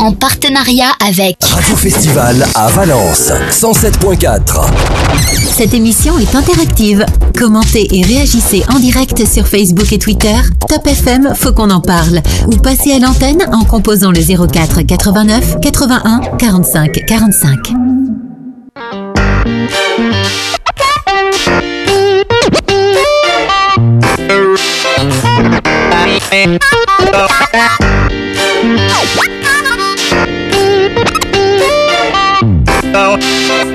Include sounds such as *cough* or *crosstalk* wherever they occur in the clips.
en partenariat avec Radio Festival à Valence 107.4. Cette émission est interactive. Commentez et réagissez en direct sur Facebook et Twitter. Top FM, faut qu'on en parle. Ou passez à l'antenne en composant le 04 89 81 45 45. Oh.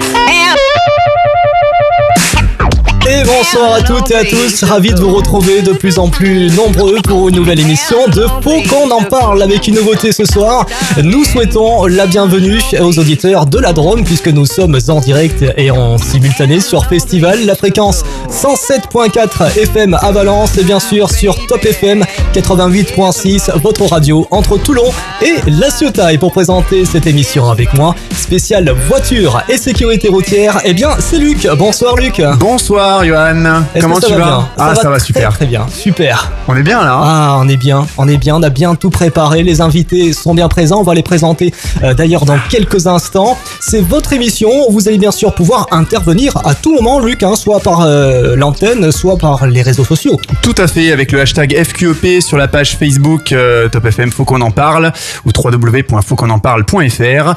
Bonsoir à toutes et à tous, ravi de vous retrouver de plus en plus nombreux pour une nouvelle émission de Faut qu'on en parle avec une nouveauté ce soir. Nous souhaitons la bienvenue aux auditeurs de la Drôme puisque nous sommes en direct et en simultané sur Festival, la fréquence 107.4 FM à Valence et bien sûr sur Top FM 88.6, votre radio entre Toulon et La Ciotat. Et pour présenter cette émission avec moi, spéciale voiture et sécurité routière, eh bien c'est Luc. Bonsoir Luc. Bonsoir Johan, comment tu va vas bien Ah ça va super. Très bien, super. On est bien là hein Ah, on est bien, on est bien, on a bien tout préparé. Les invités sont bien présents. On va les présenter euh, d'ailleurs dans quelques instants. C'est votre émission. Vous allez bien sûr pouvoir intervenir à tout moment, Luc, hein, soit par euh, l'antenne, soit par les réseaux sociaux. Tout à fait, avec le hashtag FQEP sur la page Facebook euh, Top FM Faut qu'on en parle ou www.fautquonenparle.fr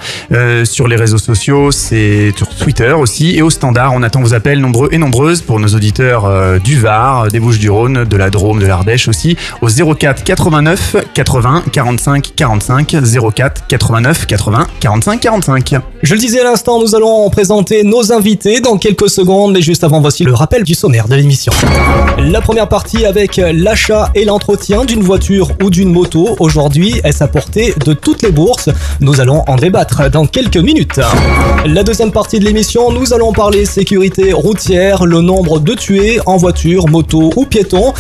Sur les réseaux sociaux, c'est sur Twitter aussi et au standard, on attend vos appels nombreux et nombreuses pour nos auditeurs euh, du Var, des Bouches-du-Rhône, de la Drôme, de l'Ardèche aussi au 04 89 80 45 45 04 89 80 45 45. Je le disais à l'instant, nous allons présenter nos invités dans quelques secondes, mais juste avant, voici le rappel du sommaire de l'émission. La première partie avec l'achat et l'entretien d'une voiture ou d'une moto. Aujourd'hui, est-ce à portée de toutes les bourses? Nous allons en débattre dans quelques minutes. La deuxième partie de l'émission, nous allons parler sécurité routière, le nombre de tués en voiture, moto ou piéton.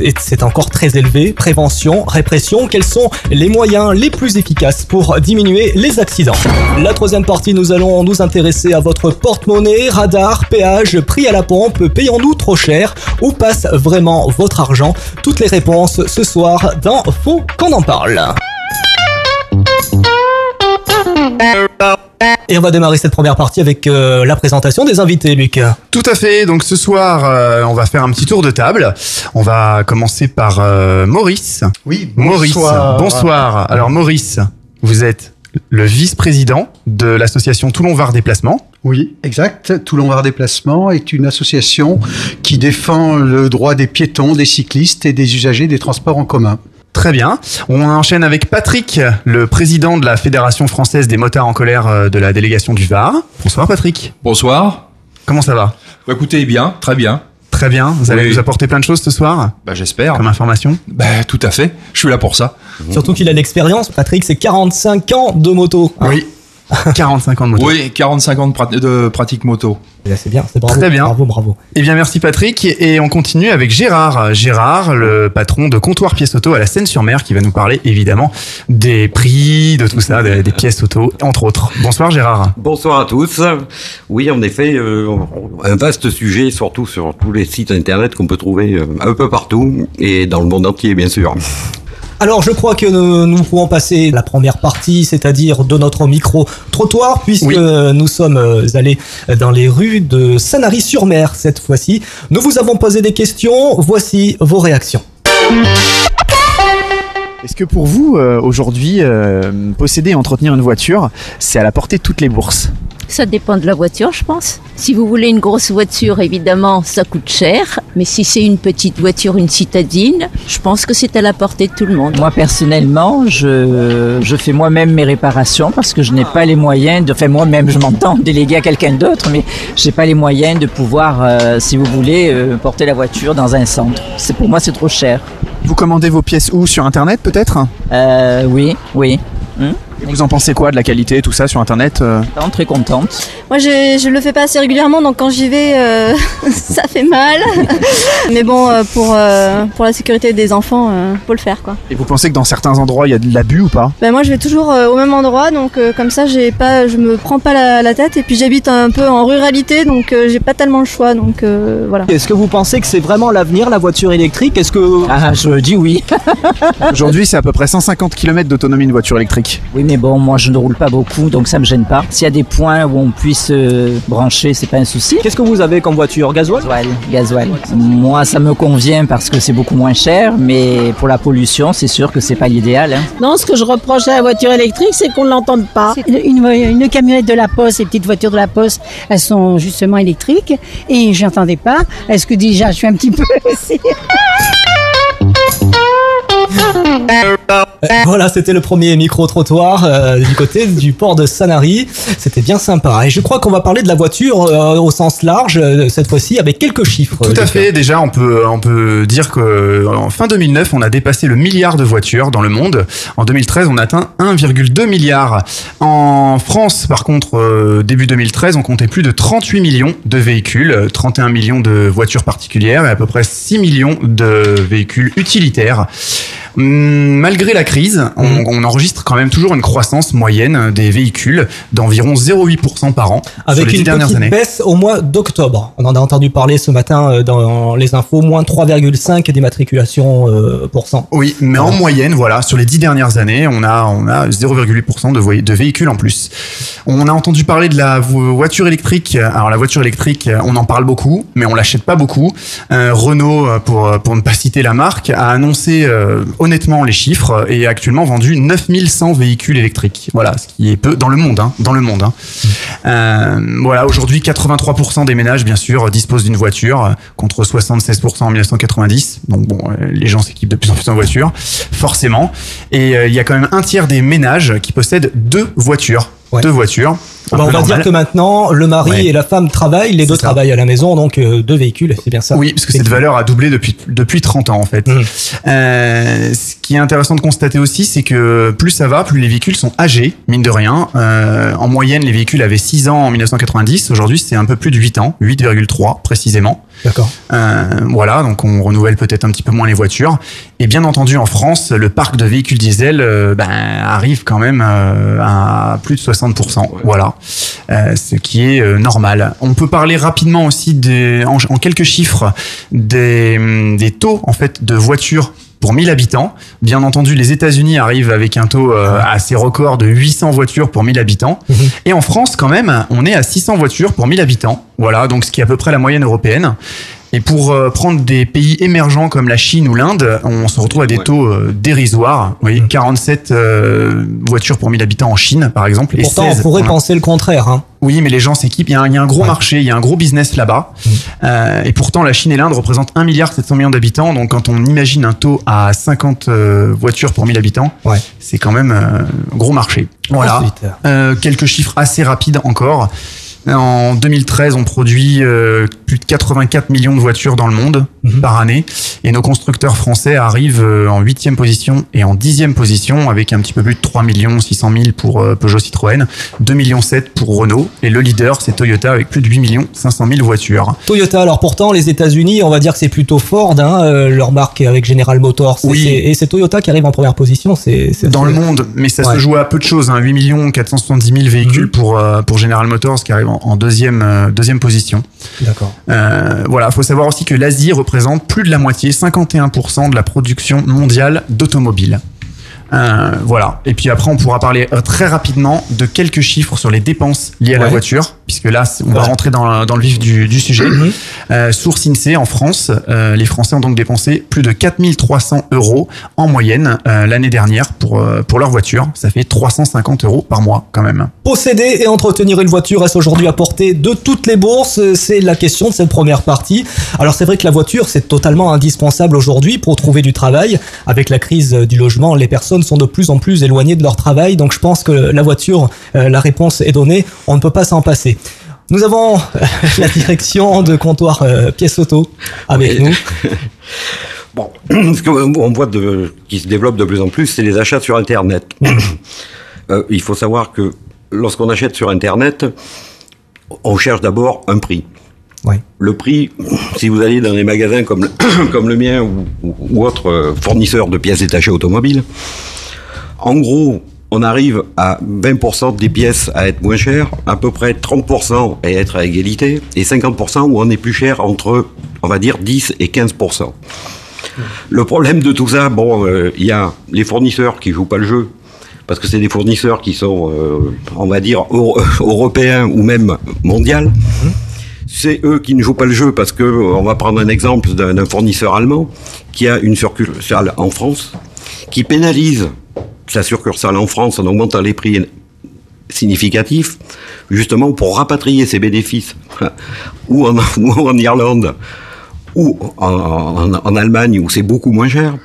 Et c'est encore très élevé. Prévention, répression, quels sont les moyens les plus efficaces pour diminuer les accidents? La troisième partie, nous allons nous intéresser à votre porte-monnaie, radar, péage, prix à la pompe, payons-nous trop cher Où passe vraiment votre argent? Toutes les réponses ce soir dans Faut qu'on en parle. Et on va démarrer cette première partie avec euh, la présentation des invités, Luc. Tout à fait. Donc ce soir, euh, on va faire un petit tour de table. On va commencer par euh, Maurice. Oui, Maurice, bonsoir. Alors Maurice, vous êtes le vice-président de l'association Toulon Var Déplacement. Oui, exact. Toulon Var Déplacement est une association qui défend le droit des piétons, des cyclistes et des usagers des transports en commun. Très bien. On enchaîne avec Patrick, le président de la Fédération française des motards en colère euh, de la délégation du Var. Bonsoir Patrick. Bonsoir. Comment ça va? Bah, écoutez, bien, très bien. Très bien. Vous allez Oui. nous apporter plein de choses ce soir? Bah, j'espère. comme information? Bah, tout à fait. Je suis là pour ça. Surtout qu'il a l'expérience. Patrick, c'est 45 ans de moto. Oui. *laughs* 45 ans de moto. Oui, 45 ans de, prat- de pratique moto. Là, C'est bien, c'est bravo. Très bien. Bravo, bravo. Eh bien, merci Patrick. Et on continue avec Gérard. Gérard, le patron de Comptoir Pièces Auto à la Seine-sur-Mer, qui va nous parler évidemment des prix, de tout ça, des, des pièces auto, entre autres. Bonsoir Gérard. Bonsoir à tous. Oui, en effet, euh, un vaste sujet, surtout sur tous les sites internet qu'on peut trouver euh, un peu partout et dans le monde entier, bien sûr. Alors, je crois que nous, nous pouvons passer la première partie, c'est-à-dire de notre micro-trottoir, puisque Oui. nous sommes euh, allés dans les rues de Sanary-sur-Mer cette fois-ci. Nous vous avons posé des questions, voici vos réactions. Est-ce que pour vous, euh, aujourd'hui, euh, posséder et entretenir une voiture, c'est à la portée de toutes les bourses? Ça dépend de la voiture, je pense. Si vous voulez une grosse voiture, évidemment, ça coûte cher. Mais si c'est une petite voiture, une citadine, je pense que c'est à la portée de tout le monde. Moi personnellement, je, je fais moi-même mes réparations parce que je n'ai pas les moyens de, enfin moi-même je m'entends *laughs* déléguer à quelqu'un d'autre, mais j'ai pas les moyens de pouvoir, euh, si vous voulez, euh, porter la voiture dans un centre. C'est pour moi c'est trop cher. Vous commandez vos pièces où? Sur Internet peut-être? Euh, oui, oui. Hum, Et Vous en pensez quoi de la qualité, tout ça sur Internet euh très contente. Moi, je, je le fais pas assez régulièrement, donc quand j'y vais, euh, *laughs* ça fait mal. *laughs* Mais bon, euh, pour, euh, pour la sécurité des enfants, euh, faut le faire, quoi. Et vous pensez que dans certains endroits, il y a de l'abus ou pas? Ben moi, je vais toujours euh, au même endroit, donc euh, comme ça, j'ai pas, je me prends pas la, la tête. Et puis j'habite un peu en ruralité, donc euh, j'ai pas tellement le choix, donc euh, voilà. Est-ce que vous pensez que c'est vraiment l'avenir, la voiture électrique? Est-ce que... Ah, je dis oui. Aujourd'hui, c'est à peu près 150 km d'autonomie de voiture électrique. Oui, mais bon, moi je ne roule pas beaucoup, donc ça me gêne pas. S'il y a des points où on puisse euh, brancher, c'est pas un souci. Qu'est-ce que vous avez comme voiture? Gasoil? Gasoil, gasoil. Moi, ça me convient parce que c'est beaucoup moins cher, mais pour la pollution, c'est sûr que c'est pas l'idéal. hein. Non, ce que je reproche à la voiture électrique, c'est qu'on ne l'entende pas. Une, une camionnette de la Poste, les petites voitures de la Poste, elles sont justement électriques et j'entendais pas. Est-ce que déjà je suis un petit peu *laughs* aussi *laughs* Voilà, c'était le premier micro-trottoir euh, du côté du port de Sanary. C'était bien sympa. Et je crois qu'on va parler de la voiture euh, au sens large, euh, cette fois-ci, avec quelques chiffres. Tout à fait. Déjà, on peut, on peut dire que en fin 2009, on a dépassé le milliard de voitures dans le monde. En 2013, on a atteint 1,2 milliard. En France, par contre, euh, début 2013, on comptait plus de 38 millions de véhicules, euh, 31 millions de voitures particulières et à peu près 6 millions de véhicules utilitaires. Hum, Malgré la crise, on, Mhm. on enregistre quand même toujours une croissance moyenne des véhicules d'environ 0,8% par an sur Avec les dix une dernières petite années. baisse au mois d'octobre. On en a entendu parler ce matin euh, dans les infos, moins 3,5 d'immatriculation euh, pour cent. Oui, mais en moyenne, voilà, sur les dix dernières années, on a, on a 0,8% de, véhicules en plus. On a entendu parler de la vo- voiture électrique. Alors la voiture électrique, on en parle beaucoup, mais on l'achète pas beaucoup. Euh, Renault, euh, pour, pour ne pas citer la marque, a annoncé euh, honnêtement les chiffres et a actuellement vendu 9100 véhicules électriques. Voilà, ce qui est peu dans le monde, hein, dans le monde. hein. Euh, voilà, aujourd'hui, 83% des ménages, bien sûr, disposent d'une voiture, euh, contre 76% en 1990. Donc bon, euh, les gens s'équipent de plus en plus en voiture, forcément. Et euh, il y a quand même un tiers des ménages qui possèdent deux voitures. Deux voitures. Bah, on va normal. dire que maintenant, le mari Ouais. et la femme travaillent, les deux travaillent à la maison, donc euh, deux véhicules, c'est bien ça. Oui, parce que cette valeur a doublé depuis, depuis 30 ans en fait. Mmh. Euh, ce qui est intéressant de constater aussi, c'est que plus ça va, plus les véhicules sont âgés, mine de rien. Euh, en moyenne, les véhicules avaient 6 ans en 1990. Aujourd'hui, c'est un peu plus de 8 ans, 8,3 précisément. D'accord. Euh, voilà, donc on renouvelle peut-être un petit peu moins les voitures. Et bien entendu, en France, le parc de véhicules diesel euh, ben, arrive quand même euh, à plus de 60%. Voilà, ce qui est normal. On peut parler rapidement aussi des, en, en quelques chiffres des, hum, des taux en fait de voitures pour 1000 habitants. Bien entendu, les États-Unis arrivent avec un taux euh, assez record de 800 voitures pour 1000 habitants. Et en France, quand même, on est à 600 voitures pour 1000 habitants. Voilà, donc ce qui est à peu près la moyenne européenne. Et pour euh, prendre des pays émergents comme la Chine ou l'Inde, on se retrouve à des taux euh, dérisoires. Vous voyez, 47 euh, voitures pour 1000 habitants en Chine, par exemple. et Pourtant, on 16 pourrait penser le contraire. Hein. Oui, mais les gens s'équipent. Il y, a un- il y a un gros marché, il y a un gros business là-bas. Euh, et pourtant, la Chine et l'Inde représentent 1 milliard 700 millions d'habitants. Donc, quand on imagine un taux à 50 euh, voitures pour 1000 habitants, c'est quand même euh, un gros marché. Voilà. Euh, quelques chiffres assez rapides encore. En 2013, on produit euh, plus de 84 millions de voitures dans le monde par année. Et nos constructeurs français arrivent euh, en huitième position et en dixième position avec un petit peu plus de 3 millions 600 000 pour euh, Peugeot Citroën, 2 millions 7 pour Renault. Et le leader, c'est Toyota avec plus de 8 millions 500 000 voitures. Toyota, alors pourtant, les États-Unis, on va dire que c'est plutôt Ford, hein, euh, leur marque avec General Motors. Oui. Et c'est Toyota qui arrive en première position. C'est c'est dans assez- le monde, mais ça Ouais. se joue à peu de choses. Hein. 8 millions 470 000 véhicules pour, euh, pour General Motors qui arrive en, en deuxième, euh, deuxième position. D'accord. Euh, voilà, faut savoir aussi que l'Asie représente plus de la moitié, 51% de la production mondiale d'automobiles. Euh, voilà. Et puis après, on pourra parler euh, très rapidement de quelques chiffres sur les dépenses liées à la voiture, puisque là, on va Ouais. rentrer dans, dans le vif du, du sujet. Euh, source INSEE en France, euh, les Français ont donc dépensé plus de 4300 euros en moyenne l'année dernière pour, pour leur voiture. Ça fait 350 euros par mois quand même. Posséder et entretenir une voiture est aujourd'hui à portée de toutes les bourses? C'est la question de cette première partie. Alors c'est vrai que la voiture, c'est totalement indispensable aujourd'hui pour trouver du travail. Avec la crise du logement, les personnes sont de plus en plus éloignées de leur travail. Donc je pense que la voiture, euh, la réponse est donnée. On ne peut pas s'en passer. Nous avons euh, *laughs* la direction de comptoir euh, pièces auto avec Oui. nous. *laughs* Bon, *clears throat* ce qu'on voit de, qui se développe de plus en plus, c'est les achats sur Internet. *coughs* Euh, il faut savoir que lorsqu'on achète sur Internet, on cherche d'abord un prix. Le prix, si vous allez dans des magasins comme le, *coughs* comme le mien ou, ou, ou autre euh, fournisseur de pièces détachées automobiles, en gros, on arrive à 20% des pièces à être moins chères, à peu près 30% à être à égalité, et 50% où on est plus cher entre, on va dire, 10 et 15%. Le problème de tout ça, bon, euh, il y a les fournisseurs qui jouent pas le jeu parce que c'est des fournisseurs qui sont, euh, on va dire, euro- *laughs* européens ou même mondial. C'est eux qui ne jouent pas le jeu parce que, euh, on va prendre un exemple d'un fournisseur allemand qui a une succursale en France, qui pénalise sa succursale en France en augmentant les prix significatifs, justement pour rapatrier ses bénéfices, *laughs* ou en, *laughs* ou en Irlande, ou en, en- en Allemagne où c'est beaucoup moins cher.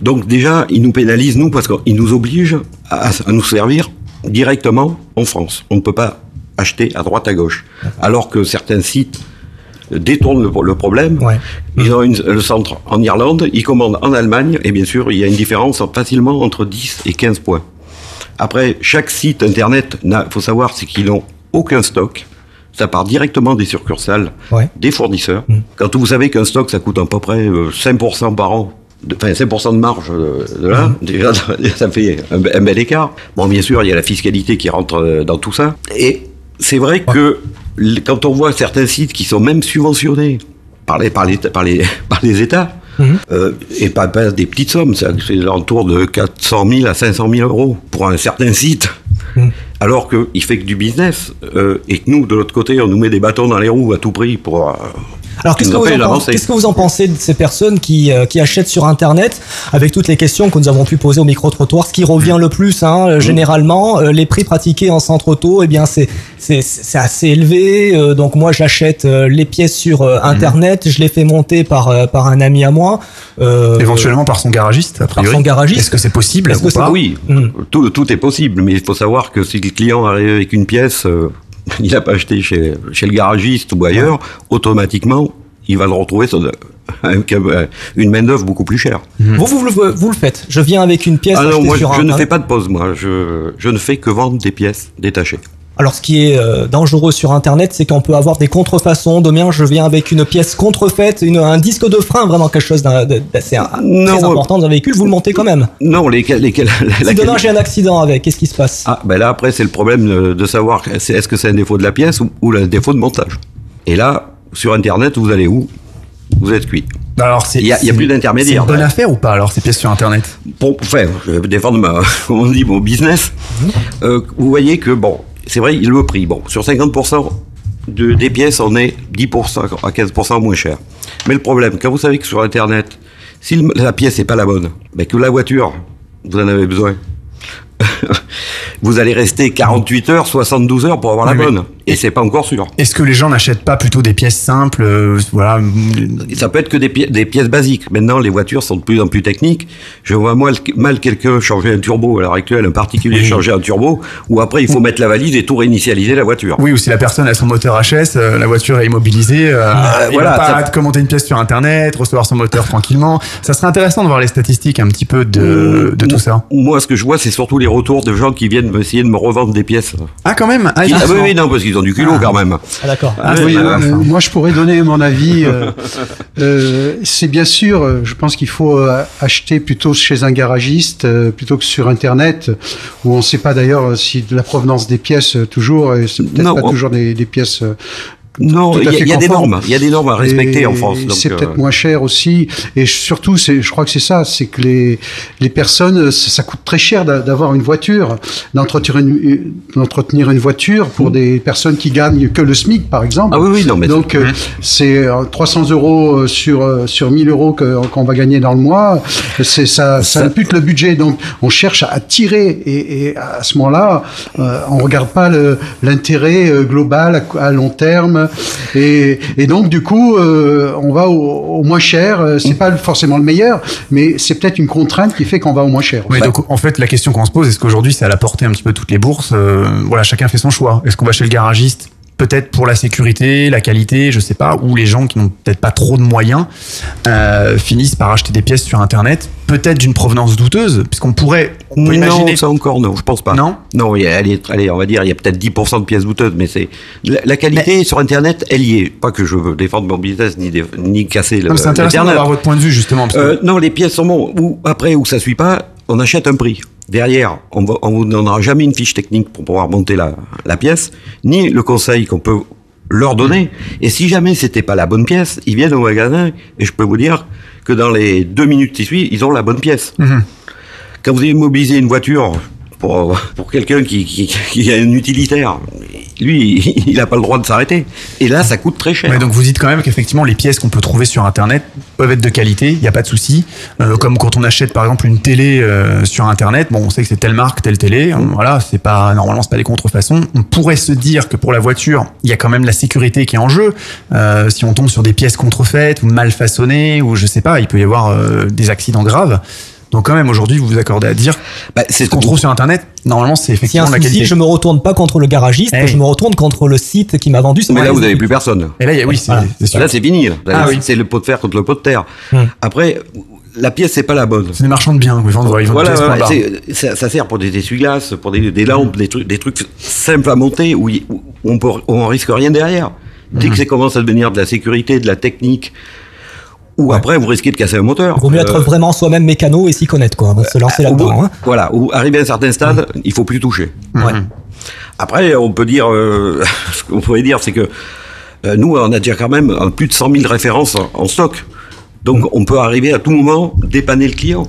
Donc déjà, ils nous pénalisent, nous, parce qu'ils nous obligent à, à nous servir directement en France. On ne peut pas acheter à droite à gauche. Alors que certains sites détournent le, le problème. Ils ont une- le centre en Irlande, ils commandent en Allemagne, et bien sûr, il y a une différence facilement entre 10 et 15 points. Après, chaque site internet, il faut savoir, c'est qu'ils n'ont aucun stock. Ça part directement des succursales, des fournisseurs. Quand vous savez qu'un stock, ça coûte à peu près euh, 5% par an, enfin 5% de marge de, de là, déjà, *laughs* ça fait un, un bel écart. Bon, bien sûr, il y a la fiscalité qui rentre euh, dans tout ça. Et c'est vrai que quand on voit certains sites qui sont même subventionnés par les, par les, par les, *laughs* par les États, euh, et pas, pas des petites sommes, c'est l'entour de 400 000 à 500 000 euros pour un certain site. Alors qu'il fait que du business, euh, et que nous, de l'autre côté, on nous met des bâtons dans les roues à tout prix pour. euh, Alors qu'est-ce que, vous en pensez, d'avancer. qu'est-ce que vous en pensez de ces personnes qui, euh, qui achètent sur Internet avec toutes les questions que nous avons pu poser au micro-trottoir Ce qui revient le plus, hein, euh, généralement, euh, les prix pratiqués en centre auto, eh bien c'est, c'est, c'est assez élevé. euh, donc moi j'achète euh, les pièces sur euh, Internet, je les fais monter par, euh, par un ami à moi. euh, Éventuellement par son garagiste, a priori. son garagiste. Est-ce que c'est possible Est-ce que c'est pas oui, tout, tout est possible, mais il faut savoir que si le client arrive avec une pièce, euh, *laughs* il n'a pas acheté chez, chez le garagiste ou ailleurs, automatiquement, il va le retrouver avec une main d'œuvre beaucoup plus chère. Vous, vous, le- vous le faites. Je viens avec une pièce Ah non, moi, sur je ne fais pas de pause, moi. Je, je ne fais que vendre des pièces détachées. Alors, ce qui est euh, dangereux sur Internet, c'est qu'on peut avoir des contrefaçons. Demain, je viens avec une pièce contrefaite, une, un disque de frein, vraiment quelque chose d'assez euh, important dans un véhicule. Vous le montez quand même. Non, lesquels, lesquels, *laughs* Si laquelle- demain j'ai un accident avec, qu'est-ce qui se passe? Ah, ben là, après, c'est le problème de, de savoir c'est- est-ce que c'est un défaut de la pièce ou, ou un défaut de montage. Et là, sur Internet, vous allez où? Vous êtes cuit. Alors, il n'y a, plus d'intermédiaire. C'est une bonne affaire ou pas alors ces pièces sur Internet? Pour, enfin, je vais défendre ma, *laughs* on dit, mon business. Euh, vous voyez que, bon, c'est vrai, il le prix. Bon, sur 50% de, des pièces, on est 10% à 15% moins cher. Mais le problème, quand vous savez que sur Internet, si le- la pièce n'est pas la bonne, mais que la voiture, vous en avez besoin, *laughs* vous allez rester 48 heures, 72 heures pour avoir la Oui, bonne. Et c'est pas encore sûr. Est-ce que les gens n'achètent pas plutôt des pièces simples euh, Voilà. Ça peut être que des, pi- des pièces basiques. Maintenant, les voitures sont de plus en plus techniques. Je vois mal, mal quelqu'un changer un turbo à l'heure actuelle, un particulier changer un turbo, ou après il faut mettre la valise et tout réinitialiser la voiture. Oui, ou si la personne a son moteur HS, euh, la voiture est immobilisée, euh, Ah, il voilà, va pas ça- commander une pièce sur Internet, recevoir son moteur tranquillement. Ça serait intéressant de voir les statistiques un petit peu de, de tout ça. Moi, ce que je vois, c'est surtout les retours de gens qui viennent essayer de me revendre des pièces. Ah, quand même? Ah, Qui- oui, oui, non, parce ont du culot quand même. Ah, d'accord. Ah, Oui, euh, enfin. moi, je pourrais donner mon avis. euh, *laughs* euh, c'est bien sûr, je pense qu'il faut acheter plutôt chez un garagiste euh, plutôt que sur Internet, où on ne sait pas d'ailleurs si de la provenance des pièces toujours, et c'est peut-être Non, pas on- toujours des, des pièces. Euh, Non, il y a- y des normes. Il y a des normes à respecter Et en France, C'est euh, peut-être moins cher aussi. Et surtout, je crois que c'est ça, c'est que les, les personnes, euh, ça, ça coûte très cher d'a- d'avoir une voiture, d'entretenir une, d'entretenir une voiture pour des personnes qui gagnent que le SMIC, par exemple. Ah oui, oui, non, mais Donc, euh, c'est euh, 300 euros euh, sur, euh, sur 1000 euros qu'on va gagner dans le mois. C'est, ça, ça impute le budget. Donc, on cherche à tirer. Et, et à ce moment-là, euh, on regarde pas l'intérêt euh, global à, à long terme. Et, et donc, du coup, euh, on va au, au moins cher. Euh, C'est pas forcément le meilleur, mais c'est peut-être une contrainte qui fait qu'on va au moins cher. Oui, donc en fait, la question qu'on se pose, est-ce qu'aujourd'hui, c'est à la portée un petit peu toutes les bourses Euh, Voilà, chacun fait son choix. Est-ce qu'on va chez le garagiste Peut-être pour la sécurité, la qualité, je sais pas, ou les gens qui n'ont peut-être pas trop de moyens euh, finissent par acheter des pièces sur Internet, peut-être d'une provenance douteuse, puisqu'on pourrait, on peut imaginer. Non, ça encore, non, je pense pas. Non Non, y a- est, allez, on va dire, il y a peut-être 10% de pièces douteuses, mais c'est la, la qualité sur Internet, elle y est. Pas que je veux défendre mon business ni, dé- ni casser le. C'est intéressant d'avoir votre point de vue, justement. parce que- Euh, non, les pièces sont bons. Ou après, où ça suit pas, on achète un prix. Derrière, on ne vous donnera jamais une fiche technique pour pouvoir monter la, la pièce, ni le conseil qu'on peut leur donner. Et si jamais c'était pas la bonne pièce, ils viennent au magasin et je peux vous dire que dans les deux minutes qui suivent, ils ont la bonne pièce. Mhm. Quand vous immobilisez une voiture, pour, pour quelqu'un qui, qui, a un utilitaire, lui, *laughs* il n'a pas le droit de s'arrêter. Et là, ça coûte très cher. Ouais, donc vous dites quand même qu'effectivement les pièces qu'on peut trouver sur internet peuvent être de qualité, il n'y a pas de souci. Euh, comme quand on achète par exemple une télé euh, sur internet, bon on sait que c'est telle marque, telle télé, on- voilà, c'est pas normalement c'est pas des contrefaçons. On pourrait se dire que pour la voiture, il y a quand même la sécurité qui est en jeu. Euh, si on tombe sur des pièces contrefaites ou mal façonnées ou je sais pas, il peut y avoir euh, des accidents graves. Donc quand même aujourd'hui vous vous accordez à dire c'est ce qu'on trouve sur internet, normalement c'est Si un effectivement la souci, qualité. je me retourne pas contre le garagiste, Eh. je me retourne contre le site qui m'a vendu. Mais là, vous n'avez plus personne. Et là, il y a- oui, c'est Voilà. c'est sûr. Là, c'est fini. là. Ah oui. C'est le pot de fer contre le pot de terre. Hum. Après, la pièce, c'est pas la bonne. C'est des marchands de biens, ils vendent, ils vendent Voilà, ça, ça sert pour des essuie-glaces, pour des, des lampes, des trucs, des trucs simples à monter où, on peut, où on risque rien derrière. Dès que ça commence à devenir de la sécurité, de la technique, ou après vous risquez de casser un moteur. Vaut mieux être Euh, vraiment soi-même mécano et s'y connaître, quoi. Se lancer au bout- là-dedans. hein. Voilà, ou arrivé à un certain stade, il faut plus toucher. Ouais. Après, on peut dire, euh, *laughs* ce qu'on pourrait dire, c'est que euh, nous, on a déjà quand même euh, plus de 100 000 références en, en stock. Donc, on peut arriver à tout moment dépanner le client.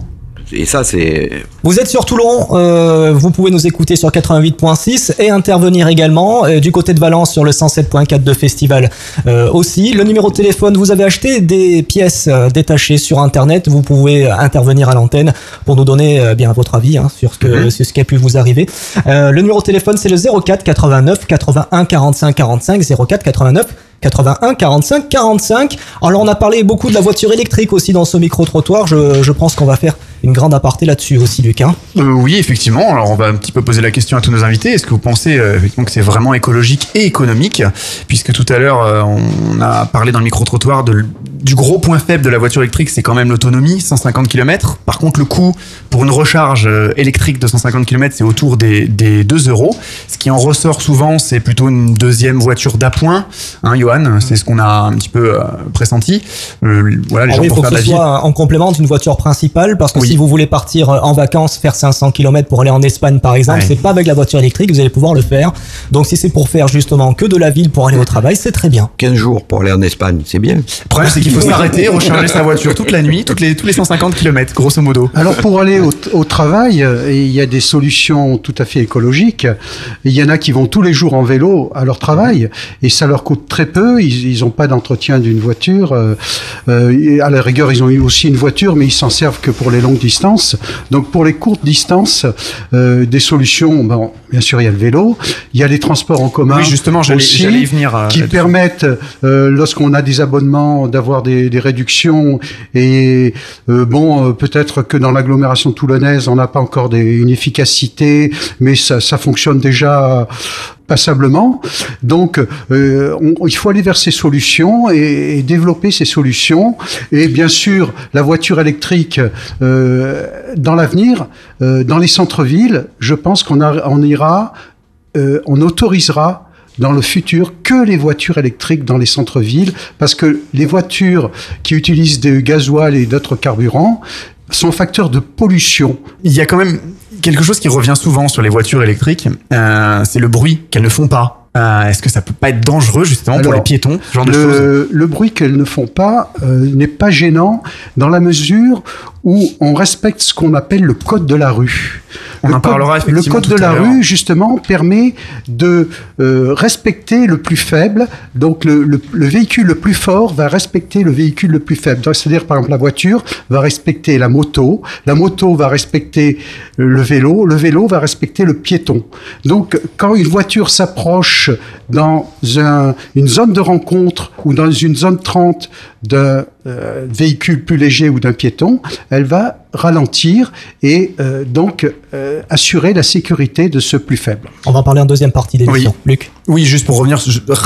Et ça, c'est Vous êtes sur Toulon, euh, vous pouvez nous écouter sur 88.6 et intervenir également euh, du côté de Valence sur le 107.4 de Festival euh, aussi. Le numéro de téléphone, vous avez acheté des pièces euh, détachées sur Internet, vous pouvez intervenir à l'antenne pour nous donner euh, bien votre avis hein, sur, ce que, sur ce qui a pu vous arriver. Euh, le numéro de téléphone, c'est le 04 89 81 45 45 04 89 81 45 45. Alors on a parlé beaucoup de la voiture électrique aussi dans ce micro-trottoir. Je, je pense qu'on va faire une grande aparté là-dessus aussi, Luc. hein. Euh, oui, effectivement. Alors, on va un petit peu poser la question à tous nos invités. Est-ce que vous pensez euh, effectivement que c'est vraiment écologique et économique? Puisque tout à l'heure, euh, on a parlé dans le micro-trottoir du gros point faible de la voiture électrique, c'est quand même l'autonomie, 150 km. Par contre, le coût pour une recharge électrique de 150 km, c'est autour des, des 2 euros. Ce qui en ressort souvent, c'est plutôt une deuxième voiture d'appoint. Hein, Johan C'est ce qu'on a un petit peu pressenti. Voilà, les Ah gens oui, pour faut faire que ce soit en complément d'une voiture principale parce que Oui. Si vous voulez partir euh, en vacances, faire 500 km pour aller en Espagne par exemple, Ouais. c'est pas avec la voiture électrique, vous allez pouvoir le faire. Donc si c'est pour faire justement que de la ville pour aller au travail, c'est très bien. 15 jours pour aller en Espagne, c'est bien. Le problème, c'est qu'il faut s'arrêter, *laughs* recharger sa voiture toute la nuit, toutes les, tous les 150 km, grosso modo. Alors pour aller au, au travail, euh, il y a des solutions tout à fait écologiques. Il y en a qui vont tous les jours en vélo à leur travail et ça leur coûte très peu. Ils n'ont pas d'entretien d'une voiture. Euh, euh, à la rigueur, ils ont eu aussi une voiture, mais ils s'en servent que pour les longues Donc pour les courtes distances, euh, des solutions. Bon, bien sûr, il y a le vélo, il y a les transports en commun. Oui, justement, j'allais- aussi, y venir, euh, qui permettent, euh, lorsqu'on a des abonnements, d'avoir des, des réductions. Et euh, bon, euh, peut-être que dans l'agglomération toulonnaise, on n'a pas encore des, une efficacité, mais ça, ça fonctionne déjà passablement. Donc, euh, on- il faut aller vers ces solutions et, et développer ces solutions. Et bien sûr, la voiture électrique, euh, dans l'avenir, euh, dans les centres-villes, je pense qu'on on ira, euh, on autorisera dans le futur que les voitures électriques dans les centres-villes, parce que les voitures qui utilisent des gasoil et d'autres carburants sont facteurs de pollution. Il y a quand même quelque chose qui revient souvent sur les voitures électriques, euh, c'est le bruit qu'elles ne font pas. Euh, Est-ce que ça peut pas être dangereux justement pour les piétons, ce genre de le, bruit qu'elles ne font pas euh, n'est pas gênant dans la mesure où on respecte ce qu'on appelle le code de la rue. On le en code, parlera Le effectivement code tout de la rue, justement, permet de euh, respecter le plus faible. Donc, le, le- le véhicule le plus fort va respecter le véhicule le plus faible. C'est-à-dire, par exemple, la voiture va respecter la moto, la moto va respecter le vélo, le vélo va respecter le piéton. Donc, quand une voiture s'approche dans un- une zone de rencontre ou dans une zone 30 d'un euh, véhicule plus léger ou d'un piéton, elle va ralentir et euh, donc euh, assurer la sécurité de ce plus faible. On va en parler en deuxième partie d'émission. Luc Oui, juste pour revenir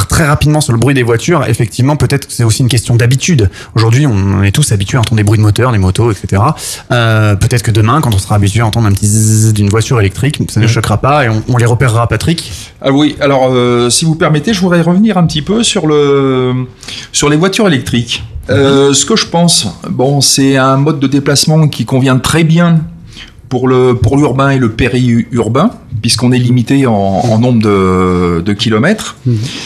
très rapidement sur le bruit des voitures, effectivement, peut-être que c'est aussi une question d'habitude. Aujourd'hui, on est tous habitués à entendre des bruits de moteur, des motos, etc. Euh, peut-être que demain, quand on sera habitué à entendre un petit zzzz d'une voiture électrique, ça ne choquera pas et on, on les repérera, Patrick. Ah oui, alors euh, si vous permettez, je voudrais revenir un petit peu sur le sur les voitures électriques. Euh, ce que je pense, bon, c'est un mode de déplacement qui convient très bien pour le pour l'urbain et le périurbain, puisqu'on est limité en, en nombre de, de kilomètres.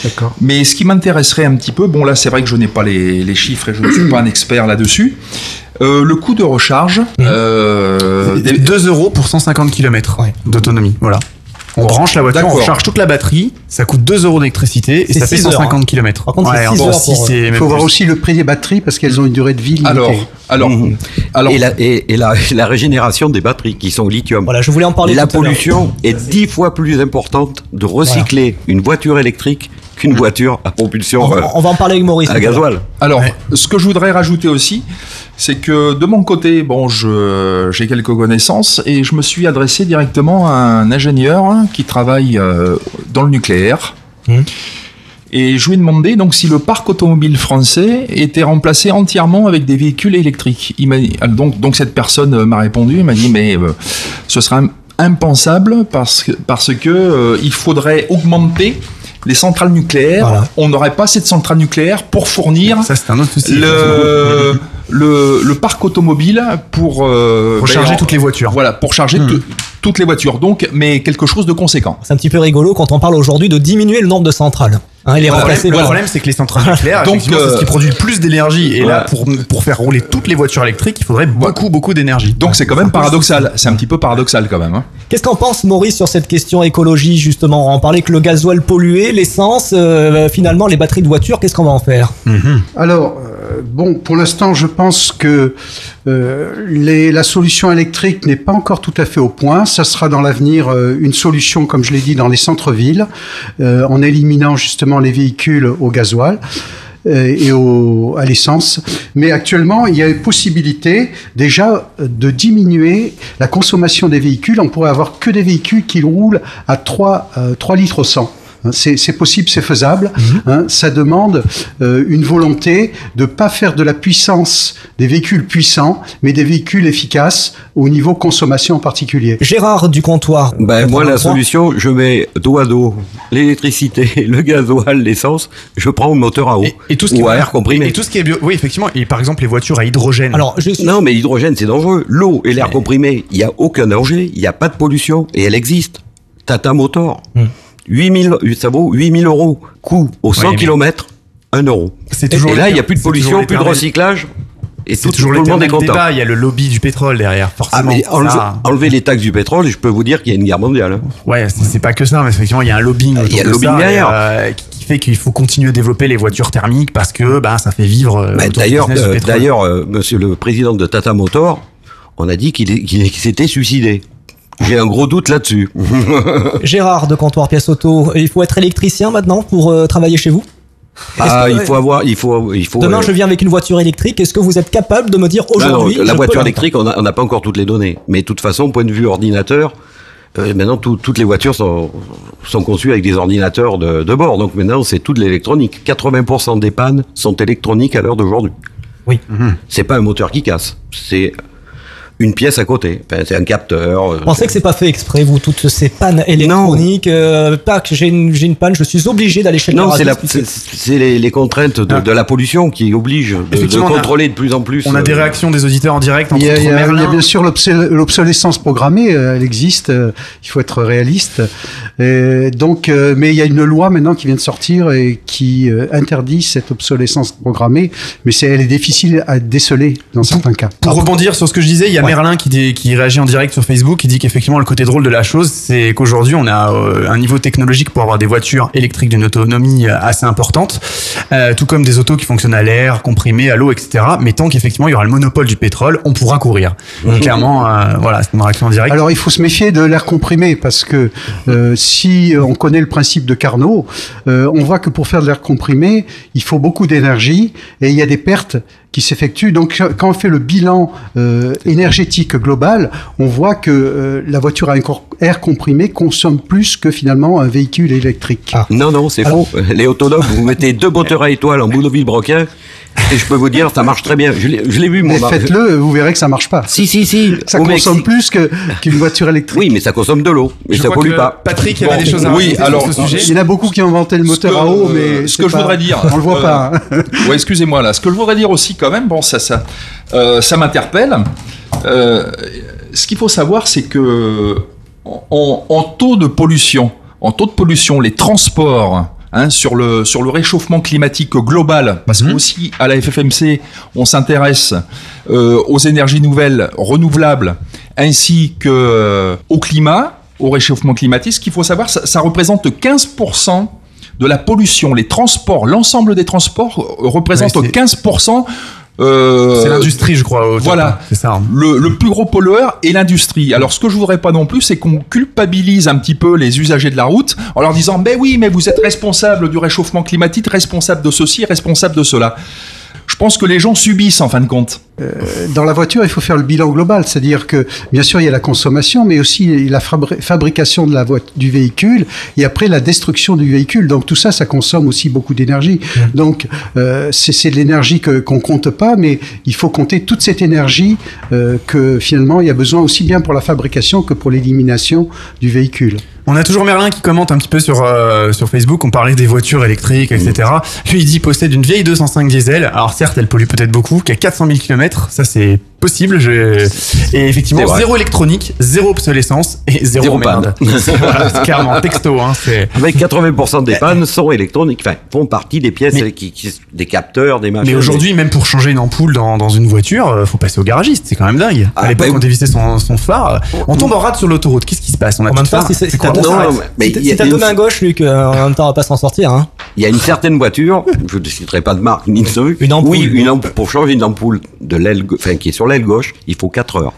D'accord. Mais ce qui m'intéresserait un petit peu, bon là c'est vrai que je n'ai pas les, les chiffres et je ne suis pas un expert là-dessus. Euh, le coût de recharge, euh, des- 2 euros pour 150 km d'autonomie. Voilà. On branche la voiture, on recharge toute la batterie, ça coûte 2 euros d'électricité et ça fait six heures, 150 hein. km. Par contre, c'est six heures pour- Il faut voir aussi le prix des batteries parce qu'elles ont une durée de vie limitée. Alors, alors, alors, et, la, et, et la, *laughs* la régénération des batteries qui sont au lithium. Voilà, je voulais en parler La tout à l'heure. pollution est dix fois plus importante de recycler une voiture électrique qu'une voiture à propulsion On va, euh, on va en parler avec Maurice. à gasoil. Alors, ce que je voudrais rajouter aussi, c'est que de mon côté, bon, je j'ai quelques connaissances et je me suis adressé directement à un ingénieur qui travaille euh, dans le nucléaire. Et je lui ai demandé donc si le parc automobile français était remplacé entièrement avec des véhicules électriques. Il m'a dit- donc donc cette personne m'a répondu, il m'a dit mais euh, ce sera im- impensable parce que parce que euh, il faudrait augmenter les centrales nucléaires. On n'aurait pas assez de centrales nucléaires pour fournir le, le, le parc automobile pour, euh, Pour charger toutes les voitures. Voilà, pour charger Hmm. tout- toutes les voitures. Donc, mais quelque chose de conséquent. C'est un petit peu rigolo quand on parle aujourd'hui de diminuer le nombre de centrales. Hein, Le problème, le c'est que les centrales nucléaires, Donc, c'est ce qui euh, produit le plus d'énergie. Et là, pour, pour faire rouler toutes les voitures électriques, il faudrait beaucoup, beaucoup d'énergie. Donc, c'est quand même paradoxal. C'est un petit peu paradoxal quand même. hein. Qu'est-ce qu'en pense Maurice sur cette question écologie justement? On parlait que le gasoil polluait, l'essence, euh, finalement les batteries de voiture, qu'est-ce qu'on va en faire? Alors, euh, bon, pour l'instant, je pense que euh, les- la solution électrique n'est pas encore tout à fait au point. Ça sera dans l'avenir euh, une solution, comme je l'ai dit, dans les centres-villes, euh, en éliminant justement les véhicules au gasoil euh, et au, à l'essence. Mais actuellement, il y a une possibilité déjà de diminuer la consommation des véhicules. On pourrait avoir que des véhicules qui roulent à 3, euh, 3 litres au 100. Hein, C'est c'est possible, c'est faisable. hein. ça demande euh, une volonté de pas faire de la puissance des véhicules puissants, mais des véhicules efficaces au niveau consommation en particulier. Gérard du comptoir. Ben, moi, la 83. solution, je mets dos à dos l'électricité, *laughs* le gasoil, l'essence, je prends le moteur à eau. Et tout ce qui ou à air comprimé. Et, et tout ce qui est bio. Oui, effectivement. Et par exemple, les voitures à hydrogène. Alors, je Non, mais l'hydrogène, c'est dangereux. L'eau et l'air comprimé, il n'y a aucun danger, il n'y a pas de pollution, et elle existe. Tata Motor, Hmm. 8000, ça vaut 8000 euros. Coût au 100 mais- km, 1 euro. C'est toujours et là, il n'y a plus de pollution, plus de recyclage, et C'est tout, toujours tout le monde est l'éternel content. débat. Il y a le lobby du pétrole derrière, Ah, forcément. mais enlever, les taxes du pétrole, je peux vous dire qu'il y a une guerre mondiale. hein. Ouais, c'est c'est pas que ça, mais effectivement, il y a un lobbying. Il y a le lobbying derrière. et, euh, qui fait qu'il faut continuer à développer les voitures thermiques parce que bah, ça fait vivre. euh, Bah, D'ailleurs, euh, d'ailleurs, euh, monsieur le président de Tata Motor, on a dit qu'il s'était suicidé. J'ai un gros doute là-dessus. *laughs* Gérard de comptoir pièce auto, il faut être électricien maintenant pour euh, travailler chez vous? Ah, il faut avoir, il faut, il faut. Demain, euh, je viens avec une voiture électrique. Est-ce que vous êtes capable de me dire aujourd'hui la je voiture électrique, on n'a pas encore toutes les données. Mais de toute façon, point de vue ordinateur, euh, maintenant tout- toutes les voitures sont, sont conçues avec des ordinateurs de, de bord. Donc maintenant, c'est tout de l'électronique. 80% des pannes sont électroniques à l'heure d'aujourd'hui. Oui. C'est pas un moteur qui casse, c'est une pièce à côté. Enfin, c'est un capteur. euh, Vous pensez que c'est pas fait exprès, vous, toutes ces pannes électroniques euh, Tac, j'ai une, j'ai une panne, je suis obligé d'aller chez le Non, c'est la- garagiste, c'est c'est les, les contraintes de, de la pollution qui obligent de, de on a- contrôler de plus en plus. On a des euh, réactions des auditeurs en direct. Il y, a, entre il y a- il y a bien sûr l'obsolescence programmée, euh, elle existe, il faut être réaliste. Et donc, mais il y a une loi maintenant qui vient de sortir et qui interdit cette obsolescence programmée, mais c'est, elle est difficile à déceler dans certains cas. Pour rebondir sur ce que je disais, il y a Ouais. Merlin qui, dit- qui réagit en direct sur Facebook, qui dit qu'effectivement le côté drôle de la chose, c'est qu'aujourd'hui on a euh, un niveau technologique pour avoir des voitures électriques d'une autonomie euh, assez importante, euh, tout comme des autos qui fonctionnent à l'air, comprimé, à l'eau, etc. Mais tant qu'effectivement il y aura le monopole du pétrole, on pourra courir. Donc, clairement, euh, voilà, c'est une réaction en direct. Alors il faut se méfier de l'air comprimé parce que si on connaît le principe de Carnot, on voit que pour faire de l'air comprimé, il faut beaucoup d'énergie et il y a des pertes qui s'effectuent. Donc quand on fait le bilan euh, énergétique global, on voit que euh, la voiture à air comprimé consomme plus que finalement un véhicule électrique. Non, non, c'est faux. Les autonomes, vous mettez deux moteurs à étoiles en bout de Villebroquin, et je peux vous dire, ça marche très bien. Je l'ai vu, Mais mon faites-le, vous verrez que ça marche pas. Si, si, si. Ça Au consomme Mexique. plus que qu'une voiture électrique. Oui, mais ça consomme de l'eau, mais Je ça pollue pas. Patrick avait Bon, des choses à oui, rajouter sur alors, ce sujet. Il y en a beaucoup qui ont inventé le moteur que, à eau, euh, mais ce que je voudrais dire, on le voit euh, pas. hein. ouais, excusez-moi là. Ce que je voudrais dire aussi quand même, bon, ça, ça, euh, ça m'interpelle. Euh, ce qu'il faut savoir, c'est que en, en taux de pollution, en taux de pollution, les transports hein, sur le sur le réchauffement climatique global, parce que aussi à la FFMC, on s'intéresse euh, aux énergies nouvelles renouvelables ainsi que euh, au climat, au réchauffement climatique. Ce qu'il faut savoir, ça, ça représente 15% de la pollution. Les transports, l'ensemble des transports euh, représente Ouais, c'est- 15%. euh, C'est l'industrie, je crois. Voilà. C'est ça. hein. Le, le plus gros pollueur est l'industrie. Alors, ce que je voudrais pas non plus, c'est qu'on culpabilise un petit peu les usagers de la route en leur disant, ben oui, mais vous êtes responsable du réchauffement climatique, responsable de ceci, responsable de cela. Je pense que les gens subissent en fin de compte. Euh, dans la voiture, il faut faire le bilan global, c'est-à-dire que bien sûr il y a la consommation, mais aussi la fabri- fabrication de la du véhicule et après la destruction du véhicule. Donc tout ça, ça consomme aussi beaucoup d'énergie. Donc euh, c'est c'est de l'énergie que qu'on compte pas, mais il faut compter toute cette énergie euh, que finalement il y a besoin aussi bien pour la fabrication que pour l'élimination du véhicule. On a toujours Merlin qui commente un petit peu sur, euh, sur Facebook. On parlait des voitures électriques, etc. Lui, il dit possède une vieille 205 diesel. Alors, certes, elle pollue peut-être beaucoup, qui a 400 000 km. Ça, c'est possible. Je... Et effectivement, zéro électronique, zéro obsolescence et zéro, Zéro merde. panne. *laughs* Voilà, clairement texto. Hein, c'est... Avec 80% des pannes sont électroniques, enfin, font partie des pièces, qui, qui- des capteurs, des machins. Mais aujourd'hui, même pour changer une ampoule dans, dans une voiture, euh, faut passer au garagiste. C'est quand même dingue. Ah, à l'époque, bah, on dévissait son, son phare. On tombe en rade sur l'autoroute. Qu'est-ce qui se passe? On a temps, phare. si t'as tourné- mais si il à gauche, Luc, euh, en même temps, on va pas s'en sortir. Hein. Il y a une certaine voiture, je ne citerai pas de marque ni de truc. Une ampoule. Oui, une ampoule. Pour changer une ampoule de l'aile, enfin, qui est sur gauche, il faut 4 heures.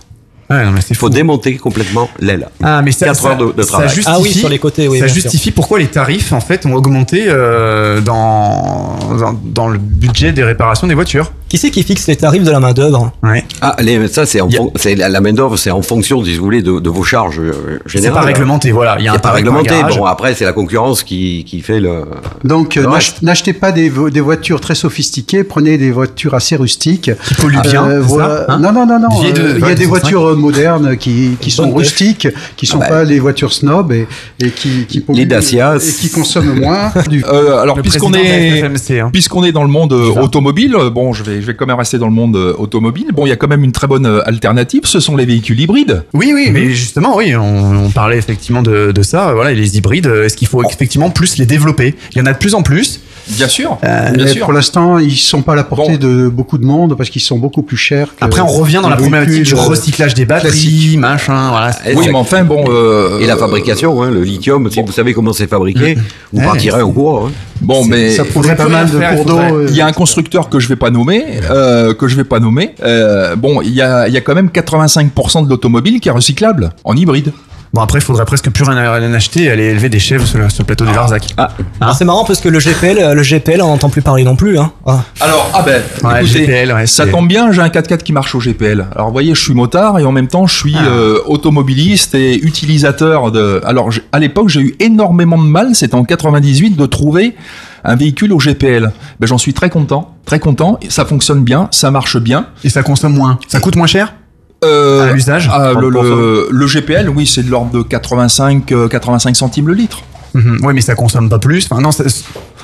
Ouais, non, mais c'est Il faut fou. démonter complètement l'aile. Ah, mais ça, 4 ça- heures de, de ça travail. justifie, Ah oui, sur les côtés, oui, ça bien justifie pourquoi les tarifs en fait ont augmenté euh, dans, dans dans le budget des réparations des voitures. Qui c'est qui fixe les tarifs de la main d'œuvre Ouais. Ah, les, ça, c'est en fon- c'est la, main d'œuvre, c'est en fonction, si vous voulez, de, de vos charges euh, C'est générales. pas réglementé, voilà. Il y a un C'est pas réglementé. Bon, après, c'est la concurrence qui, qui fait le. Donc euh, le n'ach- reste. n'achetez pas des, vo- des voitures très sophistiquées, prenez des voitures assez rustiques. Qui polluent bien, c'est voilà. ça, hein? Non, non, non, non. Euh, Il y a des 205. voitures euh, modernes qui, qui sont rustiques, qui sont Ah bah. pas les voitures snob et, et qui, qui polluent- Les Dacia, et qui consomment moins. *laughs* du- Euh, alors, puisqu'on est, hein. puisqu'on est dans le monde euh, automobile, euh, bon, je vais, je vais quand même rester dans le monde euh, automobile. Bon, il y a quand même une très bonne alternative. Ce sont les véhicules hybrides. Oui, oui, mais justement, oui, on, on parlait effectivement de, de ça. Voilà, les hybrides, est-ce qu'il faut effectivement plus les développer? Il y en a de plus en plus. Bien sûr. Euh, bien sûr. pour l'instant, ils sont pas à la portée Bon. de beaucoup de monde parce qu'ils sont beaucoup plus chers. que Après, on revient dans la problématique du recyclage des batteries, classiques. machin. Voilà. Et Oui, mais enfin, bon. euh, Et la fabrication, hein, le lithium, si vous savez comment c'est fabriqué, vous Ouais, partirez en cours. hein. Bon, mais. Ça prendrait pas mal de faire, cours il d'eau. faudrait- euh, Il y a un constructeur que je vais pas nommer, euh, que je vais pas nommer. Euh, bon, il y a, il y a quand même 85% de l'automobile qui est recyclable en hybride. Bon, après, il faudrait presque plus rien, rien acheter et aller élever des chèvres sur le, sur le plateau des Larzac. Ah, Alors, C'est marrant parce que le GPL, le GPL, on n'entend plus parler non plus. Hein. Ah. Alors, ah ben, Ouais, écoutez, GPL, ouais, ça tombe bien, j'ai un 4x4 qui marche au GPL. Alors, vous voyez, je suis motard et en même temps, je suis Ah. euh, automobiliste et utilisateur de. Alors, à l'époque, j'ai eu énormément de mal, c'était en 98, de trouver un véhicule au GPL. Ben, j'en suis très content, très content. Et Ça fonctionne bien, ça marche bien. Et ça consomme moins. Ça coûte moins cher? Euh, à l'usage ah, le, 30%. le, le GPL, oui, c'est de l'ordre de 85, euh, 85 centimes le litre. Mhm. Oui, mais ça consomme pas plus. Enfin, non, ça,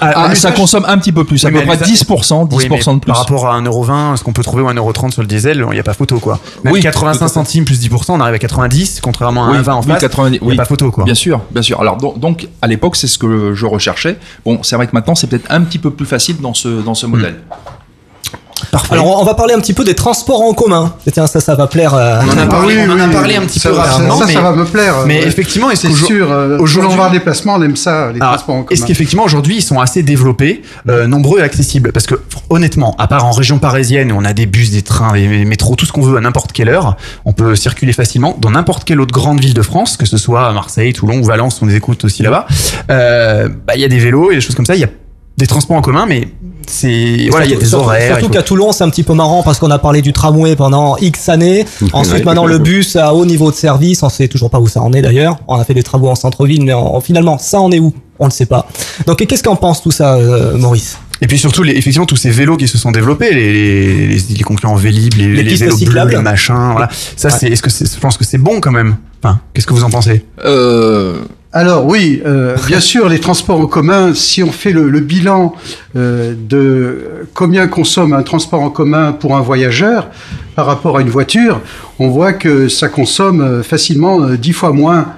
à- à Ah, ça l'usage- consomme un petit peu plus, à Oui, mais peu près à l'usage- 10%, 10% Oui, de plus. Par rapport à 1,20€, ce qu'on peut trouver ou 1,30€ sur le diesel, il n'y a pas photo quoi. Même Oui, tout 85 à fait. centimes plus 10%, on arrive à 90, contrairement à Oui, 1,20 en face. 90, Il n'y a pas photo quoi. Bien sûr, bien sûr. Alors donc, donc, à l'époque, c'est ce que je recherchais. Bon, c'est vrai que maintenant, c'est peut-être un petit peu plus facile dans ce dans ce Hmm. modèle. Parfait. Alors, on va parler un petit peu des transports en commun. Et Tiens, ça, ça va plaire. euh, on en a Ah parlé, oui, on en a parlé oui. un petit ça, peu rapidement, ça, mais, ça va me plaire. mais ouais. effectivement, est-ce c'est sûr. euh, aujourd'hui- va déplacement, on aime ça, les Alors, transports en Est-ce commun. qu'effectivement aujourd'hui ils sont assez développés, euh, nombreux et accessibles? Parce que honnêtement, à part en région parisienne où on a des bus, des trains, des métros, tout ce qu'on veut à n'importe quelle heure, on peut circuler facilement dans n'importe quelle autre grande ville de France, que ce soit à Marseille, Toulon ou Valence, on les écoute aussi là-bas. Euh, bah, Il y a des vélos et des choses comme ça. Il y a des transports en commun, mais c'est voilà, il y a surtout- des surtout- horaires. Surtout qu'à Toulon, c'est un petit peu marrant parce qu'on a parlé du tramway pendant X années. Ensuite, Ouais. maintenant, le bus à haut niveau de service. On sait toujours pas où ça en est d'ailleurs. On a fait des travaux en centre-ville, mais en- finalement, ça en est où? On ne sait pas. Donc, qu'est-ce qu'en pense tout ça, euh, Maurice? Et puis surtout, les, effectivement, tous ces vélos qui se sont développés, les, les, les, les concurrents Vélib, les, Les vélos bleus, cyclables. les machins, voilà. Ça, Ouais. c'est, est-ce que c'est, je pense que c'est bon quand même. Enfin, qu'est-ce que vous en pensez? Euh, Alors oui, euh, bien sûr, les transports en commun, si on fait le, bilan euh, de combien consomme un transport en commun pour un voyageur, par rapport à une voiture, on voit que ça consomme euh, facilement 10 fois moins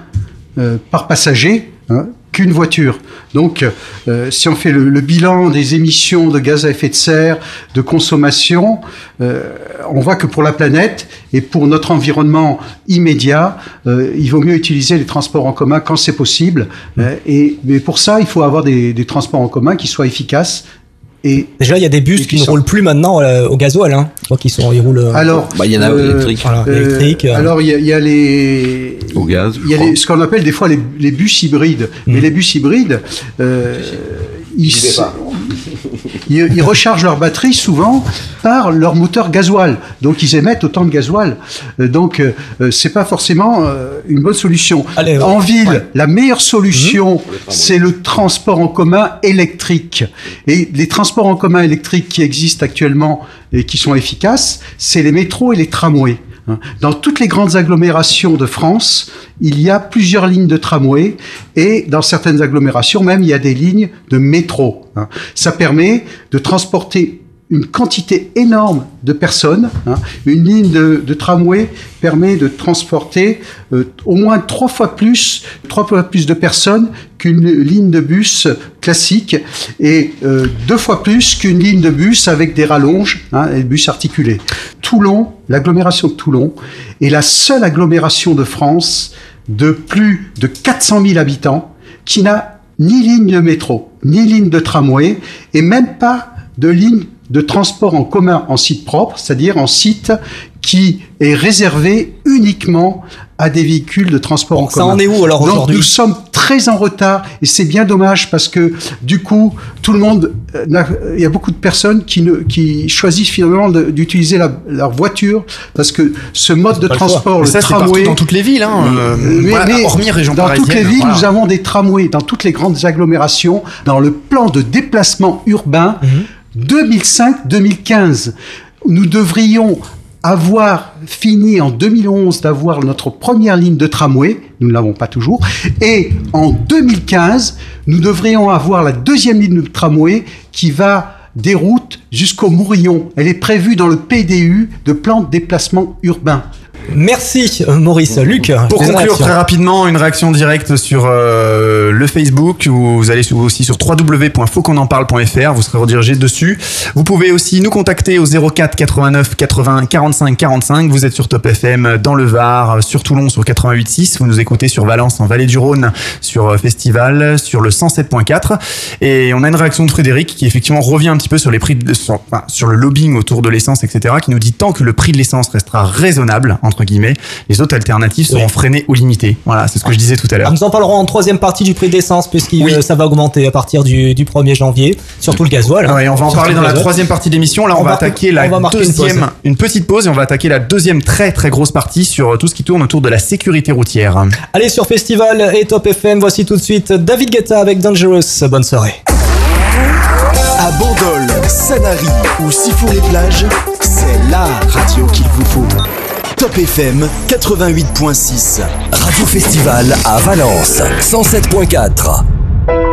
par passager hein, qu'une voiture. Donc, euh, si on fait le, le bilan des émissions de gaz à effet de serre, de consommation, euh, on voit que pour la planète et pour notre environnement immédiat, euh, il vaut mieux utiliser les transports en commun quand c'est possible. Euh, et, mais pour ça, il faut avoir des, des transports en commun qui soient efficaces. Et Déjà, il y a des bus qui ne roulent plus maintenant euh, au gasoil. Hein. Je crois qu'ils sont, ils roulent. euh, Alors, Bah, il y en a euh, électriques. Voilà, euh, électriques. euh. alors il y, a- il y a les Au gaz. il y a les- ce qu'on appelle des fois les, les bus hybrides. Mm. Mais les bus hybrides, euh, ils, J'y vais pas. ils, ils rechargent leur batterie souvent par leur moteur gasoil. Donc ils émettent autant de gasoil. Euh, donc euh, euh, c'est pas forcément euh, une bonne solution. Allez, en ville, Ouais. La meilleure solution, c'est le transport en commun électrique. Et les transports en commun électriques qui existent actuellement et qui sont efficaces, c'est les métros et les tramways. Hein. Dans toutes les grandes agglomérations de France, il y a plusieurs lignes de tramway et dans certaines agglomérations même, il y a des lignes de métro. hein. Ça permet de transporter une quantité énorme de personnes. hein. Une ligne de, tramway permet de transporter euh, au moins trois fois plus, trois fois plus de personnes qu'une ligne de bus classique et euh, deux fois plus qu'une ligne de bus avec des rallonges, hein, et bus articulés. Toulon, l'agglomération de Toulon, est la seule agglomération de France de plus de 400 000 habitants qui n'a ni ligne de métro, ni ligne de tramway, et même pas de ligne de transport en commun en site propre, c'est-à-dire en site qui est réservé uniquement à des véhicules de transport en ça commun. en est où, alors, aujourd'hui nous sommes très en retard et c'est bien dommage parce que du coup tout le monde, euh, il y a beaucoup de personnes qui, ne, qui choisissent finalement d'utiliser la- leur voiture parce que ce mode de le transport, Mais le ça, tramway, dans toutes les villes, hein, euh, mais- voilà, mais hormis région dans toutes les villes, voilà. nous avons des tramways dans toutes les grandes agglomérations. Dans le plan de déplacement urbain Mhm. 2005-2015, nous devrions avoir fini en 2011 d'avoir notre première ligne de tramway, nous ne l'avons pas toujours, et en 2015, nous devrions avoir la deuxième ligne de tramway qui va des routes jusqu'au Mourillon. Elle est prévue dans le PDU de plan de déplacement urbain. Merci Maurice. Luc, Pour conclure très rapidement, une réaction directe sur euh, le Facebook, ou vous allez aussi sur www.fautquonenparle.fr, vous serez redirigé dessus. Vous pouvez aussi nous contacter au 04 89 80 45 45. Vous êtes sur Top FM dans le Var, sur Toulon sur 88.6. Vous nous écoutez sur Valence en Vallée du Rhône, sur euh, Festival, sur le 107.4. Et on a une réaction de Frédéric qui effectivement revient un petit peu sur les prix, de, sur, enfin, sur le lobbying autour de l'essence, etc. Qui nous dit tant que le prix de l'essence restera raisonnable entre guillemets, les autres alternatives seront freinées ou limitées. Voilà, c'est ce que je disais tout à l'heure. Alors, nous en parlerons en troisième partie du prix de l'essence, puisque ça va augmenter à partir du, du 1er janvier, surtout le gasoil. hein. Ouais, on va en parler le dans la troisième partie de l'émission. Là, on, On va, va- attaquer la on va marquer une deuxième, pause. une petite pause et on va attaquer la deuxième très très grosse partie sur tout ce qui tourne autour de la sécurité routière. Allez sur Festival et Top FM, voici tout de suite David Guetta avec Dangerous. Bonne soirée. À Bandol, Sanary ou Sifour-les-Plages, c'est la radio qu'il vous faut. Top FM 88.6. Radio Festival à Valence 107.4.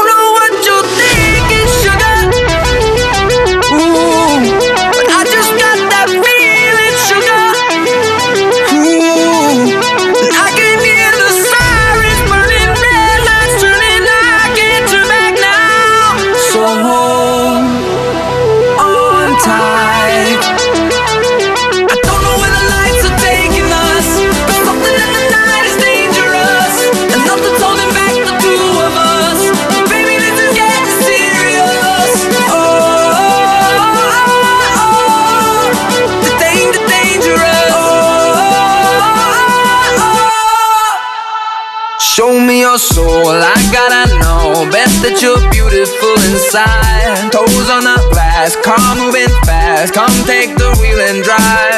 that you're beautiful inside. Toes on the glass, car moving fast. Come take the wheel and drive.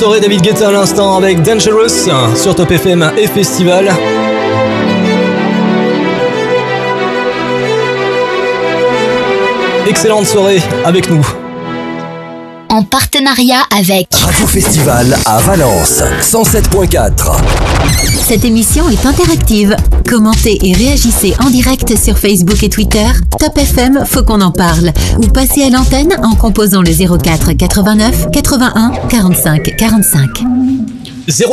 Soirée David Guetta à l'instant avec Dangerous sur Top FM et Festival. Excellente soirée avec nous. En partenariat avec Radio Festival à Valence 107.4. Cette émission est interactive. Commentez et réagissez en direct sur Facebook et Twitter. Top FM, faut qu'on en parle. Ou passez à l'antenne en composant le 04 89 81 45 45.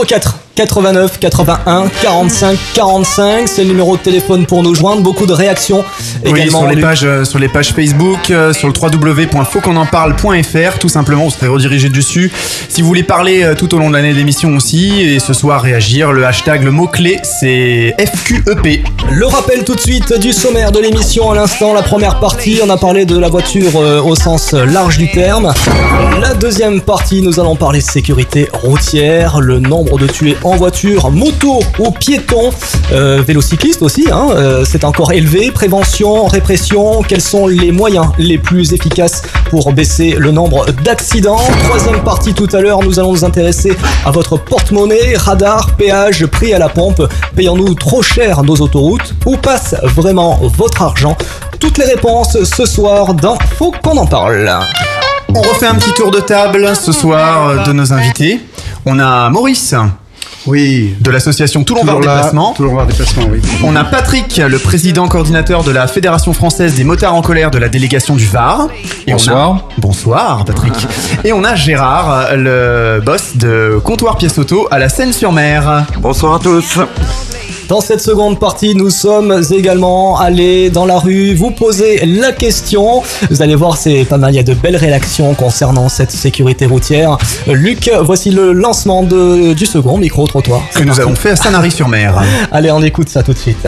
04 89 81 45 45, c'est le numéro de téléphone pour nous joindre. Beaucoup de réactions Oui, également. sur les pages, euh, sur les pages Facebook, euh, sur le www.fautquonenparle.fr, tout simplement, vous serez redirigé dessus. Si vous voulez parler euh, tout au long de l'année de l'émission aussi, et ce soir réagir, le hashtag, le mot-clé, c'est FQEP. Le rappel tout de suite du sommaire de l'émission à l'instant. La première partie, on a parlé de la voiture au sens large du terme. La deuxième partie, nous allons parler sécurité routière, le nombre de tués en voiture, moto ou piétons, euh, vélocyclistes aussi, hein, euh, c'est encore élevé. Prévention, répression, quels sont les moyens les plus efficaces pour baisser le nombre d'accidents? Troisième partie tout à l'heure, nous allons nous intéresser à votre porte-monnaie, radar, péage, prix à la pompe. Payons-nous trop cher nos autoroutes Où passe vraiment votre argent? Toutes les réponses ce soir dans qu'on en parle. On refait un petit tour de table ce soir euh, de nos invités. On a Maurice. Oui. De l'association Toulon Var Déplacement. Toulon Var Déplacement, oui. On a Patrick, le président coordinateur de la Fédération française des motards en colère de la délégation du Var. Et on a- Bonsoir. Bonsoir, Patrick. Et on a Gérard, le boss de Comptoir Pièce Auto à la Seine-sur-Mer. Bonsoir à tous. Dans cette seconde partie, nous sommes également allés dans la rue vous poser la question. Vous allez voir, c'est pas mal, il y a de belles réactions concernant cette sécurité routière. Luc, voici le lancement de- du second micro-trottoir. Que nous avons fait à Sanary-sur-Mer. Allez, on écoute ça tout de suite.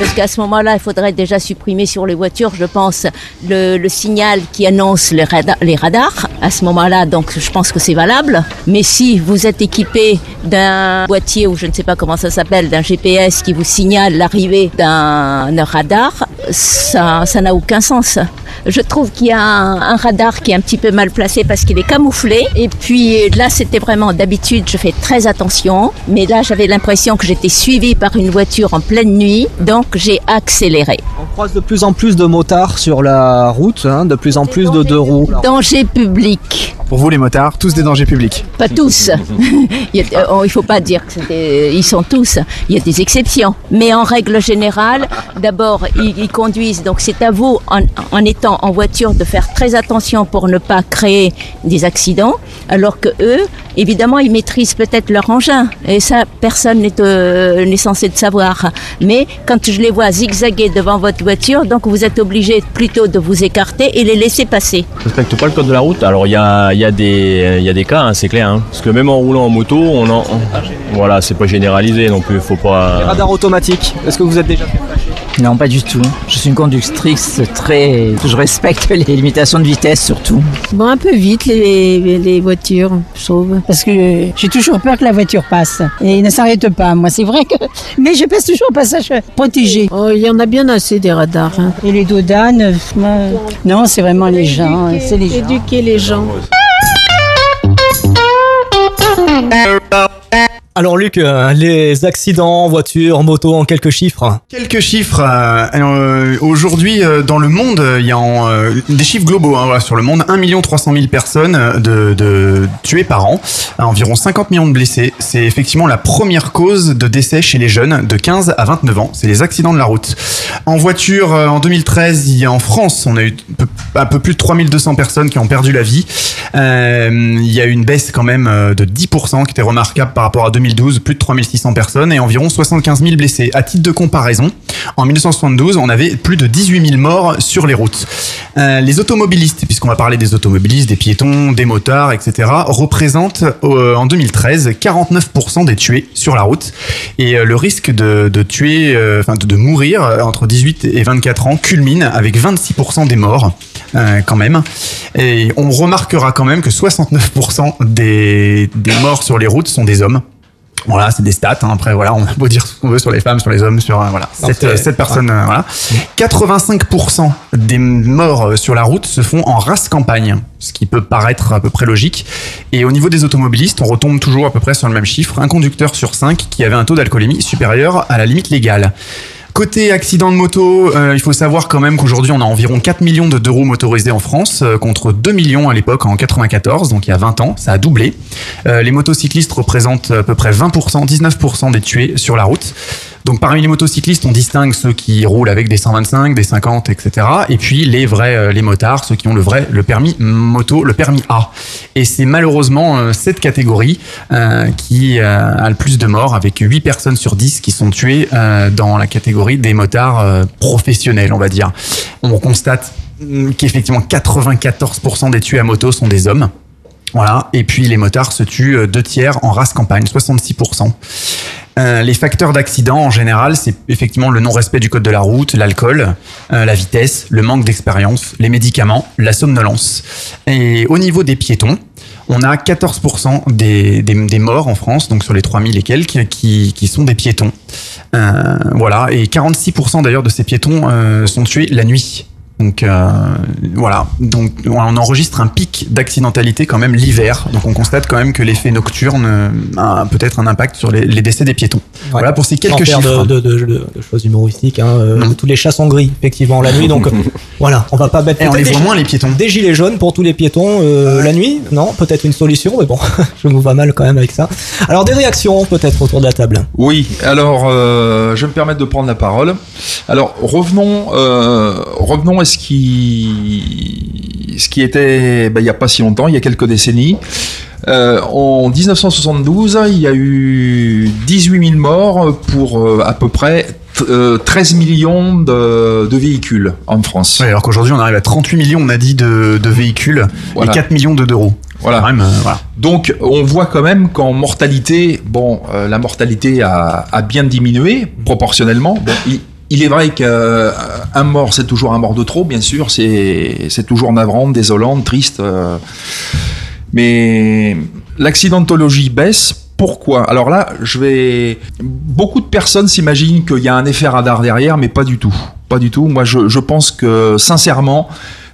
Parce qu'à ce moment-là, il faudrait déjà supprimer sur les voitures, je pense, le, signal qui annonce les, rada- les radars. À ce moment-là, donc, je pense que c'est valable. Mais si vous êtes équipé d'un boîtier ou je ne sais pas comment ça s'appelle, d'un GPS qui vous signale l'arrivée d'un radar, ça ça n'a aucun sens. Je trouve qu'il y a un, un radar qui est un petit peu mal placé parce qu'il est camouflé. Et puis là, c'était vraiment d'habitude, je fais très attention. Mais là, j'avais l'impression que j'étais suivie par une voiture en pleine nuit. Donc, j'ai accéléré. On croise de plus en plus de motards sur la route, hein, de plus en plus de deux roues. Danger public. Pour vous les motards, tous des dangers publics. Pas tous. *laughs* il ne oh, il faut pas dire que c'est des- ils sont tous. Il y a des exceptions. Mais en règle générale, d'abord, ils, ils conduisent. Donc c'est à vous, en, en étant en voiture, de faire très attention pour ne pas créer des accidents. Alors que eux, évidemment, ils maîtrisent peut-être leur engin. Et ça, personne n'est euh, censé le savoir. Mais quand je les vois zigzaguer devant votre voiture, donc vous êtes obligé plutôt de vous écarter et les laisser passer. respecte pas le code de la route? Alors il y a, il y a des, il y a des cas, hein, c'est clair. hein. Parce que même en roulant en moto, on en, on- voilà, c'est pas généralisé non plus. Faut pas. Les radars automatiques, est-ce que vous êtes déjà fait flasher? Non, pas du tout. Je suis une conductrice très. Je respecte *laughs* les limitations de vitesse surtout. Bon, un peu vite les, les voitures, je trouve. Parce que j'ai toujours peur que la voiture passe. Et il ne s'arrête pas, moi, c'est vrai que. *laughs* Mais je passe toujours au passage protégé. Oh, il y en a bien assez des radars. hein. Et les dodanes, euh, moi, non, c'est vraiment les gens. hein, C'est les gens. Éduquer les gens. Alors Luc, euh, les accidents, voiture, moto, en quelques chiffres. Quelques chiffres. euh, euh, Aujourd'hui, dans le monde, il y a en, des chiffres globaux hein, sur le monde. 1 300 000 personnes de, tuées par an, environ 50 millions de blessés. C'est effectivement la première cause de décès chez les jeunes de 15 à 29 ans. C'est les accidents de la route. En voiture, en 2013, il y a en France, on a eu un peu, plus de 3200 personnes qui ont perdu la vie. Il y a eu une baisse quand même de 10% qui était remarquable par rapport à 2012, plus de 3600 personnes et environ 75 000 blessés. À titre de comparaison, en 1972, on avait plus de 18 000 morts sur les routes. Euh, les automobilistes, puisqu'on va parler des automobilistes, des piétons, des motards, etc., représentent euh, en 2013 49% des tués sur la route. Et euh, le risque de, de tuer, euh, enfin de, de mourir entre 18 et 24 ans culmine avec 26% des morts. quand même. Et on remarquera quand même que 69% des, des morts sur les routes sont des hommes. Voilà, c'est des stats. hein. Après, voilà, on a beau dire ce qu'on veut sur les femmes, sur les hommes, sur euh, voilà, cette, euh, cette personne. euh, voilà. 85% des morts sur la route se font en race campagne, ce qui peut paraître à peu près logique. Et au niveau des automobilistes, on retombe toujours à peu près sur le même chiffre. Un conducteur sur 5 qui avait un taux d'alcoolémie supérieur à la limite légale. Côté accident de moto, euh, il faut savoir quand même qu'aujourd'hui on a environ 4 millions de deux roues motorisées en France euh, contre 2 millions à l'époque en 94, donc il y a 20 ans, ça a doublé. Euh, les motocyclistes représentent à peu près 20%, 19% des tués sur la route. Donc parmi les motocyclistes, on distingue ceux qui roulent avec des 125, des 50, etc. Et puis les vrais, euh, les motards, ceux qui ont le vrai, le permis moto, le permis A. Et c'est malheureusement euh, cette catégorie euh, qui a le plus de morts, avec 8 personnes sur 10 qui sont tuées dans la catégorie des motards professionnels, on va dire. On constate mm, qu'effectivement 94% des tués à moto sont des hommes. Voilà. Et puis les motards se tuent euh, deux tiers en race campagne, 66%. Euh, les facteurs d'accident en général, c'est effectivement le non-respect du code de la route, l'alcool, euh, la vitesse, le manque d'expérience, les médicaments, la somnolence. Et au niveau des piétons, on a 14% des, morts en France, donc sur les 3000 et quelques, qui, sont des piétons. Voilà, et 46% d'ailleurs de ces piétons sont tués la nuit. Donc euh, voilà, donc on enregistre un pic d'accidentalité quand même l'hiver. Donc on constate quand même que l'effet nocturne euh, a peut-être un impact sur les, les décès des piétons. Voilà pour ces quelques chiffres. De, de, de- de- de choses humoristiques. Hein, euh, tous les chats sont gris, effectivement, la nuit. Donc *laughs* voilà, on va pas mettre. Et on les voit moins les piétons. Des gilets jaunes pour tous les piétons euh, la nuit Non, peut-être une solution, mais bon, *laughs* je me vois mal quand même avec ça. Alors des réactions peut-être autour de la table. Oui, alors euh, je vais me permettre de prendre la parole. Alors revenons, euh, revenons à ce qui, ce qui était ben, il n'y a pas si longtemps, il y a quelques décennies. Euh, en 1972, il y a eu 18 000 morts pour euh, à peu près t- euh, 13 millions de, de véhicules en France. Ouais, alors qu'aujourd'hui on arrive à 38 millions, on a dit, de, de véhicules Voilà. et 4 millions de- d'euros. Voilà. Même, voilà. Donc, on voit quand même qu'en mortalité, bon, la mortalité a, a bien diminué proportionnellement. Bon, il, il est vrai qu'un mort, c'est toujours un mort de trop, bien sûr. C'est c'est toujours navrant, désolant, triste. euh. mais l'accidentologie baisse. Pourquoi? Alors là, je vais. Beaucoup de personnes s'imaginent qu'il y a un effet radar derrière, mais pas du tout. Pas du tout. Moi, je, je pense que sincèrement,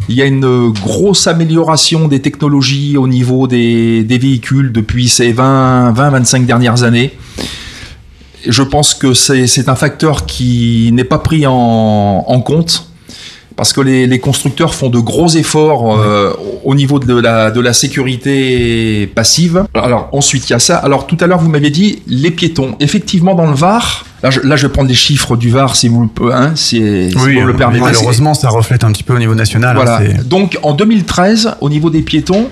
il y a une grosse amélioration des technologies au niveau des, des véhicules depuis ces 20-25 dernières années. Je pense que c'est un facteur qui n'est pas pris en, en compte parce que les, les constructeurs font de gros efforts euh, au niveau de la, de la sécurité passive. Alors ensuite il y a ça. Alors tout à l'heure vous m'avez dit les piétons. Effectivement dans le Var, là je, là, je vais prendre les chiffres du Var si vous hein, si, si Oui, vous le permettez. malheureusement ça reflète un petit peu au niveau national. hein, Voilà. Donc en 2013, au niveau des piétons,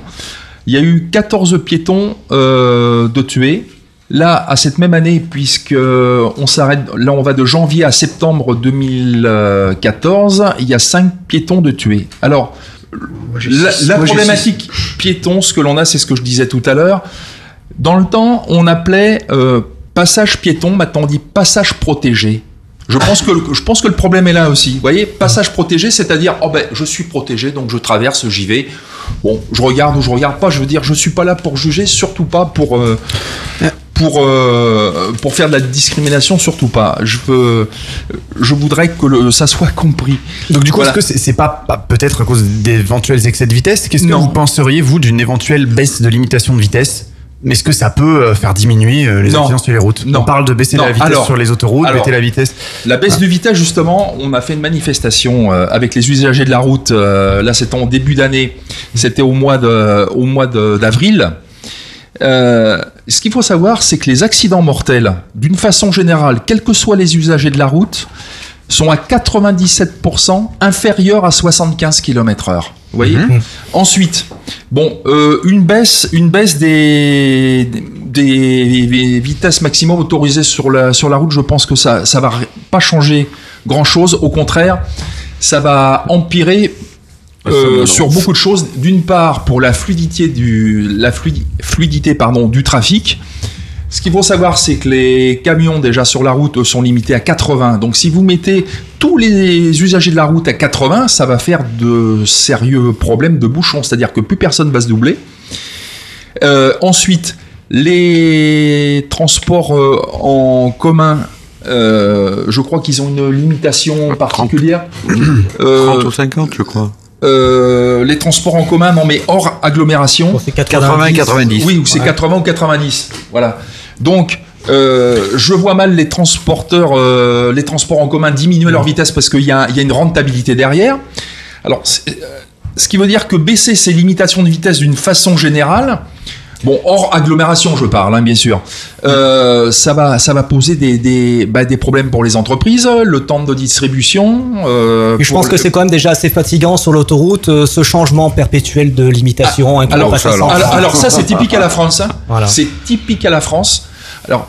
il y a eu 14 piétons euh, de tués. Là, à cette même année, puisque euh, on s'arrête, là on va de janvier à septembre 2014, il y a 5 piétons de tués. Alors, la, la moi, j'ai problématique piéton, ce que l'on a, c'est ce que je disais tout à l'heure. Dans le temps, on appelait euh, passage piéton, maintenant on dit passage protégé. Je pense que le, je pense que le problème est là aussi. Vous voyez, passage protégé, c'est-à-dire, oh ben, je suis protégé, donc je traverse, j'y vais. Bon, je regarde ou je regarde pas. Je veux dire, je suis pas là pour juger, surtout pas pour euh, pour euh, pour faire de la discrimination, surtout pas. Je veux, je voudrais que le, ça soit compris. Donc du coup, Voilà. est-ce que c'est c'est pas, pas peut-être à cause d'éventuels excès de vitesse? Qu'est-ce que Non. vous penseriez, vous, d'une éventuelle baisse de limitation de vitesse? Mais est-ce que ça peut euh, faire diminuer euh, les Non. accidents sur les routes? Non. On parle de baisser Non, la vitesse alors- sur les autoroutes, alors, baisser la vitesse. La baisse de vitesse, justement, on a fait une manifestation euh, avec les usagers de la route. là, c'était en début d'année. C'était au mois de, au mois d'avril. Euh, ce qu'il faut savoir, c'est que les accidents mortels, d'une façon générale, quels que soient les usagers de la route, sont à 97% inférieurs à 75 km/h. Vous voyez Ensuite, bon, euh, une baisse, une baisse des, des, des vitesses maximum autorisées sur la, sur la route, je pense que ça ça va pas changer grand-chose. Au contraire, ça va empirer euh, somnolence. sur beaucoup de choses. D'une part, pour la fluidité du, la fluidi- fluidité pardon, du trafic. Ce qu'il faut savoir, c'est que les camions déjà sur la route sont limités à 80. Donc si vous mettez tous les usagers de la route à 80, ça va faire de sérieux problèmes de bouchons. C'est-à-dire que plus personne va se doubler. Euh, ensuite, Les transports euh, en commun, euh, je crois qu'ils ont une limitation particulière. *coughs* Euh, 30 ou 50, je crois. Euh, les transports en commun, non mais hors agglomération. c'est 80, 90. Oui, ou c'est Ouais. 80 ou 90. Voilà. Donc, euh, je vois mal les transporteurs, euh, les transports en commun diminuer leur vitesse parce qu'il y, y a une rentabilité derrière. Alors, euh, ce qui veut dire que baisser ces limitations de vitesse d'une façon générale, bon, hors agglomération, je parle, hein, bien sûr, euh, ça va, ça va poser des, des, bah, des problèmes pour les entreprises, le temps de distribution. euh, Et je pense que le- c'est quand même déjà assez fatigant sur l'autoroute, euh, ce changement perpétuel de limitation. hein, qu'on Alors, passe à alors, 100. alors ça, c'est typique à la France. hein. Voilà. C'est typique à la France. Alors,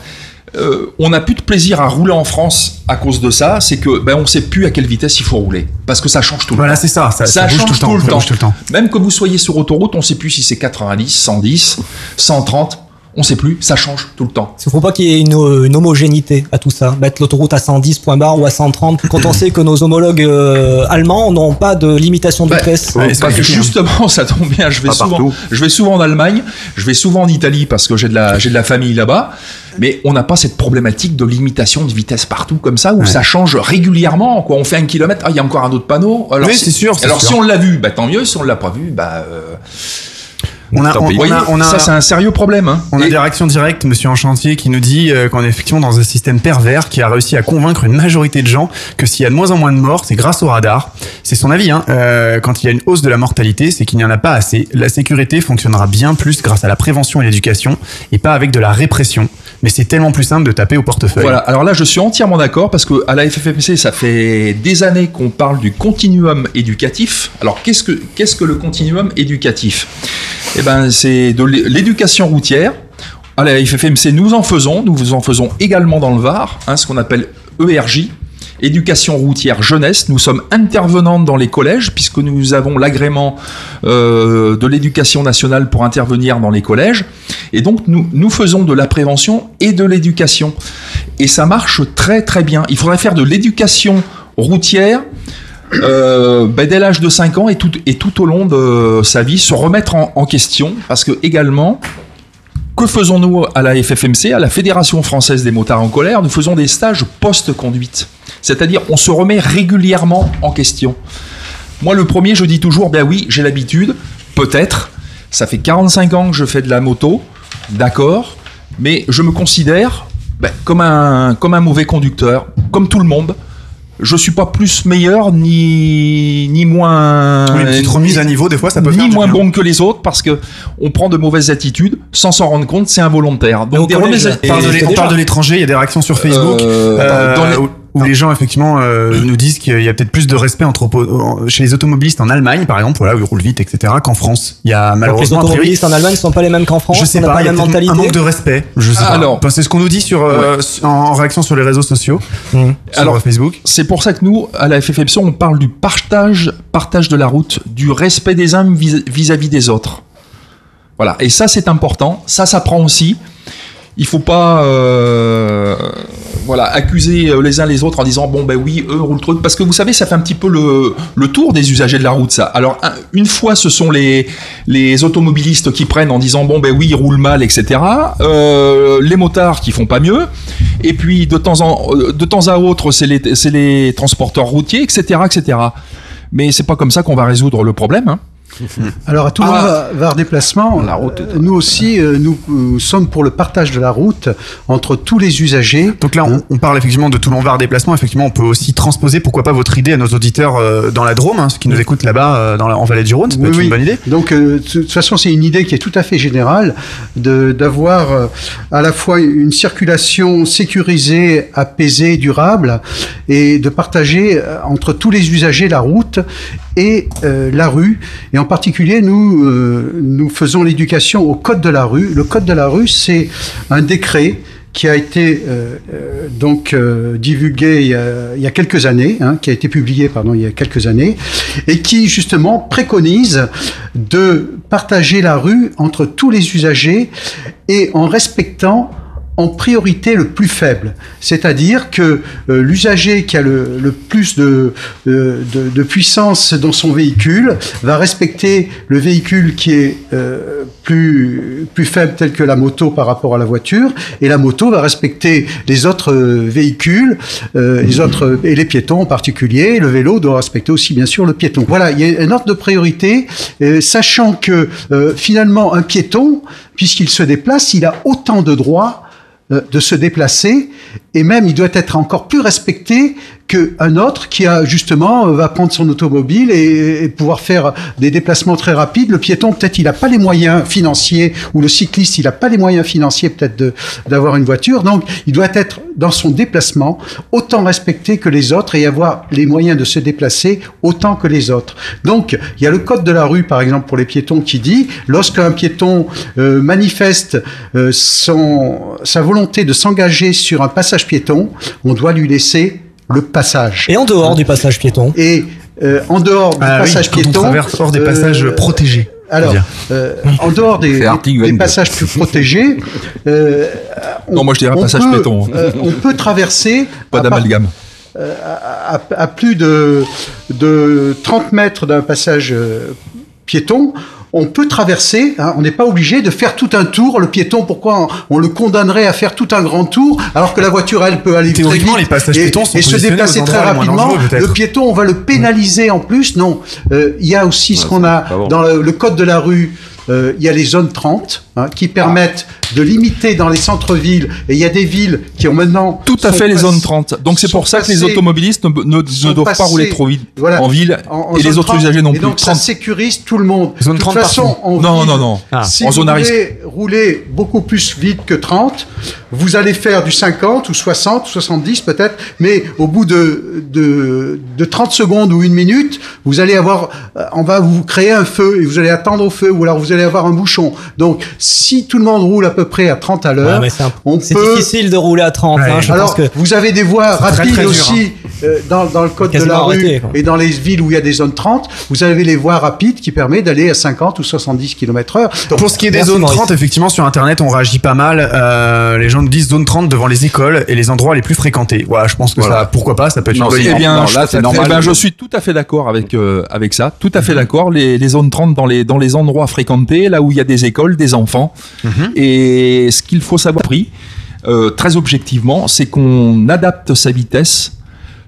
euh, on n'a plus de plaisir à rouler en France à cause de ça. C'est que ben, on sait plus à quelle vitesse il faut rouler parce que ça change tout le Voilà, temps. c'est ça, ça- change tout le temps, ça bouge tout le temps. Même que vous soyez sur autoroute, on sait plus si c'est 90, 110, 130. On sait plus. Ça change tout le temps. Il ne faut pas qu'il y ait une, une homogénéité à tout ça. Mettre l'autoroute à 110 point barre ou à 130 quand on sait que nos homologues euh, allemands n'ont pas de limitation de Bah, vitesse. Parce que justement, ça tombe bien. Je vais Pas souvent, partout. je vais souvent en Allemagne, je vais souvent en Italie parce que j'ai de la, j'ai de la famille là-bas. Mais on n'a pas cette problématique de limitation de vitesse partout comme ça où ça change régulièrement. Quoi, on fait un kilomètre, ah, il y a encore un autre panneau. Alors, Oui, si- c'est sûr, Alors sûr. si on l'a vu, bah tant mieux. Si on l'a pas vu, bah. euh, On a, on, pis. on a, Voyez, on a- ça c'est un sérieux problème. hein. On a des réactions directes, monsieur en chantier, qui nous dit euh, qu'on est effectivement dans un système pervers qui a réussi à convaincre une majorité de gens que s'il y a de moins en moins de morts, c'est grâce au radar. C'est son avis, hein. Euh, quand il y a une hausse de la mortalité, c'est qu'il n'y en a pas assez. La sécurité fonctionnera bien plus grâce à la prévention et l'éducation, et pas avec de la répression. Mais c'est tellement plus simple de taper au portefeuille. Voilà, alors là je suis entièrement d'accord parce que à la FFMC ça fait des années qu'on parle du continuum éducatif. Alors qu'est-ce que qu'est-ce que le continuum éducatif? Eh ben c'est de l'é- l'éducation routière. À la FFMC nous en faisons, nous en faisons également dans le Var, hein, ce qu'on appelle ERJ. Éducation routière jeunesse, nous sommes intervenants dans les collèges puisque nous avons l'agrément euh, de l'éducation nationale pour intervenir dans les collèges. Et donc nous, faisons de la prévention et de l'éducation. Et ça marche très très bien. Il faudrait faire de l'éducation routière euh, ben, dès l'âge de 5 ans et tout, au long de sa vie, se remettre en, en question. Parce que également, que faisons-nous à la FFMC, à la Fédération française des motards en colère? Nous faisons des stages post-conduite. C'est-à-dire, on se remet régulièrement en question. Moi, le premier, je dis toujours, ben oui, j'ai l'habitude, peut-être. Ça fait 45 ans que je fais de la moto, d'accord, mais je me considère ben, comme, un, comme un mauvais conducteur, comme tout le monde. Je suis pas plus meilleur ni ni moins Oui, une petite remise à niveau, des fois, ça peut ni faire moins bon que les autres parce que on prend de mauvaises attitudes sans s'en rendre compte, c'est involontaire. Donc des remises à- on parle de l'étranger, il y a des réactions sur Facebook Euh, euh, dans les- où, où les gens effectivement euh, nous disent qu'il y a peut-être plus de respect entre, en- chez les automobilistes en Allemagne par exemple, voilà, où ils roulent vite, etc., qu'en France. Il y a les malheureusement priori- automobilistes en Allemagne ne sont pas les mêmes qu'en France? Je sais on pas, pas il y la a même mentalité? un manque de respect. Je sais pas. Alors- Enfin, c'est ce qu'on nous dit sur euh, en, en réaction sur les réseaux sociaux, sur Alors, Facebook. C'est pour ça que nous, à la FFMC, on parle du partage, partage de la route, du respect des uns vis- vis-à-vis des autres. Voilà, et ça c'est important, ça s'apprend aussi. Il faut pas euh, voilà, accuser euh, les uns les autres en disant bon ben oui, eux roulent trop parce que vous savez ça fait un petit peu le, le tour des usagers de la route ça. Alors un- une fois ce sont les, les automobilistes qui prennent en disant bon ben oui ils roulent mal etc. Euh, les motards qui font pas mieux et puis de temps en euh, de temps à autre c'est les c'est les transporteurs routiers etc etc. Mais c'est pas comme ça qu'on va résoudre le problème. hein. *laughs* Alors à tout Ah. VAR déplacement, euh, nous aussi, euh, nous, sommes pour le partage de la route entre tous les usagers. Donc là, on, on parle effectivement de Toulon Var déplacement. Effectivement, on peut aussi transposer, pourquoi pas, votre idée à nos auditeurs euh, dans la Drôme, hein, ceux qui nous écoutent là-bas euh, dans la- en Vallée du Rhône. Ça peut Oui, être oui. une bonne idée. Donc, euh, de toute façon, c'est une idée qui est tout à fait générale de d'avoir euh, à la fois une circulation sécurisée, apaisée, durable, et de partager euh, entre tous les usagers la route et euh, la rue. Et en particulier, nous euh, nous faisons l'éducation au code de la rue. Le code de la rue, c'est un décret qui a été euh, euh, donc divulgué il y, a, quelques années, hein, qui a été publié il y a quelques années, et qui justement préconise de partager la rue entre tous les usagers et en respectant en priorité le plus faible. C'est-à-dire que euh, l'usager qui a le, le plus de, de, de- de puissance dans son véhicule va respecter le véhicule qui est euh, plus, plus faible tel que la moto par rapport à la voiture et la moto va respecter les autres euh, véhicules euh, les autres et les piétons en particulier le vélo doit respecter aussi bien sûr le piéton voilà il y a un ordre de priorité euh, sachant que euh, finalement un piéton puisqu'il se déplace il a autant de droits euh, de se déplacer et même il doit être encore plus respecté qu'un autre qui a justement euh, va prendre son automobile et, pouvoir faire des déplacements très rapides. Le piéton peut-être il n'a pas les moyens financiers ou le cycliste il n'a pas les moyens financiers peut-être d'avoir une voiture donc il doit être dans son déplacement autant respecté que les autres et avoir les moyens de se déplacer autant que les autres. Donc il y a le code de la rue par exemple pour les piétons qui dit lorsqu'un piéton euh, manifeste euh, son, sa volonté de s'engager sur un passage piéton, on doit lui laisser le passage. Et en dehors du passage piéton Et euh, en dehors du Ah oui, passage quand on piéton, traverse hors des euh, passages protégés, Alors, euh, en dehors des, C'est des- article des 22. passages plus protégés, euh, Non, moi, je dirais passage peut, piéton, hein. euh, on peut traverser Pas d'amalgame. euh, à, à- à plus de, de 30 mètres d'un passage euh, piéton, on peut traverser, hein, on n'est pas obligé de faire tout un tour. Le piéton, pourquoi on, on le condamnerait à faire tout un grand tour, alors que la voiture, elle peut aller très vite les passages et, piétons sont et se déplacer très rapidement. Le piéton, on va le pénaliser en plus. Non, Euh, il y a aussi ce qu'on a dans le, le code de la rue. euh, Il y a les zones 30 hein, qui permettent de limiter dans les centres-villes. Et il y a des villes qui ont maintenant Tout à fait les zones 30. Donc c'est pour ça que les automobilistes ne, ne- ne sont doivent pas rouler trop vite voilà, en ville en- en et les zone autres 30, usagers non et plus. donc ça 30. sécurise tout le monde. Zone de 30 toute façon, en Non, ville, non, non. Ah, Si en vous zone à voulez rouler beaucoup plus vite que 30, vous allez faire du 50 ou 60 ou 70 peut-être, mais au bout de, de, de 30 secondes ou une minute, vous allez avoir, euh, on va vous créer un feu et vous allez attendre au feu ou alors vous allez avoir un bouchon. Donc, si tout le monde roule à peu près à 30 à l'heure, Ouais, c'est peut difficile de rouler à 30. hein, je alors, pense que vous avez des voies très, rapides très aussi euh, dans, dans le code de la rue arrêté, quoi. et dans les villes où il y a des zones 30. Vous avez les voies rapides qui permettent d'aller à 50 ou 70 km heure. Donc, Pour ce qui est des zones Maurice. 30, effectivement, sur Internet, on réagit pas mal. Euh, les gens nous disent zone 30 devant les écoles et les endroits les plus fréquentés. Voilà, je pense que Voilà. ça, pourquoi pas, ça peut être Non, une bonne Eh idée. bien, Non, je- là, c'est eh normal. ben, je suis tout à fait d'accord avec euh, avec ça. Tout à fait d'accord. Les, les zones 30 dans les dans les endroits fréquentés, là où il y a des écoles, des enfants. Et ce qu'il faut savoir, euh, très objectivement, c'est qu'on adapte sa vitesse,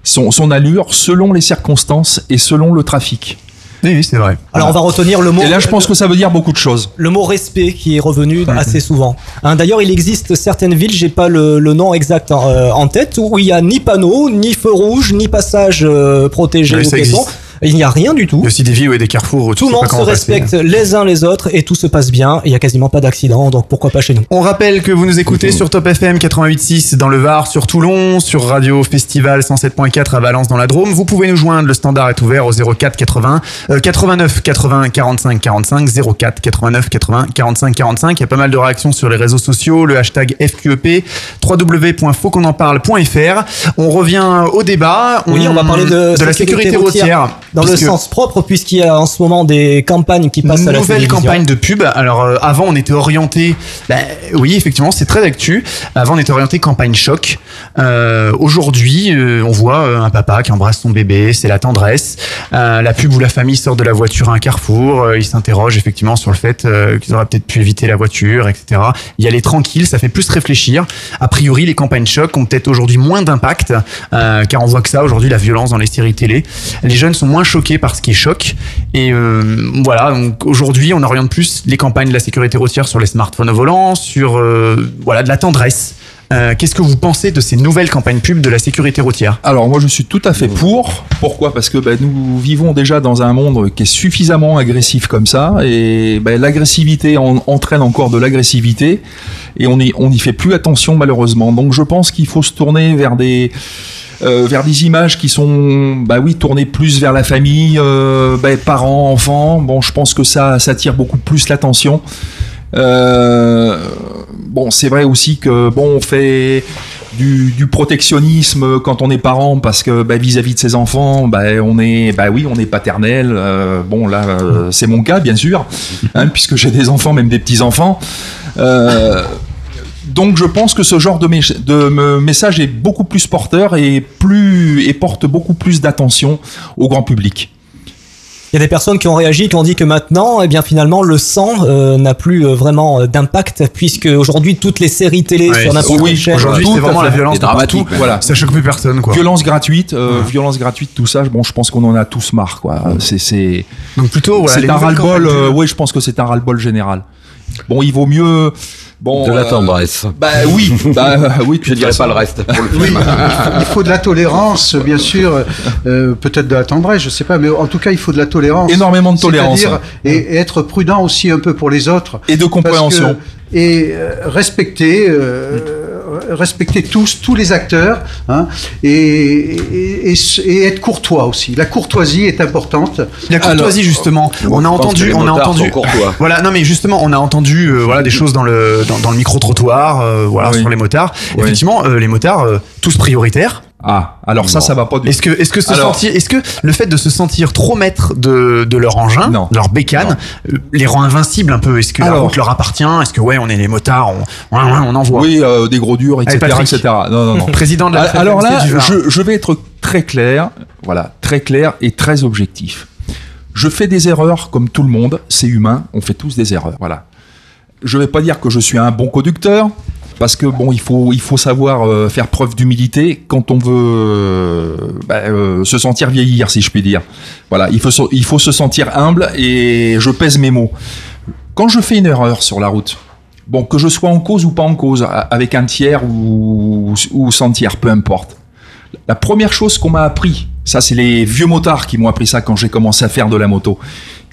son son allure selon les circonstances et selon le trafic. Oui, oui, c'est vrai. Alors on va retenir le mot. Et là, je pense que ça veut dire beaucoup de choses. le mot respect qui est revenu assez souvent. Hein, D'ailleurs, il existe certaines villes, j'ai pas le, le nom exact en, euh, en tête, où il y a ni panneau, ni feu rouge, ni passage euh, protégé Oui, ou. Il n'y a rien du tout. Il y a aussi des villes et des carrefours Tout le monde se passer. respecte les uns les autres et tout se passe bien. Il y a quasiment pas d'accident, donc pourquoi pas chez nous On rappelle que vous nous écoutez sur Top FM 88.6 dans le Var, sur Toulon, sur Radio Festival 107.4 à Valence dans la Drôme. Vous pouvez nous joindre, le standard est ouvert au 04 80 euh, 89 80 45 45 04 89 80 45 45. Il y a pas mal de réactions sur les réseaux sociaux, le hashtag FQEP, www.fautquonenparle.fr. On revient au débat. Oui, on va parler de, la sécurité routière. Dans le puisque- sens propre, puisqu'il y a en ce moment des campagnes qui passent à la nouvelle campagne de pub. Alors euh, avant on était orienté, ben, oui effectivement c'est très d'actu. Avant on était orienté campagne choc. Euh, Aujourd'hui euh, on voit euh, un papa qui embrasse son bébé, c'est la tendresse. Euh, la pub où la famille sort de la voiture à un carrefour, euh, il s'interroge effectivement sur le fait qu'ils auraient peut-être pu éviter la voiture, etc. Y aller tranquille, ça fait plus réfléchir. A priori les campagnes choc ont peut-être aujourd'hui moins d'impact car on voit que ça aujourd'hui la violence dans les séries télé. Les jeunes sont moins choqués par ce qui choc et euh, voilà, donc aujourd'hui, on oriente plus les campagnes de la sécurité routière sur les smartphones au volant, sur euh, voilà de la tendresse. Euh, Qu'est-ce que vous pensez de ces nouvelles campagnes pub de la sécurité routière Alors moi je suis tout à fait pour. Pourquoi? Parce que ben, nous vivons déjà dans un monde qui est suffisamment agressif comme ça et ben, l'agressivité en- entraîne encore de l'agressivité et on n'y on n'y fait plus attention malheureusement. Donc je pense qu'il faut se tourner vers des euh, vers des images qui sont bah oui tournées plus vers la famille, euh, ben, parents, enfants. Bon je pense que ça ça attire beaucoup plus l'attention. Euh, bon, c'est vrai aussi que bon, on fait du, du protectionnisme quand on est parent parce que bah, vis-à-vis de ses enfants, bah, on est, bah oui, on est paternel. euh, bon, là, euh, c'est mon cas, bien sûr, hein, puisque j'ai des enfants, même des petits enfants. Euh, Donc je pense que ce genre de, de me- message est beaucoup plus porteur et plus et porte beaucoup plus d'attention au grand public. Il y a des personnes qui ont réagi, qui ont dit que maintenant, eh bien finalement, le sang euh, n'a plus euh, vraiment euh, d'impact puisque aujourd'hui toutes les séries télé Ouais, sur n'importe oui, quelle chaîne. aujourd'hui, c'est vraiment la violence de partout. Voilà. Ça choque plus personne, quoi. Violence gratuite, euh, violence gratuite, tout ça. Bon, je pense qu'on en a tous marre, quoi. C'est c'est. Donc plutôt, voilà, c'est un ras-le-bol. euh, oui, je pense que c'est un ras-le-bol général. Bon, il vaut mieux. Bon, De la euh, tendresse. Bah oui, *laughs* bah euh, oui. Je dirais pas le reste pour le Oui, film. il faut de la tolérance, bien sûr, euh, peut-être de la tendresse, je sais pas, mais en tout cas, il faut de la tolérance. Énormément de tolérance, hein. Et, et être prudent aussi un peu pour les autres. Et de compréhension. Que- et euh, respecter, euh, respecter tous, tous les acteurs, hein, et, et, et s- et être courtois aussi. La courtoisie est importante. La courtoisie justement. On a entendu, on a entendu. *laughs* Voilà, non mais justement, on a entendu euh, voilà des choses dans le dans, dans le micro trottoir, euh, voilà Oui. sur les motards. Oui. Effectivement, euh, les motards euh, tous prioritaires. Ah, alors ça, ça va pas du Est-ce que est-ce que se Alors- sentir, est-ce que le fait de se sentir trop maître de, de leur engin, de leur bécane, euh, les rend invincibles un peu? Est-ce que la route leur appartient? Est-ce que ouais, on est les motards, on ouais, ouais, on envoie? Oui, euh, des gros durs, etc. Allez, etc. Non, non, non. *laughs* Président de la Ah, Alors là, je, je vais être très clair, voilà, très clair et très objectif. Je fais des erreurs comme tout le monde, c'est humain, on fait tous des erreurs, voilà. Je vais pas dire que je suis un bon conducteur, parce que bon, il faut, il faut savoir euh, faire preuve d'humilité quand on veut euh, bah, euh, se sentir vieillir, si je puis dire. Voilà, il faut, il faut se sentir humble et je pèse mes mots. Quand je fais une erreur sur la route, bon, que je sois en cause ou pas en cause, avec un tiers ou, ou sans tiers, peu importe. La première chose qu'on m'a appris, ça c'est les vieux motards qui m'ont appris ça quand j'ai commencé à faire de la moto.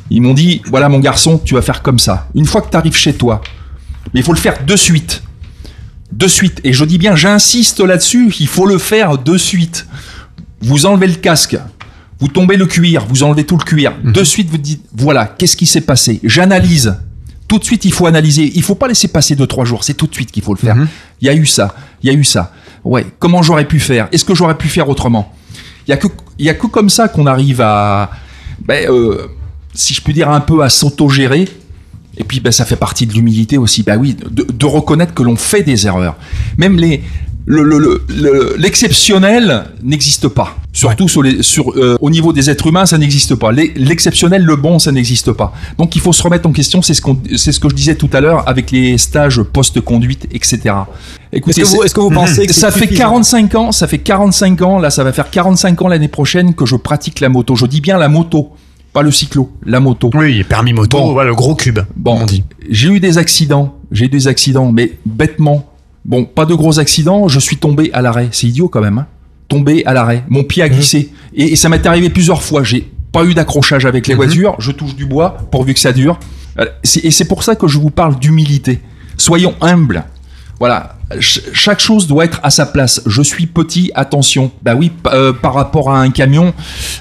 Ils m'ont dit, voilà mon garçon, tu vas faire comme ça. Une fois que tu arrives chez toi, mais il faut le faire de suite. De suite. Et je dis bien, j'insiste là-dessus, il faut le faire de suite. Vous enlevez le casque, vous tombez le cuir, vous enlevez tout le cuir. De suite, vous dites, voilà, qu'est-ce qui s'est passé? J'analyse. Tout de suite, il faut analyser. Il faut pas laisser passer deux, trois jours. C'est tout de suite qu'il faut le faire. Il y a eu ça. Il y a eu ça. Ouais. Comment j'aurais pu faire? Est-ce que j'aurais pu faire autrement? Il y a que, il y a que comme ça qu'on arrive à, ben, euh, si je puis dire, un peu à s'auto-gérer. Et puis, ben, ça fait partie de l'humilité aussi. Bah oui, de, de reconnaître que l'on fait des erreurs. Même les, le- le- le- le- l'exceptionnel n'existe pas. Surtout sur les, sur, euh, au niveau des êtres humains, ça n'existe pas. L'exceptionnel, le bon, ça n'existe pas. Donc il faut se remettre en question. C'est ce, qu'on- c'est ce que je disais tout à l'heure avec les stages post-conduite, etc. Écoutez, Est-ce que vous- que vous pensez que ça fait suffisant 45 ans, ça fait 45 ans, là, ça va faire 45 ans l'année prochaine que je pratique la moto. Je dis bien la moto, pas le cyclo, la moto. Oui, permis moto, voilà, le gros cube. Bon, on dit. j'ai eu des accidents, j'ai eu des accidents, mais bêtement. Bon, pas de gros accidents, je suis tombé à l'arrêt. C'est idiot quand même. Hein tombé à l'arrêt. Mon pied a glissé. Et, et ça m'est arrivé plusieurs fois. J'ai pas eu d'accrochage avec les voitures. Je touche du bois pourvu que ça dure. Euh, Et c'est pour ça que je vous parle d'humilité. Soyons humbles. Voilà, chaque chose doit être à sa place. Je suis petit, attention. Bah oui, euh, par rapport à un camion,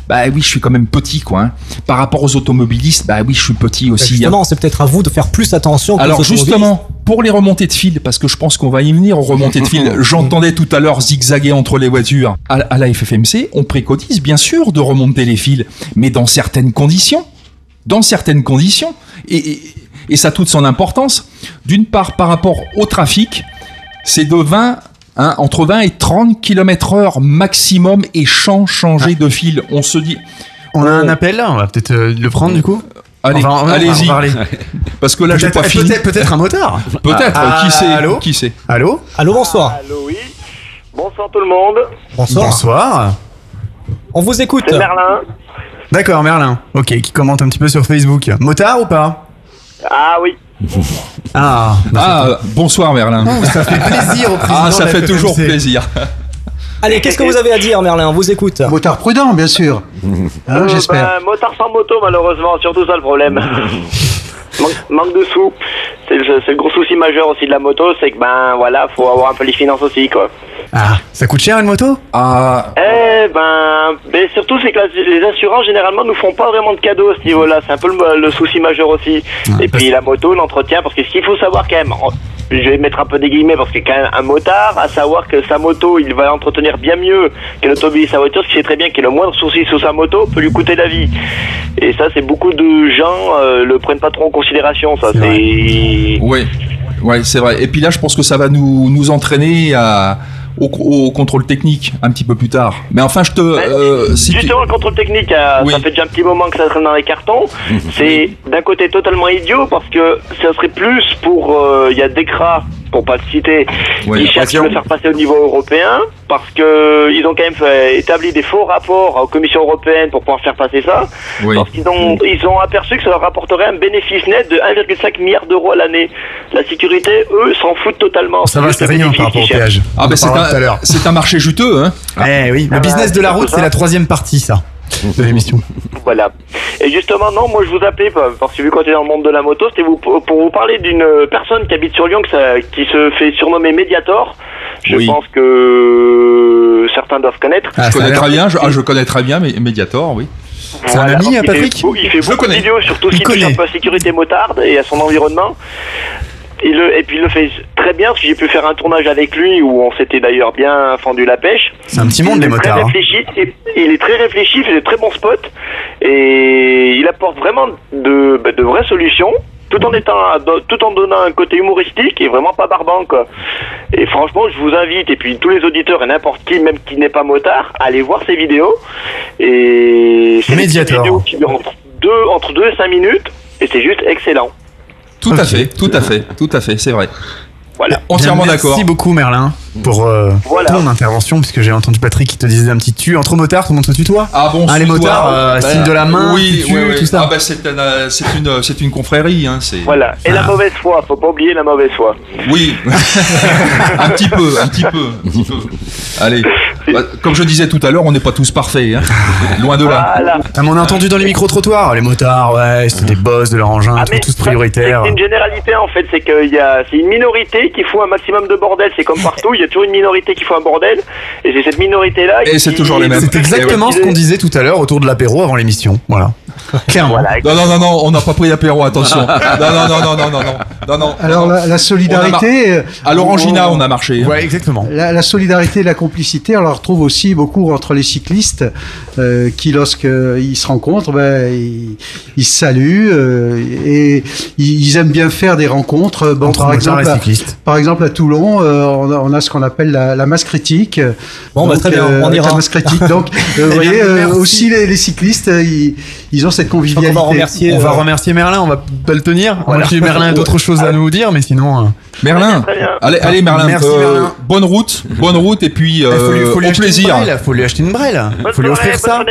bah oui, je suis quand même petit, quoi. hein. Par rapport aux automobilistes, bah oui, je suis petit aussi. hein. Justement, c'est peut-être à vous de faire plus attention. Alors justement, pour les remontées de fil, parce que je pense qu'on va y venir aux remontées de fil, *laughs* j'entendais tout à l'heure zigzaguer entre les voitures. À, à la FFMC, on préconise bien sûr de remonter les fils, mais dans certaines conditions. Dans certaines conditions. Et, et, et ça a toute son importance. D'une part, par rapport au trafic, c'est de 20... hein, entre 20 et 30 km heure maximum et sans changer de fil. On se dit... On a un appel, on va peut-être euh, le prendre du coup. Allez, va- allez-y. *laughs* Parce que là, j'ai pas fini. peut-être- peut-être un motard. Peut-être. Ah, qui sait allô Qui sait Allô Allô, bonsoir. Allô, oui. Bonsoir tout le monde. Bonsoir. Bonsoir. On vous écoute. C'est Merlin. D'accord, Merlin. Ok, qui commente un petit peu sur Facebook. Motard ou pas? Ah oui. Ah, Ah, euh, bonsoir Merlin. Oh, ça fait plaisir au président Ah, ça fait toujours plaisir. Allez, qu'est-ce que vous avez à dire, Merlin? On vous écoute. Motard prudent, bien sûr. Hein, Euh, J'espère. ben, motard sans moto, malheureusement, surtout ça le problème. *laughs* manque, manque de sous. C'est le, c'est le gros souci majeur aussi de la moto, c'est que ben voilà, faut avoir un peu les finances aussi quoi. Ah, ça coûte cher une moto? Ah, Eh ben, mais surtout c'est que la- les assurances généralement nous font pas vraiment de cadeaux à ce niveau-là. C'est un peu le, le souci majeur aussi. Et puis la moto, l'entretien, parce que ce qu'il faut savoir quand même, je vais mettre un peu des guillemets parce que quand même un motard, à savoir que sa moto, il va l'entretenir bien mieux que l'automobiliste sa voiture, ce qui est très bien que le moindre souci sur sa moto peut lui coûter la vie. Et ça, c'est beaucoup de gens euh, le prennent pas trop en considération. Ça, c'est Oui. Ouais, c'est vrai. Et puis là, je pense que ça va nous, nous entraîner à, au, au contrôle technique un petit peu plus tard. Mais enfin, je te. euh, si tu- Justement, le contrôle technique, euh, ça fait déjà un petit moment que ça traîne dans les cartons. C'est d'un côté totalement idiot parce que ça serait plus pour. euh, Il y a Decra, pour pas le citer, Oui, qui la cherche à le faire passer au niveau européen parce que ils ont quand même fait- établi des faux rapports aux commissions européennes pour pouvoir faire passer ça. Oui. Parce qu'ils ont, ils ont aperçu que ça leur rapporterait un bénéfice net de 1,5 milliard d'euros à l'année. La sécurité, eux, s'en foutent totalement. Ça va, c'est rien par rapport au cherchent. péage. Ah, ben en c'est un, marché juteux, hein. Eh oui, Ah le bah, business de la route, c'est la troisième partie, ça, de l'émission. Voilà. Et justement, non, moi je vous appelais parce que vu qu'on est dans le monde de la moto, c'était vous, pour vous parler d'une personne qui habite sur Lyon, que ça- qui se fait surnommer Mediator. Je Oui. pense que certains doivent connaître. je connais très bien. Je, ah, je connais très bien, mais Mediator, oui. C'est un ami, donc à il Patrick fait, beau- Il fait Je beaucoup de vidéos sur tout ce qui touche un peu à la sécurité motarde et à son environnement. Il le, et puis il le fait très bien parce que j'ai pu faire un tournage avec lui où on s'était d'ailleurs bien fendu la pêche. C'est un petit monde, Il les est très motards. hein. et- il est très réfléchi, il fait de très bons spots et il apporte vraiment de, bah, de vraies solutions tout en étant tout en donnant un côté humoristique et vraiment pas barbant quoi. Et franchement, je vous invite et puis tous les auditeurs et n'importe qui même qui n'est pas motard, à aller voir ces vidéos et c'est des Mediator. vidéos qui durent entre 2 et 5 minutes et c'est juste excellent. Tout à fait, tout à fait, tout à fait, c'est vrai. Voilà. Entièrement d'accord. Merci beaucoup, Merlin, pour euh, Voilà. ton intervention, puisque j'ai entendu Patrick qui te disait un petit tu. Entre motards, tout le monde se tutoie Ah bon, Ah, les motards, euh, bah, signe de la main, oui, tu, oui, oui. tout ça. Ah bah c'est un, euh, une, c'est une confrérie, hein. C'est. Voilà. Et la mauvaise foi, faut pas oublier la mauvaise foi. Oui, *laughs* un petit peu, un petit peu, un petit peu. Allez, Bah, comme je disais tout à l'heure, on n'est pas tous parfaits, hein. loin de là. Voilà. Ah, mais on a entendu dans les micro-trottoirs, les motards, ouais, c'est des boss de leur engin, Ah, tous ça, prioritaires. C'est une généralité en fait, c'est qu'il y a, c'est une minorité qui fout un maximum de bordel. C'est comme partout, il y a toujours une minorité qui fout un bordel, et c'est cette minorité là. Et c'est toujours les mêmes. C'est exactement ce qu'on disait tout à l'heure autour de l'apéro avant l'émission. Voilà. *laughs* Clairement. Non, non, non, non, on n'a pas pris l'apéro, attention. *laughs* non, non, non, non, non, non, non. Alors. La, solidarité. Euh, à l'Orangina, on, a marché. Hein. Ouais, exactement. La, solidarité et la complicité, on la retrouve aussi beaucoup entre les cyclistes euh, qui, lorsqu'ils euh, se rencontrent, ben, ils, se saluent euh, et ils, aiment bien faire des rencontres. Par exemple, à, Toulon, on, a, ce qu'on appelle la, masse critique. Bon, bah, Donc, très bien, on ira. La masse critique. Donc, *laughs* vous voyez, aussi les, cyclistes, ils, ils ont cette convivialité. va remercier. On va euh, remercier Merlin, on va pas le tenir. Voilà. Merlin a d'autres choses à nous dire, mais sinon. euh, Merlin, Très bien. allez, allez Merlin, Merci, euh, Merlin. bonne route, bonne route et puis il faut lui, euh, faut lui au acheter plaisir. Une brêle, faut lui acheter une brêle. Bonne Faut lui soirée, offrir ça.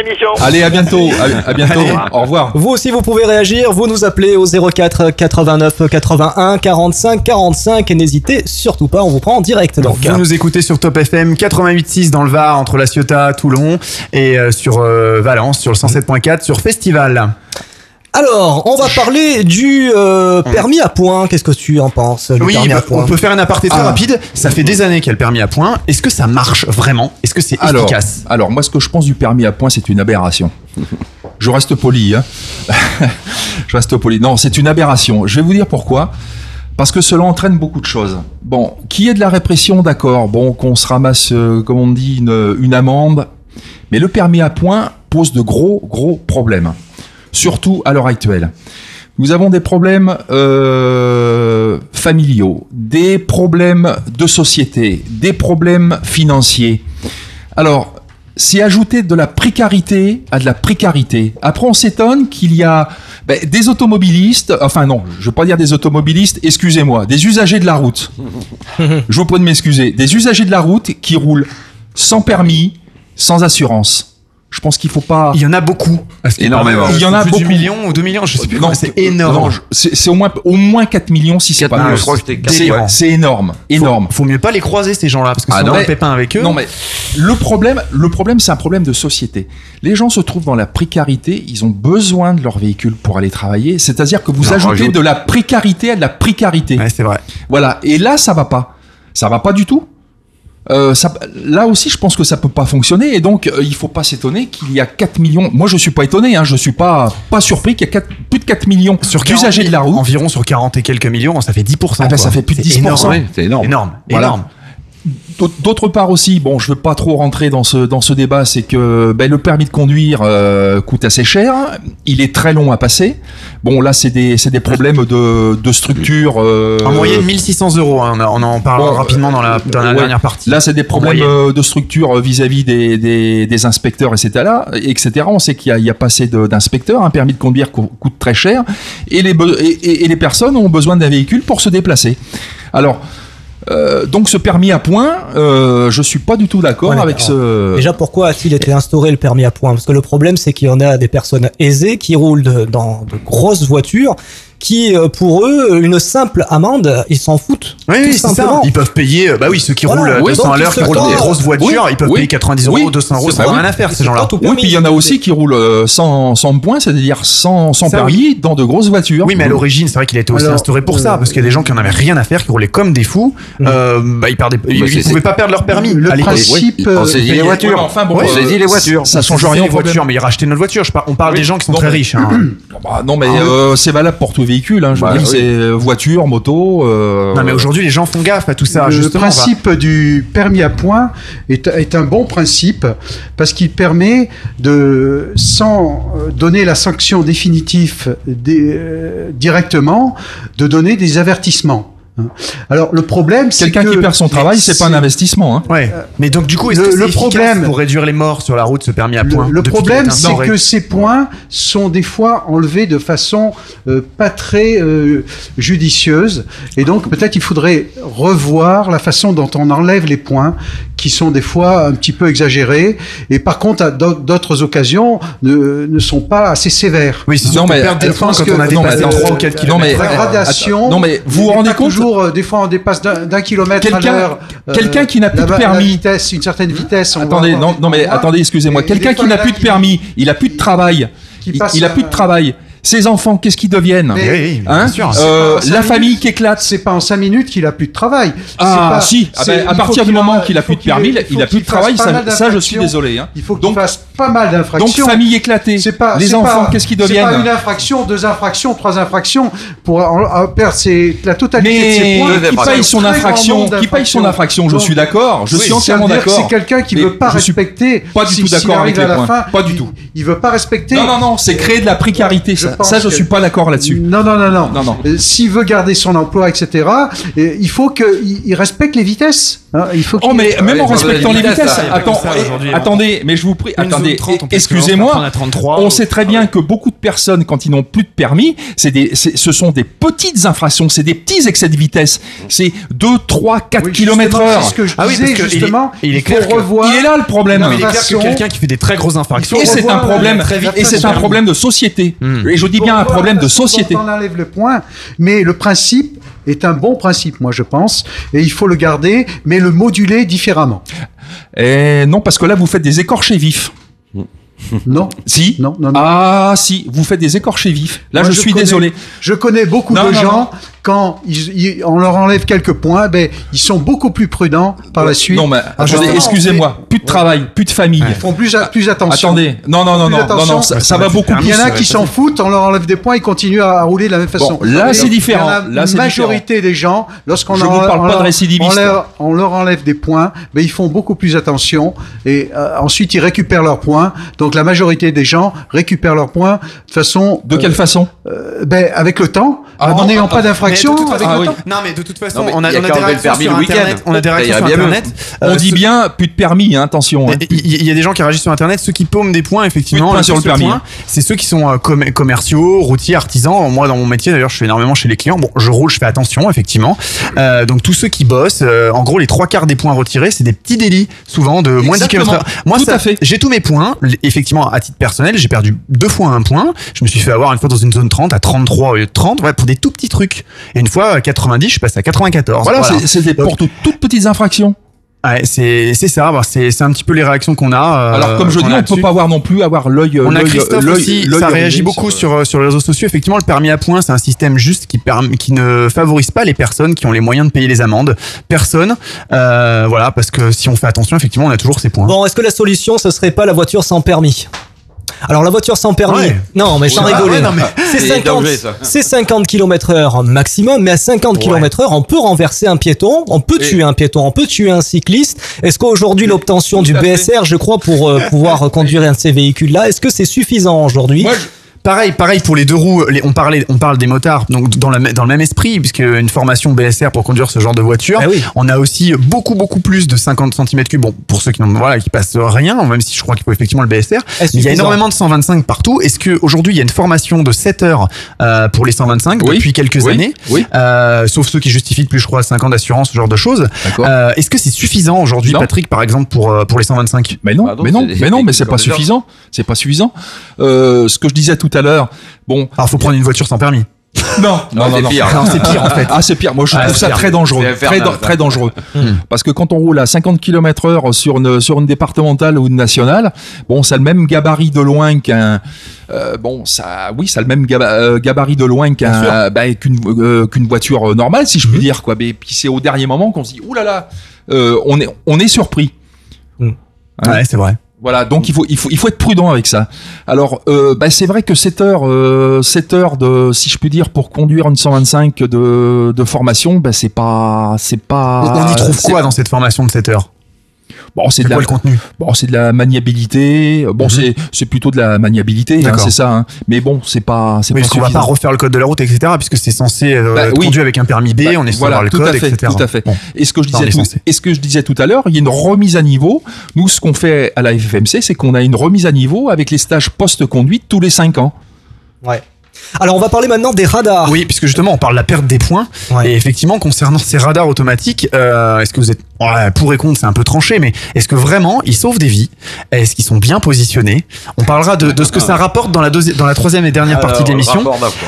Allez, à bientôt, à, à bientôt, Allez. au revoir. Vous aussi, vous pouvez réagir. Vous nous appelez au 04 89 81 45 45 et n'hésitez surtout pas. On vous prend en direct. Donc, Vous nous écoutez sur Top FM 88.6 dans le Var entre La Ciotat, Toulon et euh, sur euh, Valence sur le 107.4 sur Festival. Alors, on va parler du euh, permis à points. Qu'est-ce que tu en penses Oui, permis à bah, points on peut faire un aparté très Ah. rapide. Ça fait des années qu'il y a le permis à points. Est-ce que ça marche vraiment? Est-ce que c'est Alors, efficace? alors, moi, ce que je pense du permis à points, c'est une aberration. Je reste poli, hein. *laughs* je reste poli. Non, c'est une aberration. Je vais vous dire pourquoi. Parce que cela entraîne beaucoup de choses. Bon, qui est de la répression, d'accord. Bon, qu'on se ramasse, euh, comme on dit, une, une amende. Mais le permis à points pose de gros, gros problèmes. Surtout à l'heure actuelle. Nous avons des problèmes euh, familiaux, des problèmes de société, des problèmes financiers. Alors, c'est ajouter de la précarité à de la précarité. Après, on s'étonne qu'il y a ben, des automobilistes, enfin non, je veux pas dire des automobilistes, excusez-moi, des usagers de la route. *laughs* je vous prie de m'excuser. Des usagers de la route qui roulent sans permis, sans assurance. Je pense qu'il faut pas. Il y en a beaucoup. Énormément. Il y en a plus beaucoup. du million ou deux millions, je sais plus. Non, c'est énorme. c'est au moins, au moins 4 millions si c'est 4 pas millions, plus. je crois que c'était 4, C'est- énorme, énorme. Faut mieux pas les croiser ces gens-là parce que Ah si on a pépin avec eux. Non mais le problème, le problème, c'est un problème de société. Les gens se trouvent dans la précarité. Ils ont besoin de leur véhicule pour aller travailler. C'est-à-dire que vous ajoutez rajoute. de la précarité à de la précarité. Ouais, c'est vrai. Voilà. Et là, ça va pas. Ça va pas du tout. Euh, ça, là aussi, je pense que ça peut pas fonctionner. Et donc, euh, il faut pas s'étonner qu'il y a 4 millions. Moi, je suis pas étonné. Hein, je suis pas pas surpris qu'il y a quatre- plus de 4 millions Sur 40 d'usagers de la route. Environ sur 40 et quelques millions, ça fait 10%. Ah ben, quoi. ça fait plus de C'est 10%. énorme. Ouais, c'est énorme. Énorme. Voilà. énorme. D'autre- part aussi, bon, je veux pas trop rentrer dans ce dans ce débat, c'est que ben, le permis de conduire euh, coûte assez cher, il est très long à passer. Bon, là, c'est des c'est des problèmes de de structure. euh, En moyenne 1600 euros, hein, on, en parle Bon, rapidement dans la, dans la Ouais. dernière partie. Là, c'est des problèmes euh, de structure euh, vis-à-vis des, des, des inspecteurs, etc. etc. On sait qu'il y a, il y a pas assez d'inspecteurs. Un permis de conduire co- coûte très cher. Et les, et- et les personnes ont besoin d'un véhicule pour se déplacer. Alors, euh, donc ce permis à points, euh, je suis pas du tout d'accord Ouais, avec alors, ce... Déjà, pourquoi a-t-il été instauré le permis à points? Parce que le problème, c'est qu'il y en a des personnes aisées qui roulent de- dans de grosses voitures qui, euh, pour eux, une simple amende, ils s'en foutent. Oui, tout oui, c'est ça. simplement. Ils peuvent payer, euh, bah oui, ceux qui Voilà. roulent Oui, 200 donc à l'heure, qui roulent dans des grosses voitures, Oui, ils peuvent oui, payer 90 euros, oui, 200 euros, ça n'a rien à faire, ces gens-là. Oui, puis il y en a aussi qui roulent euh, sans, sans points, c'est-à-dire sans, sans permis, dans de grosses voitures. Oui, mais à l'origine, c'est vrai qu'il a été aussi Alors, instauré pour ça, parce qu'il y a des gens qui en avaient rien à faire, qui roulaient comme des fous. Euh, bah, ils perdaient, ils, Bah, pouvaient pas perdre leur permis. Le à l'époque. principe, Oui, on saisit les voitures. Enfin, bon, les voitures. Ça change rien les au problème. voitures, mais ils rachetaient notre voiture. On parle des gens qui sont très riches. hein. Bah, non, mais Ah c'est valable pour tout Hein, je veux Bah, dire, oui. c'est euh, voiture, moto. euh, Non, mais aujourd'hui, les gens font gaffe à tout ça. le Justement, on va- principe du permis à points est, est un bon principe parce qu'il permet de, sans euh, donner la sanction définitive des- euh, directement, de donner des avertissements. Hein. Alors le problème, c'est Quelqu'un que qui perd son travail, c'est pas un investissement. Hein. Ouais. Mais donc, du coup, est-ce le- que c'est le problème- pour réduire les morts sur la route, ce permis à points le problème, c'est que ces points sont des fois enlevés de façon euh, pas très euh, judicieuse, et donc peut-être il faudrait revoir la façon dont on enlève les points, qui sont des fois un petit peu exagérés, et par contre, à d'au- d'autres occasions, ne, ne sont pas assez sévères. Oui, c'est sûr mais perd des points quand on a non, mais dépassé attends, 3 ou 4 non, mais- km. La gradation. Non, mais vous vous rendez compte euh, des fois, on dépasse d'un kilomètre à Quelqu'un- l'heure. euh, quelqu'un qui n'a plus de permis. vitesse, une certaine vitesse. on Attendez, non, non, mais attendez, excusez-moi. Quelqu'un qui n'a plus de permis, il a plus de travail, il, il a plus de travail. Ses enfants, qu'est-ce qu'ils deviennent Mais- Hein bien sûr. C'est Euh, La minutes. famille qui éclate. C'est pas en 5 minutes qu'il a plus de travail. Ah pas- si, ah ben, à partir du moment a- qu'il a plus de permis, il il a plus de travail, ça, ça, je suis désolé. hein. Il faut qu'il Donc, fasse pas mal donc d'infractions. famille éclatée. Pas, les enfants, pas- qu'est-ce qu'ils C'est pas deviennent une infraction, deux infractions, trois infractions pour perdre la totalité de ses Mais points. Qui paye son infraction, qui paye son infraction, je Donc, suis d'accord, je suis entièrement d'accord. C'est quelqu'un qui Mais veut pas respecter. pas du tout d'accord avec à les la points. fin, Pas du tout. Il veut pas respecter. Non, non, non, c'est créer de la précarité. Je Ça, ça, je que- suis pas d'accord là-dessus. Non, non, non, non. Non, non. Euh, S'il veut garder son emploi, etc., euh, il faut qu'il il respecte les vitesses. Hein. Il faut Oh mais même en respectant les vitesses, attends, aujourd'hui, hein. attendez, mais je vous prie, Une attendez, zone 30, on peut excusez-moi, se faire prendre à 33, on sait très bien que beaucoup de personnes, quand ils n'ont plus de permis, c'est des, c'est- ce sont des petites infractions, c'est des petits excès de vitesse, c'est 2, 3, 4 Oui, km heure. c'est ce que je Ah oui, disais, parce que il est- justement. il est clair que- revoir. Il est là le problème. Non, mais il est clair que quelqu'un qui fait des très grosses infractions. Et c'est un problème, la- la et c'est un problème de société. Hmm. Et je dis bien un problème de société. On enlève le point, mais le principe est un bon principe, moi je pense, et il faut le garder, mais le moduler différemment. Et non, parce que là, vous faites des écorchés vifs. Non Si Non, non, non. Ah, si, vous faites des écorchés vifs. Là, Moi, je, suis connais- désolé. Je connais beaucoup Non, de gens. Quand ils, ils- on leur enlève quelques points, ben, ils sont beaucoup plus prudents par la suite. Non, mais Ah, attendez, excusez-moi. Plus de travail, plus de famille. Ils font plus, a- plus attention. Attendez, non, non, non, Plus non, non, non, ça, ça va beaucoup Il y plus. en a qui s'en foutent, on leur enlève des points, ils continuent à, à rouler de la même façon. Bon, là, c'est différent. la majorité des gens, lorsqu'on leur- récidivistes. on leur, on leur enlève des points, ben, ils font beaucoup plus attention et euh, ensuite ils récupèrent leurs points. Donc la majorité des gens récupèrent leurs points de façon. De quelle façon? euh, ben, Avec le temps, Ah en n'ayant pas d'infraction. Toute Ah. Non, mais de toute façon, Non, on a, on des réactions permis sur. Internet. On a des Ça réactions ira sur bien mieux. Internet. On Euh, dit bien plus de permis, hein, attention. hein. Il y, a des gens qui réagissent sur internet, ceux qui paument des points effectivement. Sur le permis, points, C'est ceux qui sont euh, com- commerciaux, routiers, artisans. Moi dans mon métier d'ailleurs, je fais énormément chez les clients. Bon, je roule, je fais attention effectivement. Euh, donc tous ceux qui bossent, euh, en gros les trois quarts des points retirés, c'est des petits délits souvent de moins de 10 Exactement. km. Moi Tout ça, à fait. j'ai tous mes points. Effectivement à titre personnel, j'ai perdu deux fois un point. Je me suis fait avoir une fois dans une zone 30 à 33 au lieu de 30, ouais, pour des tout petits trucs. Et une fois à 90, je passé à 94. Voilà, c'est- c'est des pour toutes toutes petites infractions. Ouais, c'est c'est ça. bah, c'est c'est un petit peu les réactions qu'on a. euh, Alors, comme je dis, on là-dessus. peut pas avoir non plus avoir l'œil. On a Christophe aussi, ça réagit beaucoup sur- sur, sur les réseaux sociaux. Effectivement, le permis à points, c'est un système juste qui, permet, qui ne favorise pas les personnes qui ont les moyens de payer les amendes. Personne. Euh, voilà, parce que si on fait attention, effectivement, on a toujours ces points. Bon, est-ce que la solution, ce serait pas la voiture sans permis? Alors la voiture sans permis, Ouais. non mais sans Ouais, rigoler, ouais, mais- c'est C'est 50, danger, ça. c'est 50 km heure maximum, mais à 50 km heure, on peut renverser un piéton, on peut Et- tuer un piéton, on peut tuer un cycliste. Est-ce qu'aujourd'hui l'obtention du fait. BSR, je crois, pour euh, pouvoir *laughs* conduire un de ces véhicules-là, est-ce que c'est suffisant aujourd'hui? Je- Pareil, pareil pour les deux roues. les- on parlait, on parle des motards, donc dans, la, dans le même esprit, puisque une formation BSR pour conduire ce genre de voiture, Ah oui. on a aussi beaucoup beaucoup plus de 50 cm3. Bon, pour ceux qui n'ont, voilà, qui passent rien, même si je crois qu'il faut effectivement le BSR. Il y a énormément de 125 partout. Est-ce que aujourd'hui il y a une formation de 7 heures euh, pour les 125 Oui. depuis quelques Oui. années, Oui. euh, sauf ceux qui justifient plus, je crois, 5 ans d'assurance, ce genre de choses. D'accord. Euh, Est-ce que c'est suffisant aujourd'hui. Patrick, par exemple, pour euh, pour les 125 Mais non, non, mais non, mais non, mais c'est pas suffisant. C'est pas suffisant. Euh, ce que je disais tout à l'heure, bon, Alors, faut prendre une voiture sans permis. non, Non, c'est pire. Non, c'est pire en fait. Ah, c'est pire. Moi, je Ah, trouve ça pire. très dangereux. Très, dangereux. Hmm. Parce que quand on roule à 50 km heure sur une, sur une départementale ou une nationale, bon, ça a le même gabarit de loin qu'un, euh, bon, ça, oui, ça a le même euh, gabarit de loin qu'un, bah, qu'une, euh, qu'une voiture normale, si je puis dire, quoi. Mais puis c'est au dernier moment qu'on se dit, oulala, là là, euh, on est, on est surpris. Ouais, c'est vrai. Voilà, donc il faut, il faut, il faut être prudent avec ça. Alors, euh, bah, c'est vrai que 7 heures, euh, 7 heures de, si je puis dire, pour conduire une 125 de, de formation, bah, c'est pas, c'est pas. on y trouve quoi dans cette formation de 7 heures? Bon, c'est C'est de la, le contenu? Bon, c'est de la maniabilité. Bon, c'est, c'est plutôt de la maniabilité, hein, c'est ça. hein. Mais bon, c'est pas, c'est Oui, pas parce qu'on va pas refaire le code de la route, etc., puisque c'est censé euh, Bah, être oui. conduit avec un permis B, Bah, on est sur voilà, le tout code, à fait, etc. Tout à fait. Bon. Et ce que je on disais, est tout, et ce que je disais tout à l'heure, il y a une remise à niveau. Nous, ce qu'on fait à la FFMC, c'est qu'on a une remise à niveau avec les stages post-conduite tous les 5 ans. Ouais. Alors on va parler maintenant des radars. Oui, puisque justement, on parle de la perte des points. Ouais. Et effectivement, concernant ces radars automatiques, euh, est-ce que vous êtes ouais, pour et contre, c'est un peu tranché, mais est-ce que vraiment ils sauvent des vies? Est-ce qu'ils sont bien positionnés? On parlera de, de ce que ça rapporte dans la, deuxi- dans la troisième et dernière partie de l'émission.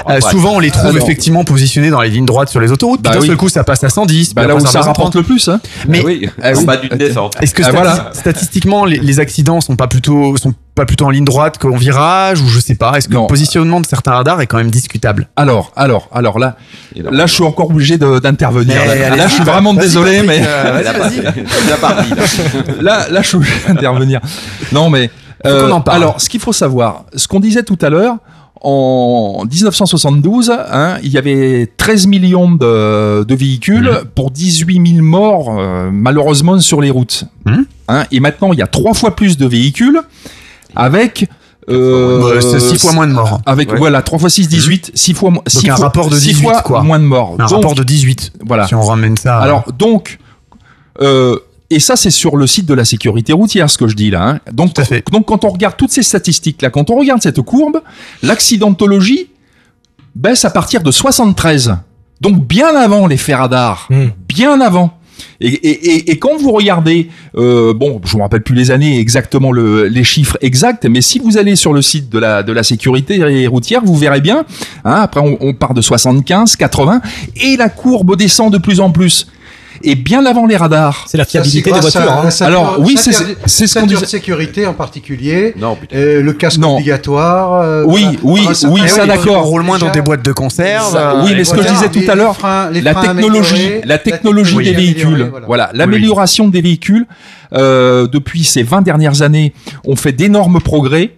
Euh, souvent, on les trouve Alors. effectivement positionnés dans les lignes droites sur les autoroutes. Bah puis d'un oui. seul coup, ça passe à 110. Bah, là où ça rapporte le plus, hein. Mais Ah oui, Ah en oui. bas d'une descente. Est-ce que Ah, voilà. statistiquement, les, les accidents sont pas plutôt sont pas plutôt en ligne droite qu'en virage ou je sais pas Est-ce que Non. le positionnement de certains radars est quand même discutable? Alors, alors, alors là, là, là, je suis encore obligé d'intervenir. Là, je suis vraiment désolé, mais euh, *laughs* là. là, je suis obligé d'intervenir. Non, mais en parle. alors, ce qu'il faut savoir, ce qu'on disait tout à l'heure. En 1972, hein, il y avait 13 millions de, de véhicules Mmh. pour 18 000 morts, euh, malheureusement, sur les routes. Mmh. Hein, et maintenant, il y a trois fois plus de véhicules avec... euh, c'est six fois moins de morts. Avec, Ouais. voilà, 3 fois 6, 18, 6 fois, mo- six un fois, rapport de six 18, fois quoi. moins de morts. Un Donc, rapport de 18. voilà. Si on ramène ça. Alors donc, euh, et ça c'est sur le site de la sécurité routière ce que je dis là. hein. Donc, Tout à fait. donc quand on regarde toutes ces statistiques là, quand on regarde cette courbe, l'accidentologie baisse à partir de 73. Donc bien avant les faits radars, Hmm. bien avant. Et, quand vous regardez, euh, bon, je me rappelle plus les années exactement le, les chiffres exacts, mais si vous allez sur le site de la sécurité routière, vous verrez bien. Hein, après, on, on part de 75, 80, et la courbe descend de plus en plus. Et bien avant les radars. C'est la fiabilité des voitures. à hein. Alors, oui, c'est- ce qu'on de sécurité en particulier, Non, putain. euh, le casque Non. obligatoire. euh, Oui, voilà. oui, certain- oui, ça, d'accord. on roule moins dans des boîtes de conserve. Euh, oui, mais ce que je disais tout à l'heure, la technologie, la technologie des véhicules, voilà. l'amélioration des véhicules euh, depuis ces 20 dernières années ont fait d'énormes progrès.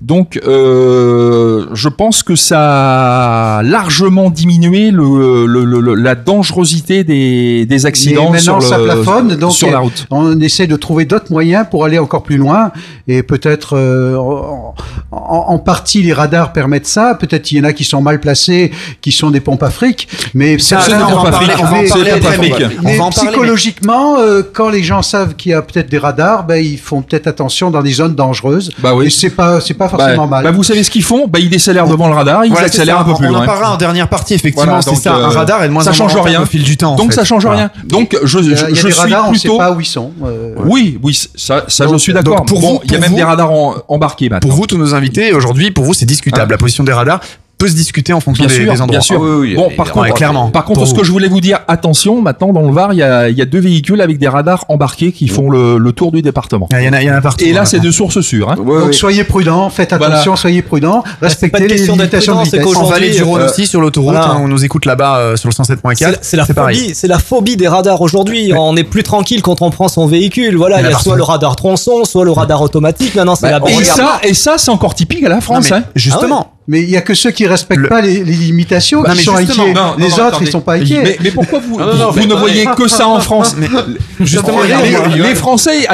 Donc, euh, je pense que ça a largement diminué le, le- le- le- la dangerosité des, des accidents sur, ça plafonne, donc sur la route. on essaie de trouver d'autres moyens pour aller encore plus loin. Et peut-être, euh, en, en- partie, les radars permettent ça. Peut-être il y en a qui sont mal placés, qui sont des pompes à fric. Mais Ça, C'est ça, une on va en pompe à parler, fric. mais- psychologiquement, euh, quand les gens savent qu'il y a peut-être des radars, ben, ils font peut-être attention dans des zones dangereuses. Bah oui. Et c'est pas, c'est pas forcément Bah, mal. bah, vous savez ce qu'ils font? Bah, Ils décélèrent devant le radar, ils Voilà, accélèrent un peu plus on en parlera en dernière partie, effectivement. Voilà, c'est ça. euh, un radar est de moins ça change rien. au fil du temps. en Donc fait. ça change Voilà. rien. Donc je, je, suis radars, on ne sait plutôt. pas où ils sont. euh, Oui, oui, ça, ça Donc- je suis d'accord. pour Bon, vous- il y a même vous- des radars en- embarqués maintenant. Pour vous, tous nos invités, aujourd'hui, pour vous, c'est discutable. Ah. La position des radars peut se discuter en fonction des, sûr, endroits. Bien sûr. Oui, bon, par contre, ouais, clairement. Par contre, ce que je voulais vous dire, attention, maintenant dans le Var, il y a, y a, deux véhicules avec des radars embarqués qui font le, le tour du département. Ah, il y en a, y en a partout. Et là, c'est de sources sûres. Hein. Donc soyez prudents, faites attention, soyez prudents, respectez les limitations de vitesse. En vallée du Rhône euh, aussi, sur l'autoroute, hein, on nous écoute là-bas euh, sur le 107.4. C'est la, phobie, c'est la phobie des radars aujourd'hui. On est plus tranquille quand on prend son véhicule. Voilà, il y a soit le radar tronçon, soit le radar automatique. Maintenant, c'est bah, la Et ça, c'est encore typique à la France. Hein. Justement. Ah mais il n'y a que ceux qui respectent pas les, limitations bah, qui sont inquiets. Les autres, attendez. ils sont pas inquiets. Mais, pourquoi vous, vous, ne voyez que ça en France *laughs* Justement, les, Français.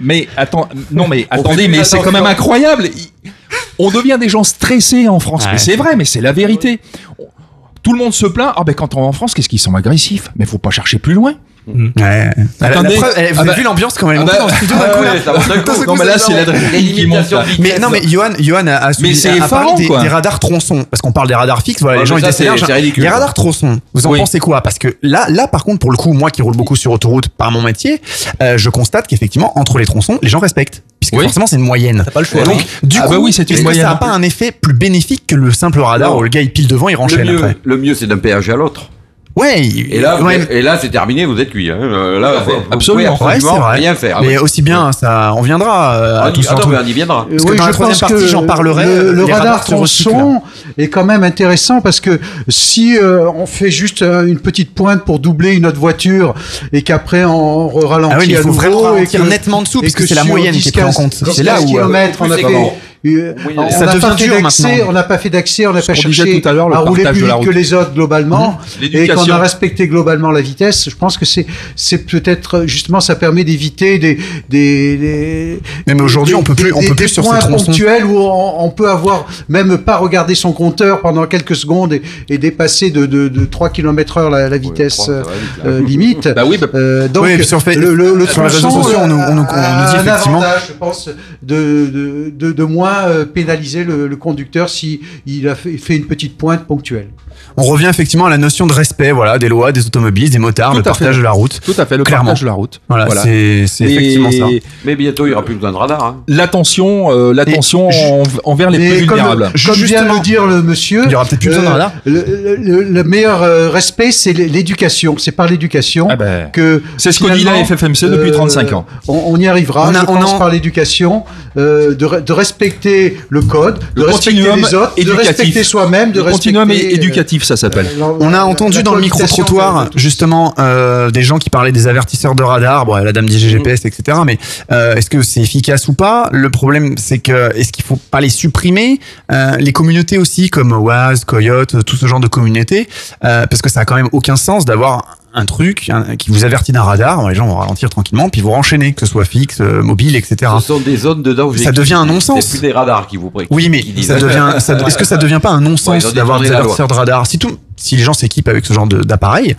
Mais attends, non mais attendez, mais c'est quand même incroyable. On devient des gens stressés en France. Ouais. C'est vrai, mais c'est la vérité. Tout le monde se plaint. Ah ben quand on est en France, qu'est-ce qu'ils sont agressifs? Mais faut pas chercher plus loin. Mm. Ouais. Attendez. Elle, vous ah avez bah- vu l'ambiance quand elle ah est montée. Non, mais là, c'est l'adrénaline. Mais non, mais Johan, Johan a, a, mais a, a parlé des, radars tronçons. Parce qu'on parle des radars fixes, voilà, les gens, ils essaient Les radars tronçons, vous en pensez quoi? Parce que là, là, par contre, pour le coup, moi qui roule beaucoup sur autoroute par mon métier, euh, je constate qu'effectivement, entre les tronçons, les gens respectent. Puisque oui. forcément, c'est une moyenne. T'as pas le choix. Donc, hein. du ah bah coup, oui, c'est une moyenne. Ça n'a pas un effet plus bénéfique que le simple radar où le gars, il pile devant, il renchaîne après? Le mieux, c'est d'un péage à l'autre. Ouais. Et là, ouais. et là, c'est terminé, vous êtes cuit. Hein. Euh, là, vous, absolument, vous pouvez absolument ouais, rien faire. Mais ouais. aussi bien, ça, on viendra euh, à tout ça. Attends, on y viendra. Parce que oui, dans je la troisième partie, j'en parlerai. Le, le euh, radar tronçon est quand même intéressant parce que si euh, on fait juste euh, une petite pointe pour doubler une autre voiture et qu'après on ralentit ah oui, il faut à et que, nettement dessous parce que, que c'est la moyenne qui est prise en compte. C'est là où on a on n'a pas, fait d'accès, on n'a pas fait cherché à, rouler plus vite que les autres globalement, mmh. et qu'on a respecté globalement la vitesse. Je pense que c'est, peut-être justement ça permet d'éviter des, des, mais, aujourd'hui on peut plus, sur points ces ponctuels où on, peut avoir même pas regardé son compteur pendant quelques secondes et, dépasser de, de, de, 3 km heure la, vitesse euh, limite. *laughs* Euh, donc le, le, le sur les on, nous dit effectivement, avantage, je pense, de moins euh, pénaliser le, conducteur si a fait, une petite pointe ponctuelle. On revient effectivement à la notion de respect, voilà, des lois, des automobilistes, des motards, le partage de la route. Tout à fait, le Clairement. partage de la route. Voilà, c'est effectivement ça. Mais bientôt, il n'y aura plus besoin de radar. Hein. L'attention, euh, envers les plus comme, vulnérables. Comme, vient de dire le monsieur, il y aura peut-être plus besoin de euh, radar. Le, meilleur respect, c'est l'éducation. C'est par l'éducation ah ben, que. C'est ce qu'on dit la FFMC depuis 35 ans. On, y arrivera. On a, par l'éducation de respecter le code, le de respecter les autres, éducatif. de soi-même, de le. Continuum euh, éducatif, ça s'appelle. Euh, On a entendu dans le micro-trottoir, justement, euh, des gens qui parlaient des avertisseurs de radar, bon, la dame dit GPS, mmh. etc. Mais est-ce que c'est efficace ou pas? Le problème, c'est que est-ce qu'il faut pas les supprimer Les communautés aussi, comme OAS, Coyote, tout ce genre de communautés, parce que ça a quand même aucun sens d'avoir un truc un, qui vous avertit d'un radar, les gens vont ralentir tranquillement, puis vous renchaîner, que ce soit fixe, euh, mobile, etc. Ce sont des zones dedans où ça devient un non-sens. C'est plus des radars qui vous. Oui, mais ça devient, *laughs* est-ce que ça devient pas un non-sens d'avoir des avertisseurs de radar? Si tout, si les gens s'équipent avec ce genre d'appareil,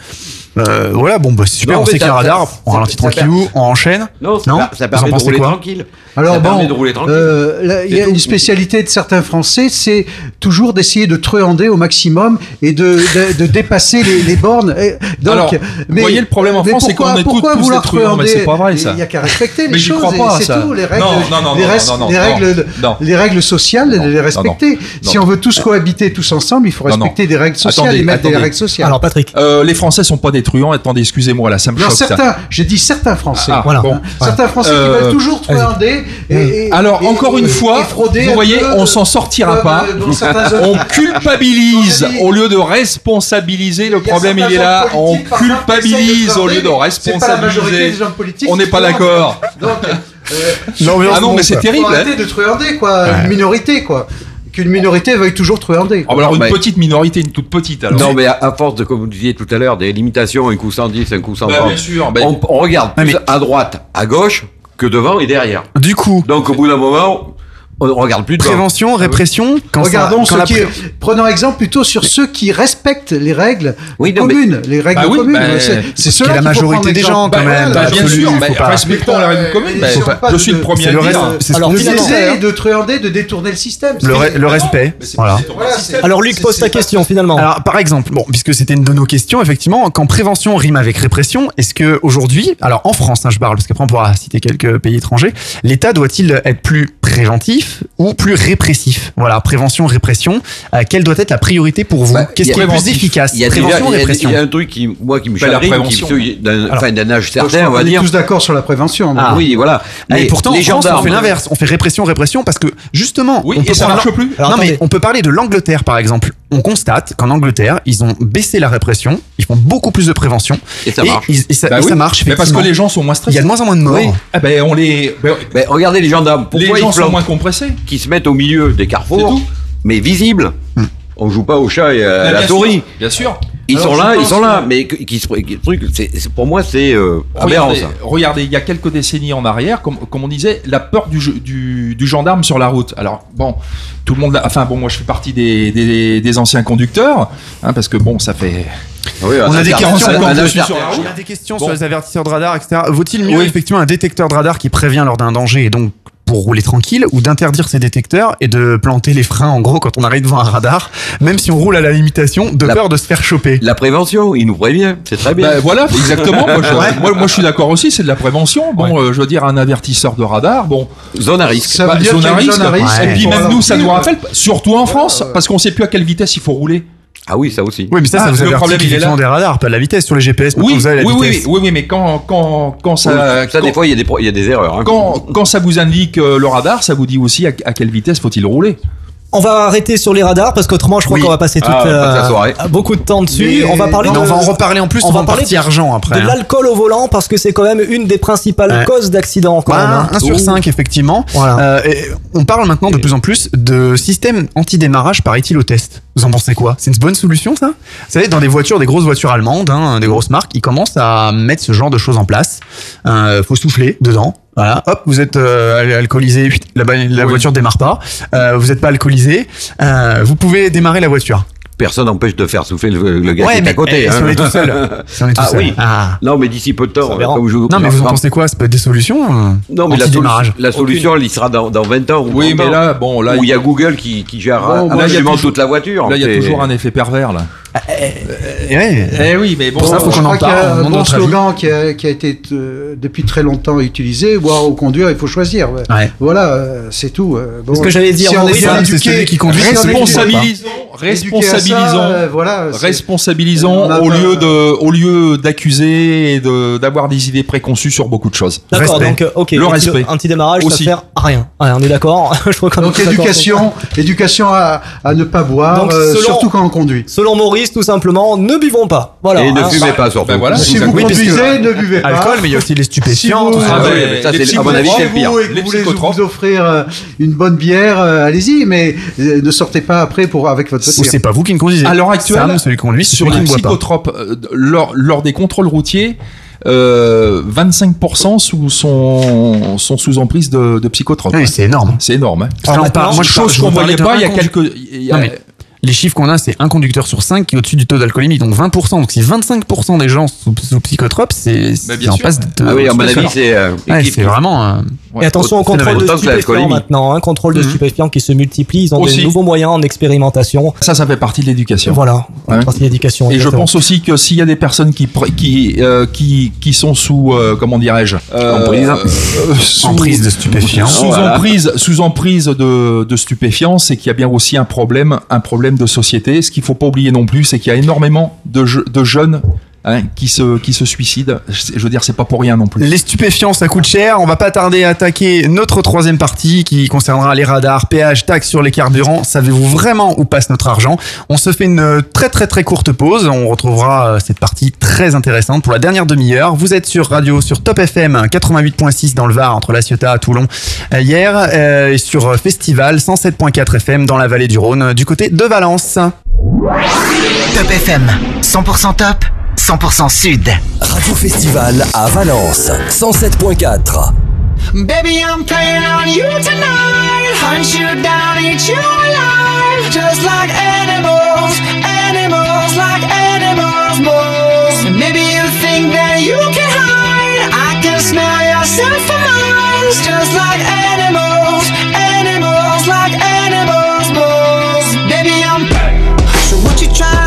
euh, voilà, bon, bah, c'est super, on sait qu'il y a un radar, on ralentit tranquillou, on enchaîne. Non, non ça, permet de rouler tranquille. Euh, Alors bon, il y a une spécialité de certains Français, c'est toujours d'essayer de truander au maximum et de, de, dépasser les, bornes. donc, vous voyez, le problème en France, c'est qu'on est pourquoi tous vouloir truander C'est pas vrai. Il n'y a qu'à respecter les choses, c'est tout, les règles les règles sociales, les respecter. Si on veut tous cohabiter tous ensemble, il faut respecter des règles sociales et mettre des règles sociales. Alors Patrick, euh, les Français sont pas des truands, attendez, excusez-moi, là, ça me choque. certains, j'ai dit certains Français. Ah, voilà. Certains Français qui euh, veulent toujours trouver un dé. Hum. Alors, encore une fois, vous voyez, on s'en sortira pas. Hum. on culpabilise au lieu de responsabiliser. Le problème, il est là. On culpabilise au lieu de responsabiliser. On n'est pas d'accord. Euh, ah non, mais c'est terrible. Hein. de truander, quoi. Ouais. Une minorité, quoi qu'une minorité veuille toujours trouver un dé. Ah, bah alors une ah, bah, petite minorité, une toute petite. Alors. Non, mais à, force de, comme vous disiez tout à l'heure, des limitations, un coup 110, un coup 120. Bah, bien sûr. On, regarde plus à droite, à gauche, que devant et derrière. Du coup. Donc au bout d'un moment, on regarde plus dedans. Prévention, ah répression. Quand Regardons ça, quand ceux qui, prenons exemple plutôt sur ceux qui respectent les règles oui, non, communes, mais... les règles bah oui, communes. Bah... c'est cela la majorité des gens quand bah, même. Bah, bien sûr, respectons la règle commune. Bah, pas... je suis le premier à le dire. C'est Alors, d'essayer de truander, de détourner le système. Le, re le respect. Voilà. Alors Luc pose ta question finalement. Alors par exemple, bon, puisque c'était une de nos questions, effectivement, quand prévention rime avec répression, est-ce que aujourd'hui, alors en France, hein, je parle parce qu'après on pourra citer quelques pays étrangers, l'État doit-il être plus préventif? Préventif ou plus répressif Voilà, prévention, répression. Euh, quelle doit être la priorité pour vous Qu'est-ce y a- qui est le plus efficace Il y a Prévention répression Il y a un truc qui, moi, qui me Ben, la chagrine, qui, prévention. d'un âge certain, on va dire. tous d'accord sur la prévention. Ah oui, voilà. Ah, et Mais pourtant, les en France, on fait l'inverse. On fait répression, répression, parce que justement, Oui, on et peut ça prendre marche plus. Alors, non, mais on peut parler de l'Angleterre, par exemple. On constate qu'en Angleterre, ils ont baissé la répression, ils font beaucoup plus de prévention. Et ça marche. et ça, Bah et oui, ça marche. mais parce que les gens sont moins stressés. Il y a de moins en moins de morts. Oui. Ah ben on les. ben, regardez les gendarmes. Pourquoi les gens ils sont moins compressés. Qui se mettent au milieu des carrefours, tout. mais visibles. On joue pas au chat et à la bien souris. sûr, Bien sûr. Ils Alors, sont là, ils sont là, que- mais qui truc, c'est, c'est- pour moi, c'est euh, aberrant Regardez, ça. regardez, il y a quelques décennies en arrière, comme, comme on disait, la peur du, jeu- du, du gendarme sur la route. Alors bon, tout le monde, enfin bon, moi je fais partie des, des, des anciens conducteurs, hein, parce que bon, ça fait. Oui, On a des questions, 45 ans que je un suis sur la âge route. on a des questions Bon. sur les avertisseurs de radar, etc. Vaut-il mieux Oui. effectivement un détecteur de radar qui prévient lors d'un danger et donc pour rouler tranquille ou d'interdire ces détecteurs et de planter les freins en gros quand on arrive devant un radar, même si on roule à la limitation, de La- peur de se faire choper. La prévention, il nous prévient, c'est très bien. Ben, voilà, exactement. Moi, je, moi, moi, je suis d'accord aussi, c'est de la prévention. Bon, euh, je veux dire, un avertisseur de radar, bon, Zone à risque. Ça veut bah, dire zone à risque. zone à risque. Ouais. Et puis même nous, ça nous rappelle, surtout en France, parce qu'on sait plus à quelle vitesse il faut rouler. Ah oui, ça aussi. Oui, mais ça, Ah, ça vous le avertit problème, il est là. des radars, pas la vitesse sur les GPS. Oui, vous avez la oui, oui, vitesse. oui, oui, oui, mais quand, quand, quand ça, Oui, ça, quand, des fois, il y, a des il y a des erreurs. hein. quand, quand ça vous indique euh, le radar, ça vous dit aussi à, à quelle vitesse faut-il rouler. On va arrêter sur les radars parce qu'autrement, je crois Oui. qu'on va passer toute, Ah, passer la euh, soirée. beaucoup de temps dessus. Mais- on va parler de, on va en reparler en plus, on on, va va parler partie de- argent après. de hein. l'alcool au volant parce que c'est quand même une des principales Ouais. causes d'accidents. Bah, hein. 1 sur Ouh. 5 effectivement. Voilà. Euh, et on parle maintenant de plus en plus de système anti-démarrage par éthylotest. Vous en pensez quoi? C'est une bonne solution ça? Vous savez, dans des voitures, des grosses voitures allemandes, hein, des grosses marques, ils commencent à mettre ce genre de choses en place. Euh, faut souffler dedans. Voilà, hop, vous êtes euh, al- alcoolisé, la, ba- la Oui. voiture démarre pas. Euh, vous n'êtes pas alcoolisé, euh, vous pouvez démarrer la voiture. Personne n'empêche de faire souffler le, le gars Ouais, qui est mais, à côté. eh, hein. si on est tout seul. *laughs* Si on est tout ah seul. oui. Ah. Non, mais d'ici peu de temps, comme je Non, mais vous en pensez quoi Ça peut être des solutions euh, Non, mais la, la solution, elle y sera dans, dans 20 ans. Ou Oui, 30 mais ans, là, bon, là, où il y a Google qui, qui gère Bon, absolument toujours- toute la voiture. là, il y a toujours un effet pervers là. Eh ouais. Eh oui, mais bon, Pour ça, faut je qu'on en parle, on un bon slogan qui a, qui a été euh, depuis très longtemps utilisé, boire ou conduire, il faut choisir. ouais. Ouais. Voilà, euh, c'est tout. euh, bon, Ce que j'allais dire, si on est bien c'est éduqué, celui qui conduit, responsabilisons, ça, responsabilisons, euh, voilà, responsabilisons au lieu de, au lieu d'accuser et de d'avoir des idées préconçues sur beaucoup de choses. D'accord, donc ok. Le respect. Anti-démarrage, ça Aussi. sert à rien. Ouais, on est d'accord. *laughs* je crois qu'on est Donc ça. éducation, éducation à, à ne pas boire, euh, surtout quand on conduit. Selon Maurice, tout simplement, ne buvons pas. Voilà. Et ne hein. fumez pas surtout. Ben voilà, Si vous que- conduisez, ne buvez pas. Alcool, mais il y a aussi les stupéfiants. Si vous- tout ça. Ah, c'est- à mon avis, c'est le pire. vous, Les vous voulez vous offrir euh, une bonne bière, euh, allez-y, mais euh, ne sortez pas après pour avec votre c'est pas vous qui ne conduisez. À l'heure actuelle, Sam, celui qui conduit, sur les pas. psychotropes, euh, lors, lors des contrôles routiers, euh, 25% sous sont, sont sous emprise de, de psychotropes. Oui, c'est énorme. C'est énorme. hein. Là, on parle- moi, chose qu'on voyait pas il y a quelques. il y a- Non, mais les chiffres qu'on a, c'est un conducteur sur 5 qui est au-dessus du taux d'alcoolémie, donc 20%. Donc si 25% des gens sous, sous psychotropes, c'est Mais c'est en passe de. Ah oui, à mon avis, c'est. euh, Ouais, c'est vraiment. euh, Et attention au contrôle de stupéfiants maintenant. Un contrôle de Mhm. stupéfiants qui se multiplie. Ils ont Aussi. des nouveaux moyens en expérimentation. Ça, ça fait partie de l'éducation. Voilà. Ouais. Partie d'éducation. Et je pense aussi que s'il y a des personnes qui qui euh, qui qui sont sous euh, comment dirais-je euh, Emprise. euh, sous- Emprise de stupéfiants. sous Voilà. emprise sous emprise de, de stupéfiants, c'est qu'il y a bien aussi un problème un problème de société. Ce qu'il faut pas oublier non plus, c'est qu'il y a énormément de, je- de jeunes hein, qui se qui se suicident. Je veux dire, c'est pas pour rien non plus. Les stupéfiants, ça coûte cher. On va pas tarder à attaquer notre troisième partie qui concernera les radars, péage, taxes sur les carburants. Savez-vous vraiment où passe notre argent? On se fait une très très très courte pause. On retrouvera euh, cette partie très intéressante pour la dernière demi-heure. Vous êtes sur radio, sur Top FM 88.6 dans le Var, entre La Ciotat à Toulon euh, hier, euh, et sur euh, Festival 107.4 FM dans la vallée du Rhône, euh, du côté de Valence. Top FM, 100% top, 100% sud. Radio Festival à Valence, 107.4. Baby, I'm playing on you tonight. Hunt you down, eat you alive. Just like animals, animals, like animals, moles. Maybe you think that you can hide. I can smell yourself for miles. Just like animals, animals, like animals, moles. Baby, I'm. So what you trying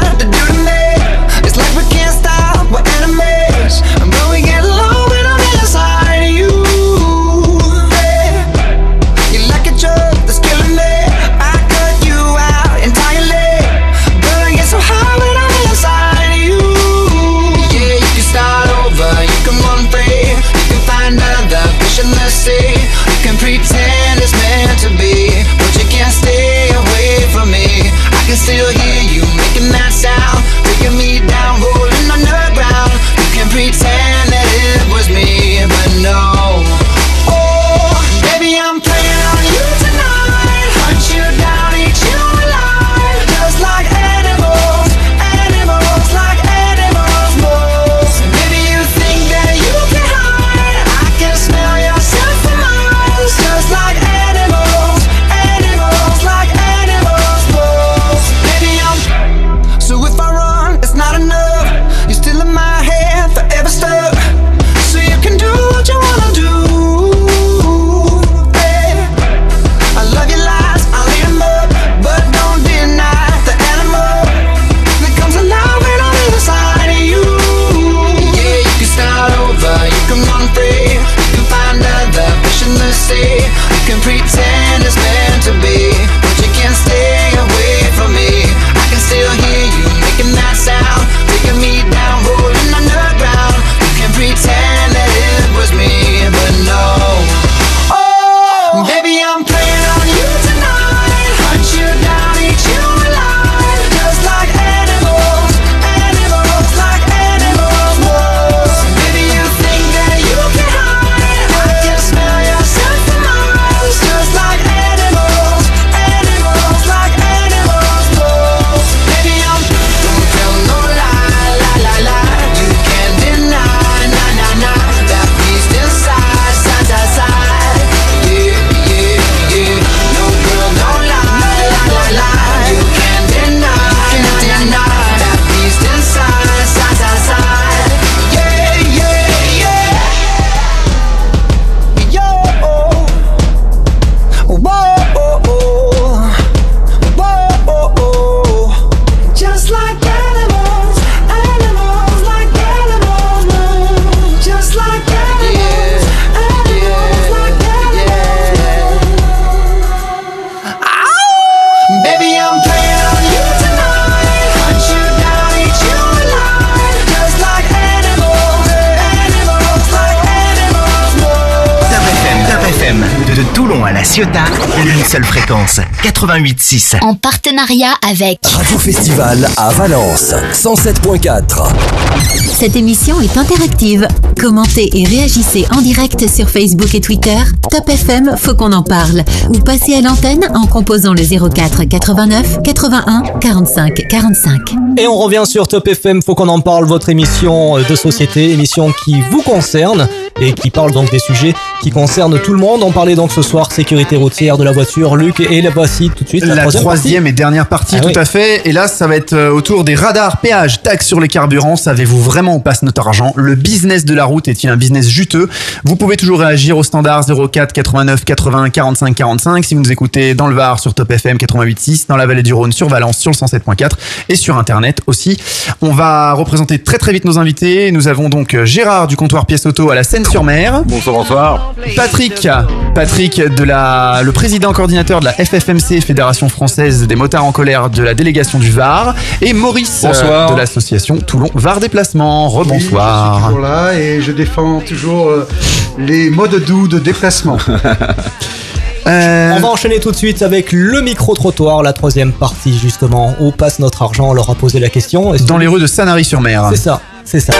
seule fréquence, 88.6. En partenariat avec Radio Festival à Valence 107.4. Cette émission est interactive. Commentez et réagissez en direct sur Facebook et Twitter. Top FM, faut qu'on en parle. Ou passez à l'antenne en composant le 04 89 81 45 45. Et on revient sur Top FM, faut qu'on en parle, votre émission de société, émission qui vous concerne et qui parle donc des sujets qui concernent tout le monde. On parlait donc ce soir sécurité routière de la voiture. Luc, et la voici tout de suite. La troisième et dernière partie, Ah tout oui. à fait. Et là, ça va être euh, autour des radars, péages, taxes sur les carburants. Savez-vous vraiment où passe notre argent? Le business de la route est-il un business juteux? Vous pouvez toujours réagir au standard 04 89 80 45 45 si vous nous écoutez dans le Var sur Top FM 88.6, dans la vallée du Rhône sur Valence sur le 107.4 et sur Internet aussi. On va représenter très très vite nos invités. Nous avons donc euh, Gérard du comptoir pièce auto à la Seine-sur-Mer. Bonsoir, bonsoir. Patrick, Patrick de la, le président coordinateur de la FFMC, Fédération française des motards en colère de la délégation du Var, et Maurice Bonsoir. euh, de l'association Toulon Var Déplacement. Oui, je suis Rebonsoir. toujours là et je défends toujours euh, les modes doux de déplacement. *laughs* Euh, On va enchaîner tout de suite avec le micro-trottoir, la troisième partie justement. Où passe notre argent? On leur a posé la question. Dans les rues de Sanary-sur-Mer. C'est ça, c'est ça.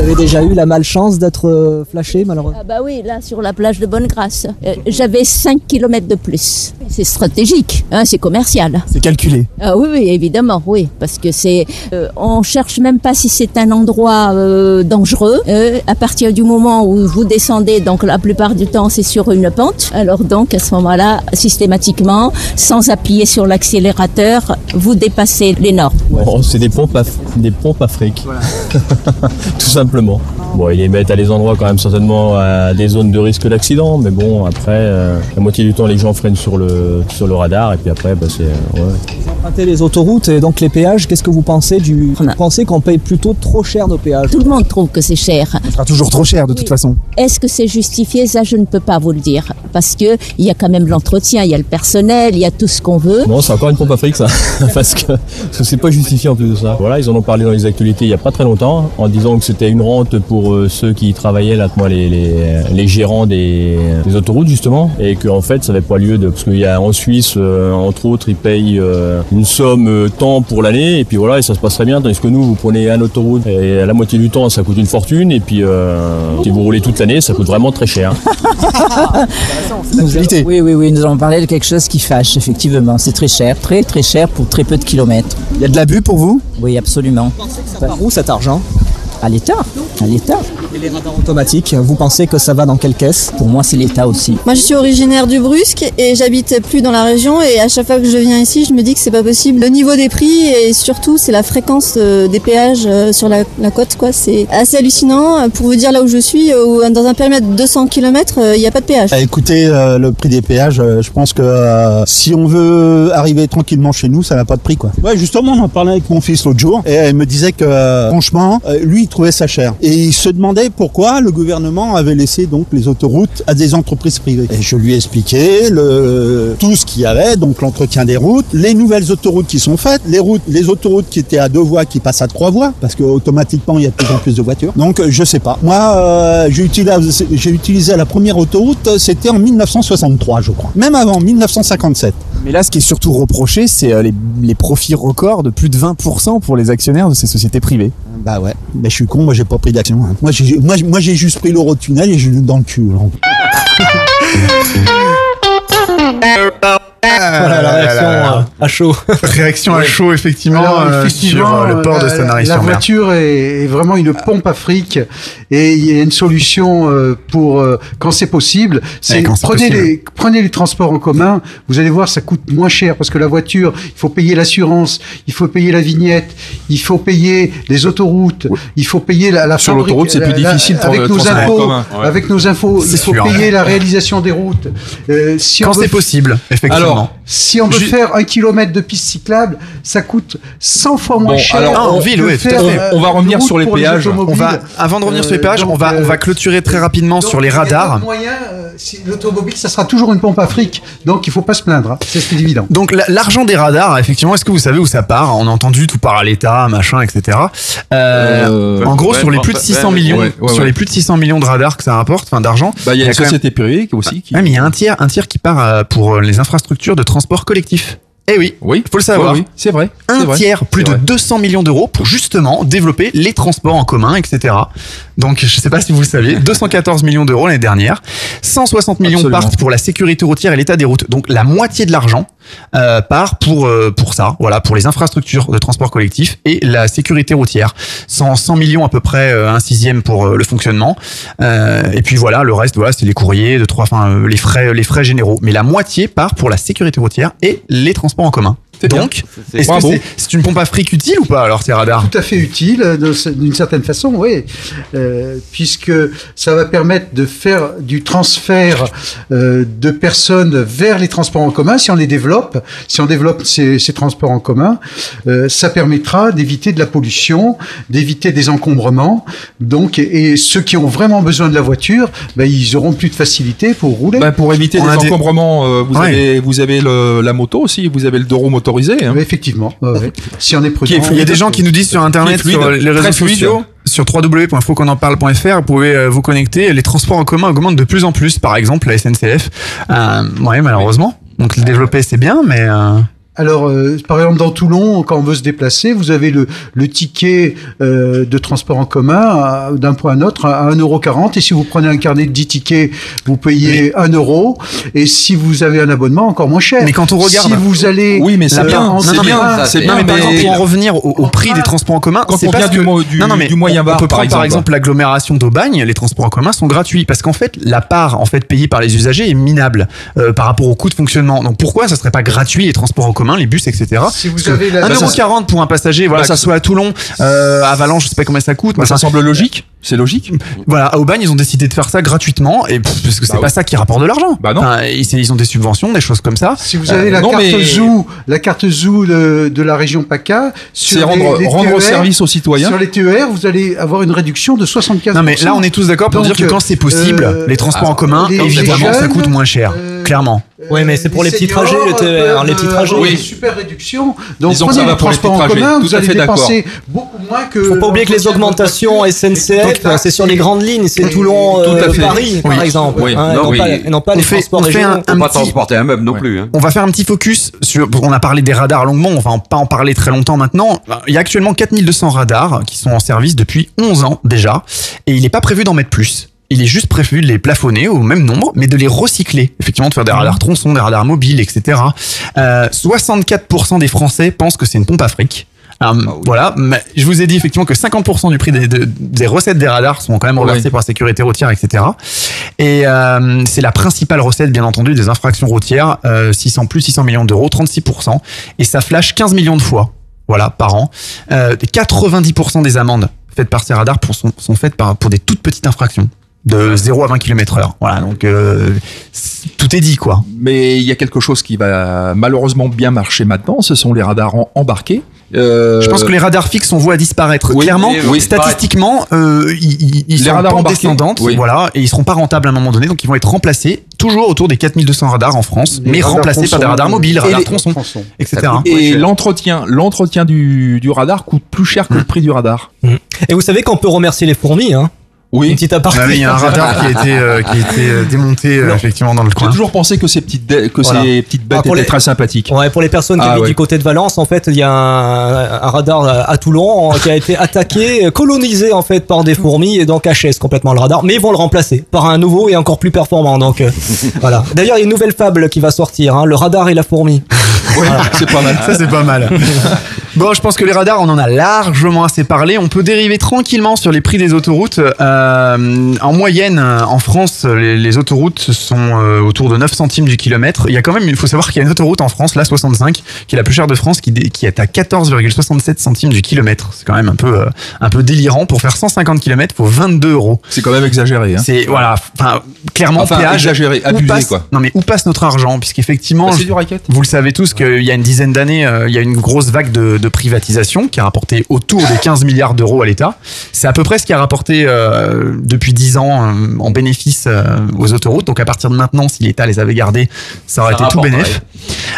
Vous avez déjà eu la malchance d'être euh, flashé malheureusement Ah bah oui, là sur la plage de Bonne-Grâce, euh, j'avais 5 km de plus. C'est stratégique, hein, c'est commercial. C'est calculé. Ah oui, oui, évidemment, oui, parce que c'est, euh, on cherche même pas si c'est un endroit euh, dangereux. Euh, à partir du moment où vous descendez, donc la plupart du temps c'est sur une pente. Alors donc à ce moment-là, systématiquement, sans appuyer sur l'accélérateur, vous dépassez les normes. Bon, c'est des pompes à, des pompes à fric. *laughs* Tout simplement. Bon, ils les mettent à des endroits quand même certainement à des zones de risque d'accident, mais bon, après, euh, la moitié du temps, les gens freinent sur le, sur le radar, et puis après, bah, c'est. euh, ouais. Empruntez les autoroutes et donc les péages, qu'est-ce que vous pensez du. Vous pensez qu'on paye plutôt trop cher nos péages? Tout le monde trouve que c'est cher. Ce sera toujours trop cher de toute façon. Est-ce que c'est justifié? Ça, je ne peux pas vous le dire. Parce que il y a quand même l'entretien, il y a le personnel, il y a tout ce qu'on veut. Non, c'est encore une pompe à fric, ça. *laughs* parce que c'est pas justifié en plus de ça. Voilà, ils en ont parlé dans les actualités il y a pas très longtemps, en disant que c'était une rente pour euh, ceux qui travaillaient là, moi, les, les, les gérants des, des autoroutes, justement. Et qu'en fait, ça n'avait pas lieu de. Parce qu'il y a en Suisse, euh, entre autres, ils payent euh, une somme euh, tant pour l'année, et puis voilà, et ça se passe très bien. Tandis que nous, vous prenez un autoroute, et à la moitié du temps, ça coûte une fortune, et puis euh, si vous roulez toute l'année, ça coûte vraiment très cher. *laughs* Oui, oui, oui, nous allons parler de quelque chose qui fâche, effectivement. C'est très cher, très très cher pour très peu de kilomètres. Il y a de l'abus pour vous? Oui, absolument. Par où cet argent? À l'État. À l'État. Et les radars automatiques, vous pensez que ça va dans quelle caisse? Pour moi, c'est l'État aussi. Moi, je suis originaire du Brusque et j'habite plus dans la région. Et à chaque fois que je viens ici, je me dis que c'est pas possible. Le niveau des prix et surtout, c'est la fréquence euh, des péages euh, sur la, la côte, quoi. C'est assez hallucinant. Pour vous dire là où je suis, euh, où- dans un périmètre de 200 km, il n'y a pas de péage. Ah, Écoutez, euh, le prix des péages, je pense que euh, si on veut arriver tranquillement chez nous, ça n'a pas de prix quoi. Ouais, justement, on en parlait avec mon fils l'autre jour et il me disait que franchement, lui, il trouvait ça cher et il se demandait pourquoi le gouvernement avait laissé donc les autoroutes à des entreprises privées. Et je lui ai expliqué le tout ce qu'il y avait, donc l'entretien des routes, les nouvelles autoroutes qui sont faites, les routes, les autoroutes qui étaient à deux voies qui passent à trois voies parce que automatiquement il y a de plus en plus de voitures. Donc euh, je sais pas. Moi, euh, j'ai utilisé, j'ai utilisé la première autoroute, c'était en 1963, je crois. Même avant 1957. Mais là, ce qui est surtout reproché, c'est euh, les, les profits records de plus de 20% pour les actionnaires de ces sociétés privées. Bah ouais. Mais je suis con, moi j'ai pas pris d'action. hein. Moi j'ai moi, moi, j'ai juste pris l'Eurotunnel et j'ai eu dans le cul. *laughs* Voilà la réaction euh, à chaud. *laughs* Réaction à chaud, effectivement, Alors, euh, effectivement, sur euh, le port de la- La voiture est, est vraiment une pompe à fric et il y a une solution pour quand c'est possible. C'est Ouais, prenez possible. les prenez les transports en commun. Vous allez voir, ça coûte moins cher parce que la voiture, il faut payer l'assurance, il faut payer la vignette, il faut payer les autoroutes, il faut payer la, la Sur l'autoroute, c'est plus la- la- difficile de avec nos transporter en infos. commun. Ouais. Avec nos infos, il faut sûr. payer la réalisation des routes. Euh, si Quand veut- c'est possible, effectivement. Alors, Si on veut faire un kilomètre de piste cyclable, ça coûte 100 fois moins Bon, cher. alors, Ah, en ville, oui, tout à faire, fait. euh, On va revenir sur les péages. On automobiles. va, avant de revenir sur les Euh, péages, on va, on va euh, clôturer très rapidement sur les radars. euh, si L'automobile, ça sera toujours une pompe à fric, donc il faut pas se plaindre. hein. C'est c'est évident. Donc la- l'argent des radars, effectivement, est-ce que vous savez où ça part? On a entendu tout part à l'État, machin, etc. Euh, Euh, en gros, ouais, sur les ouais, plus de ouais, 600 ouais, millions, ouais, ouais, sur ouais. les plus de 600 millions de radars que ça rapporte, enfin d'argent. Bah, il y a une société privée qui aussi qui. Mais il y a un tiers, un tiers qui part euh, pour euh, les infrastructures de transport collectif. Eh oui, Oui, faut le savoir. Oui, oui, c'est vrai. un vrai, tiers, plus de vrai. 200 millions d'euros pour justement développer les transports en commun, etc. Donc, je sais pas si vous le saviez, *laughs* 214 millions d'euros l'année dernière, 160 millions Absolument. partent pour la sécurité routière et l'état des routes. Donc, la moitié de l'argent euh, part pour euh, pour ça, voilà, pour les infrastructures de transport collectif et la sécurité routière. 100, 100 millions à peu près, euh, un sixième pour euh, le fonctionnement. Euh, et puis voilà, le reste, voilà, c'est les courriers, de trois, enfin, euh, les frais, les frais généraux. Mais la moitié part pour la sécurité routière et les transports en commun. Donc, est-ce que c'est c'est une pompe à fric utile ou pas alors ces radars? Tout à fait utile, euh, d'une certaine façon, oui, Euh, puisque ça va permettre de faire du transfert euh, de personnes vers les transports en commun. Si on les développe, si on développe ces, ces transports en commun, euh, ça permettra d'éviter de la pollution, d'éviter des encombrements. Donc, et, et ceux qui ont vraiment besoin de la voiture, ben, ils auront plus de facilité pour rouler. Bah, pour éviter On les des- encombrements, euh, vous Ouais. avez, vous avez le- la moto aussi, vous avez le deux roues Hein. Effectivement. ouais, ouais. *laughs* Si on est prudent. Il y a des gens qui nous disent sur internet, fluide, sur les réseaux sociaux, sur www.foconenparle.fr, vous pouvez euh, vous connecter. Les transports en commun augmentent de plus en plus. Par exemple, la SNCF. Euh, ouais, malheureusement. Donc le développer c'est bien, mais euh, Alors, euh, par exemple, dans Toulon, quand on veut se déplacer, vous avez le, le ticket euh, de transport en commun d'un point à un autre à 1,40€. Et si vous prenez un carnet de 10 tickets, vous payez 1 euro. Et si vous avez un abonnement, encore moins cher. Mais quand on regarde, Si vous allez... Oui, mais c'est euh, bien, en c'est non, bien, train, c'est non, bien, mais par exemple, pour en revenir au, au prix des transports en commun, Quand c'est on vient du que- mo- du- non, non, mais du moyen on bar, peut par prendre par exemple. exemple l'agglomération d'Aubagne, les transports en commun sont gratuits parce qu'en fait la part en fait payée par les usagers est minable euh, par rapport au coût de fonctionnement. Donc pourquoi ça serait pas gratuit les transports en commun, les bus, etc. Si vous avez la- Bah, ça- 1,40€ pour un passager, voilà, Bah, ça- que ce soit à Toulon, euh, à Valence, je sais pas combien ça coûte. Bah, mais ça enfin, semble logique. C'est logique. voilà, à Aubagne, ils ont décidé de faire ça gratuitement et pff, parce que c'est Bah pas oui. ça qui rapporte de l'argent. Bah non. Enfin, ils, ils ont des subventions, des choses comme ça. Si vous avez Euh, la non, carte mais- Zoo, la carte Zoo de, de la région PACA, sur C'est rendre, les- les rendre TER, service aux citoyens. Sur les TER, vous allez avoir une réduction de 75%. Non mais là on est tous d'accord pour Donc, dire que quand c'est possible, euh, les transports en ah, commun, les- les évidemment, ça jeunes, coûte moins cher, euh, clairement. Ouais, mais c'est pour les petits seniors trajets, le TER, peuvent, les petits euh, trajets. avoir Oui. Une super réduction. Donc Disons que prenez ça va les pour les transports en trajets. commun, Tout vous à allez fait d'accord. dépenser beaucoup moins que. Faut pas oublier que les augmentations voiture. C'est sur les grandes lignes, c'est Toulon, Tout à euh, fait. Paris, par exemple, Oui. hein, et Non, non, oui. pas, et non pas On les fait- transports on fait un- petit- transporter un meuble non plus. Hein. On va faire un petit focus sur. On a parlé des radars longuement, on va en- pas en parler très longtemps maintenant. Il y a actuellement 4200 radars qui sont en service depuis 11 ans déjà, et il n'est pas prévu d'en mettre plus. Il est juste prévu de les plafonner au même nombre, mais de les recycler. Effectivement, de faire des radars tronçons, des radars mobiles, etc. Euh, 64% des Français pensent que c'est une pompe à fric. Alors, Voilà, mais je vous ai dit effectivement que 50% du prix des, de- des recettes des radars sont quand même reversés Oui. par la sécurité routière, etc. Et euh, c'est la principale recette, bien entendu, des infractions routières. Euh, 600 plus 600 millions d'euros, 36%. Et ça flash 15 millions de fois, voilà, par an. Euh, 90% des amendes faites par ces radars pour- sont, sont faites par, pour des toutes petites infractions de 0 à 20 km heure. Voilà, donc euh, tout est dit, quoi. Mais il y a quelque chose qui va malheureusement bien marcher maintenant, ce sont les radars embarqués. Euh, Je pense que les radars fixes sont voués à disparaître. oui, Clairement, oui, statistiquement, euh, ils, ils- sont en radars descendante, oui. voilà, et ils seront pas rentables à un moment donné, donc ils vont être remplacés toujours autour des 4200 radars en France, Les mais remplacés par des radars mobiles, et radars les- tronçons, tronçons. etc. Et l'entretien, l'entretien du, du radar coûte plus cher que le prix du radar. Et vous savez qu'on peut remercier les fourmis, hein Une Oui. petite aparté. Ah il y a un radar qui a été, euh, qui a été euh, démonté euh, effectivement dans le J'ai coin. toujours pensé que ces petites, que Voilà. ces petites bêtes Ah, pour étaient les- très sympathiques. Ouais, pour les personnes qui Ah, habitent ouais. du côté de Valence, en fait, il y a un, un radar à Toulon euh, qui a été attaqué, euh, colonisé en fait par des fourmis et donc HS complètement le radar. Mais ils vont le remplacer par un nouveau et encore plus performant. Donc euh, *laughs* voilà. D'ailleurs, il y a une nouvelle fable qui va sortir, hein, le radar et la fourmi. Ouais, c'est pas mal. Ça c'est pas mal. *laughs* Bon, je pense que les radars, on en a largement assez parlé. On peut dériver tranquillement sur les prix des autoroutes. Euh, en moyenne, euh, en France, les, les autoroutes sont euh, autour de 9 centimes du kilomètre. Il y a quand même, il faut savoir qu'il y a une autoroute en France, la 65, qui est la plus chère de France, qui, est à 14,67 centimes du kilomètre. C'est quand même un peu, euh, un peu délirant. Pour faire 150 km, faut 22 euros. C'est quand même exagéré. Hein. C'est voilà, enfin clairement Enfin, péage. exagéré, abusé, passe- quoi. Non mais où passe notre argent? Puisqu'effectivement, Bah, vous le savez tous qu'il y a une dizaine d'années, il y a une grosse vague de, de privatisation qui a rapporté autour des 15 milliards d'euros à l'État. C'est à peu près ce qui a rapporté euh, depuis 10 ans euh, en bénéfice euh, aux autoroutes. Donc à partir de maintenant, si l'État les avait gardés, ça aurait Ça été tout bénéf.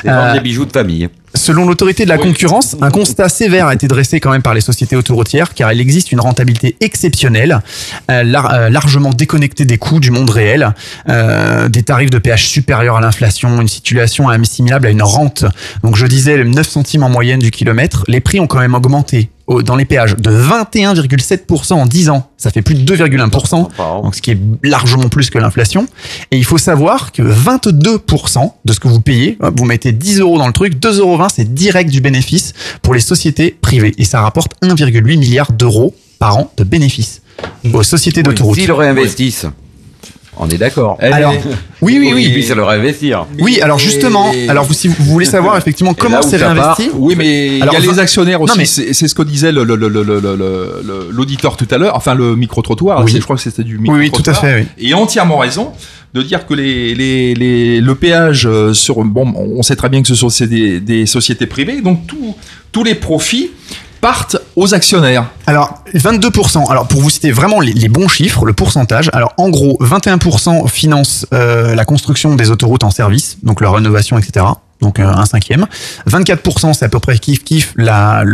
C'est des bijoux de famille. Selon l'autorité de la concurrence, un constat sévère a été dressé quand même par les sociétés autoroutières car il existe une rentabilité exceptionnelle, euh, lar- euh, largement déconnectée des coûts du monde réel, euh, des tarifs de péage supérieurs à l'inflation, une situation assimilable à une rente. Donc je disais le 9 centimes en moyenne du kilomètre, les prix ont quand même augmenté. au- dans les péages de 21,7% en 10 ans. Ça fait plus de 2,1%, donc ce qui est largement plus que l'inflation. Et il faut savoir que 22% de ce que vous payez, vous mettez 10 euros dans le truc, 2,20 euros, c'est direct du bénéfice pour les sociétés privées. Et ça rapporte 1,8 milliard d'euros par an de bénéfices aux sociétés d'autoroutes. S'ils le réinvestissent, on est d'accord. Alors, oui, oui, oui. Ils puissent le réinvestir. Oui, alors justement, alors vous, si vous voulez *laughs* savoir effectivement comment c'est ça part, réinvesti. Oui, mais il y a les actionnaires aussi. Mais- C'est ce que disait le- le- le- l'auditeur tout à l'heure. Enfin, le micro-trottoir. Oui. Je crois que c'était du Oui, micro oui, tout à fait, oui. Et il a entièrement raison de dire que les, les, les- le péage euh, sur. Bon, on sait très bien que ce sont des, des sociétés privées. Donc, tout- tous les profits partent aux actionnaires. Alors, 22%. Alors, pour vous citer vraiment les, bons chiffres, le pourcentage. Alors, en gros, 21% finance euh, la construction des autoroutes en service, donc leur rénovation, etc. Donc, euh, un cinquième. 24%, c'est à peu près kiff kiff la,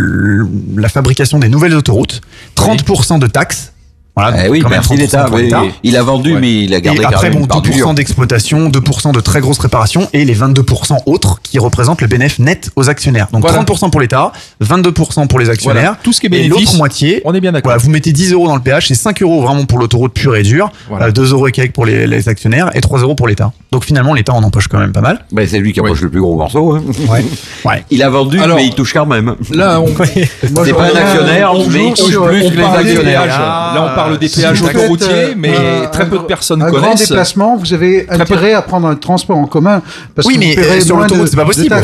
la fabrication des nouvelles autoroutes. 30% de taxes. Voilà, Eh oui, quand merci 30% l'État. Il a vendu, Ouais. mais il a gardé Et après, bon, une part du 2% dur. d'exploitation, 2% de très grosses réparations et les 22% autres qui représentent le bénéfice net aux actionnaires. Donc Voilà. 30% pour l'État, 22% pour les actionnaires. Voilà. Tout ce qui est Et bénéfice, l'autre moitié, on est bien d'accord. voilà, vous mettez 10 euros dans le péage, c'est 5 euros vraiment pour l'autoroute pure et dure, Voilà. euh, 2 euros et quelques pour les, les actionnaires et 3 euros pour l'État. Donc finalement, l'État en empoche quand même pas mal. Ben, c'est lui qui approche le plus gros morceau. hein. *laughs* Ouais. Il a vendu, Alors, mais il touche quand même. Là, on, *laughs* C'est pas un actionnaire, mais il touche plus que les actionnaires. Là, on parle des Si péages autoroutiers, euh, mais un- très peu de personnes un grand connaissent. déplacement, vous avez intérêt à prendre un transport en commun parce Oui, que mais, euh, sur l'autoroute, c'est pas possible.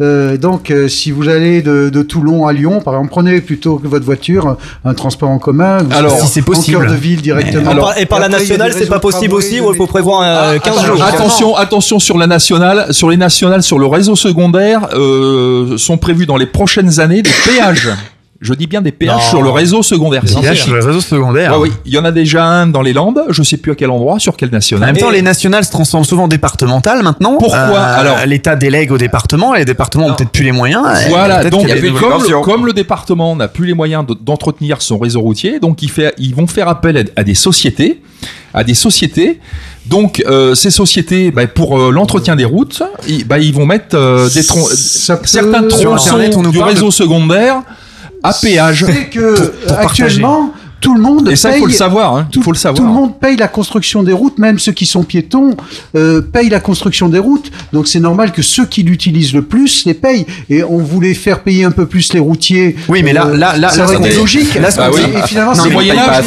Euh, donc, euh, si vous allez de, de Toulon à Lyon, par exemple, prenez plutôt que votre voiture un transport en commun. Vous Alors, si c'est en possible. cœur de ville directement. Et par- et par la des nationale, c'est pas possible aussi, ou il faut prévoir euh, 15 Alors, jours Attention, attention sur la nationale, sur les nationales, sur le réseau secondaire, euh, sont prévus dans les prochaines années des péages. Je dis bien des péages Non. sur le réseau secondaire. Des péages sur le réseau secondaire. Ouais, oui, il y en a déjà un dans les Landes. Je sais plus à quel endroit, sur quel En national. même temps, Et- les nationales se transforment souvent en départementales maintenant. Pourquoi Euh, Alors- l'État délègue aux départemements et les départements ont peut-être plus les moyens. Voilà, donc y a comme, le, versions. comme le département n'a plus les moyens de- d'entretenir son réseau routier, donc il fait, ils vont faire appel à, des sociétés, à des sociétés. Donc euh, ces sociétés, bah, pour euh, l'entretien des routes, ils, bah, ils vont mettre euh, des tron- certains tronçons du de- réseau secondaire à péage. C'est que actuellement, tout le monde Et ça, paye faut le savoir. Hein. Faut le Tout le savoir. monde paye la construction des routes, même ceux qui sont piétons euh, payent la construction des routes. Donc c'est normal que ceux qui l'utilisent le plus les payent. Et on voulait faire payer un peu plus les routiers. Oui, mais là- Euh, là- là- ça là, dit- logique. là, ce qu'on Et- finalement, c'est assez. moyenâge.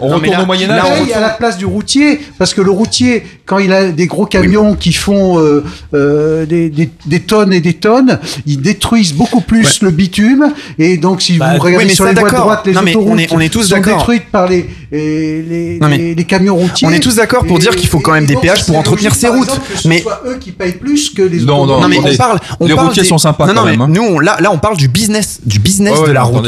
On Non, retourne là- au Moyen là, Âge. on paye à la place du routier parce que le routier quand il a des gros camions qui font euh, euh, des, des, des tonnes et des tonnes ils détruisent beaucoup plus le bitume et donc si Bah, vous regardez oui, sur les voies d'accord. droites les Non, mais on autoroutes est- on est tous d'accord. Détruites par les les, les, Non, mais les- les camions routiers on est tous d'accord pour Et- dire qu'il faut quand même des péages pour entretenir ces routes. exemple, que ce Mais- soit eux qui payent plus que les Non, autoroutes. Non mais on les- parle, on les parle routiers des- sont sympas Non, non, quand mais même, hein. nous on- là, là on parle du business, du business ouais, de la route.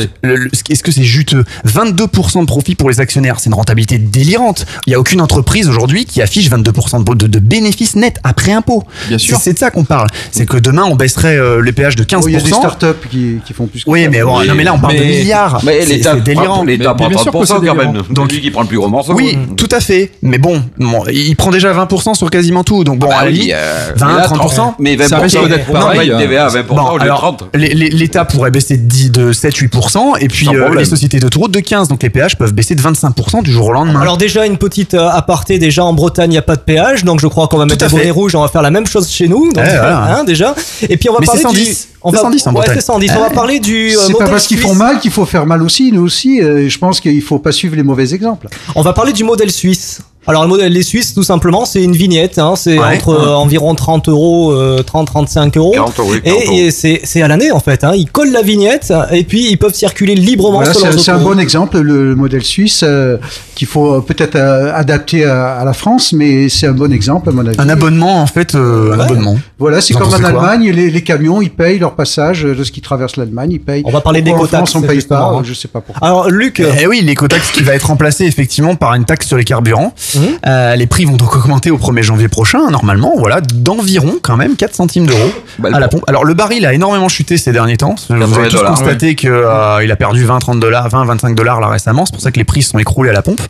Est-ce que c'est juteux? 22% de profit pour les actionnaires, c'est une rentabilité délirante. Il y a aucune entreprise aujourd'hui qui affiche 22% de, de, de bénéfices nets après impôt. Bien sûr. C'est de ça qu'on parle. C'est que demain on baisserait euh, les péages de 15%. Oh, il y a des startups qui, qui font plus que oui, ça. mais bon, non, mais là on parle de milliards. C'est- délirant. l'État prend mais bien sûr que 30% c'est quand même. Donc celui qui prend le plus gros morceau. Oui, tout à fait. Mais bon, bon, il prend déjà 20% sur quasiment tout. Donc bon, Ah bah à la oui, limite, euh, 20, mais là, 30%. mais 20%, ça risque ok. d'être On n'a pareil. pas une TVA à 20% Bon, au lieu de alors, 30. les- les- L'État pourrait baisser de 10 de 7-8%, et puis euh, les sociétés d'autoroute de 15. Donc les péages peuvent baisser de 25% du jour au lendemain. Alors déjà une petite euh, aparté déjà en Bretagne il n'y a pas de péage donc je crois qu'on va mettre bonnets fait. rouges on va faire la même chose chez nous donc, voilà. hein, déjà et puis on va Mais parler c'est 110. du on C'est va 110 en ouais, Bretagne. c'est 110 on va parler du euh, C'est pas parce qu'ils font mal qu'il faut faire mal aussi, nous aussi. euh, Je pense qu'il faut pas suivre les mauvais exemples. on va parler du modèle suisse alors le modèle les Suisses tout simplement c'est une vignette hein, c'est Ouais. entre euh, environ 30 euros euh, 30 35 euros 40 euros, oui, 40 euros. et, et c'est c'est à l'année en fait hein. ils collent la vignette et puis ils peuvent circuler librement Voilà, sur c'est un bon exemple, le, le modèle suisse, euh, qu'il faut peut-être euh, adapter à, à la France, mais c'est un bon exemple à mon avis. Un abonnement, en fait, euh, un abonnement. Voilà, c'est comme en Allemagne, les, les camions, ils payent leur passage euh, lorsqu'ils traversent l'Allemagne, ils payent. On va parler Pourquoi En France, on paye pas, hein. je sais pas pourquoi. alors Luc Eh oui, l'écotaxe qui va être remplacé effectivement par une taxe sur les carburants. Euh, les prix vont donc augmenter au 1er janvier prochain, normalement, voilà, d'environ quand même 4 centimes d'euros à la pompe. Alors le baril a énormément chuté ces derniers temps. Vous 80 avez tous dollars, constaté que euh, a perdu 20, 30 dollars, 20, 25 dollars là récemment. C'est pour ça que les prix se sont écroulés à la pompe.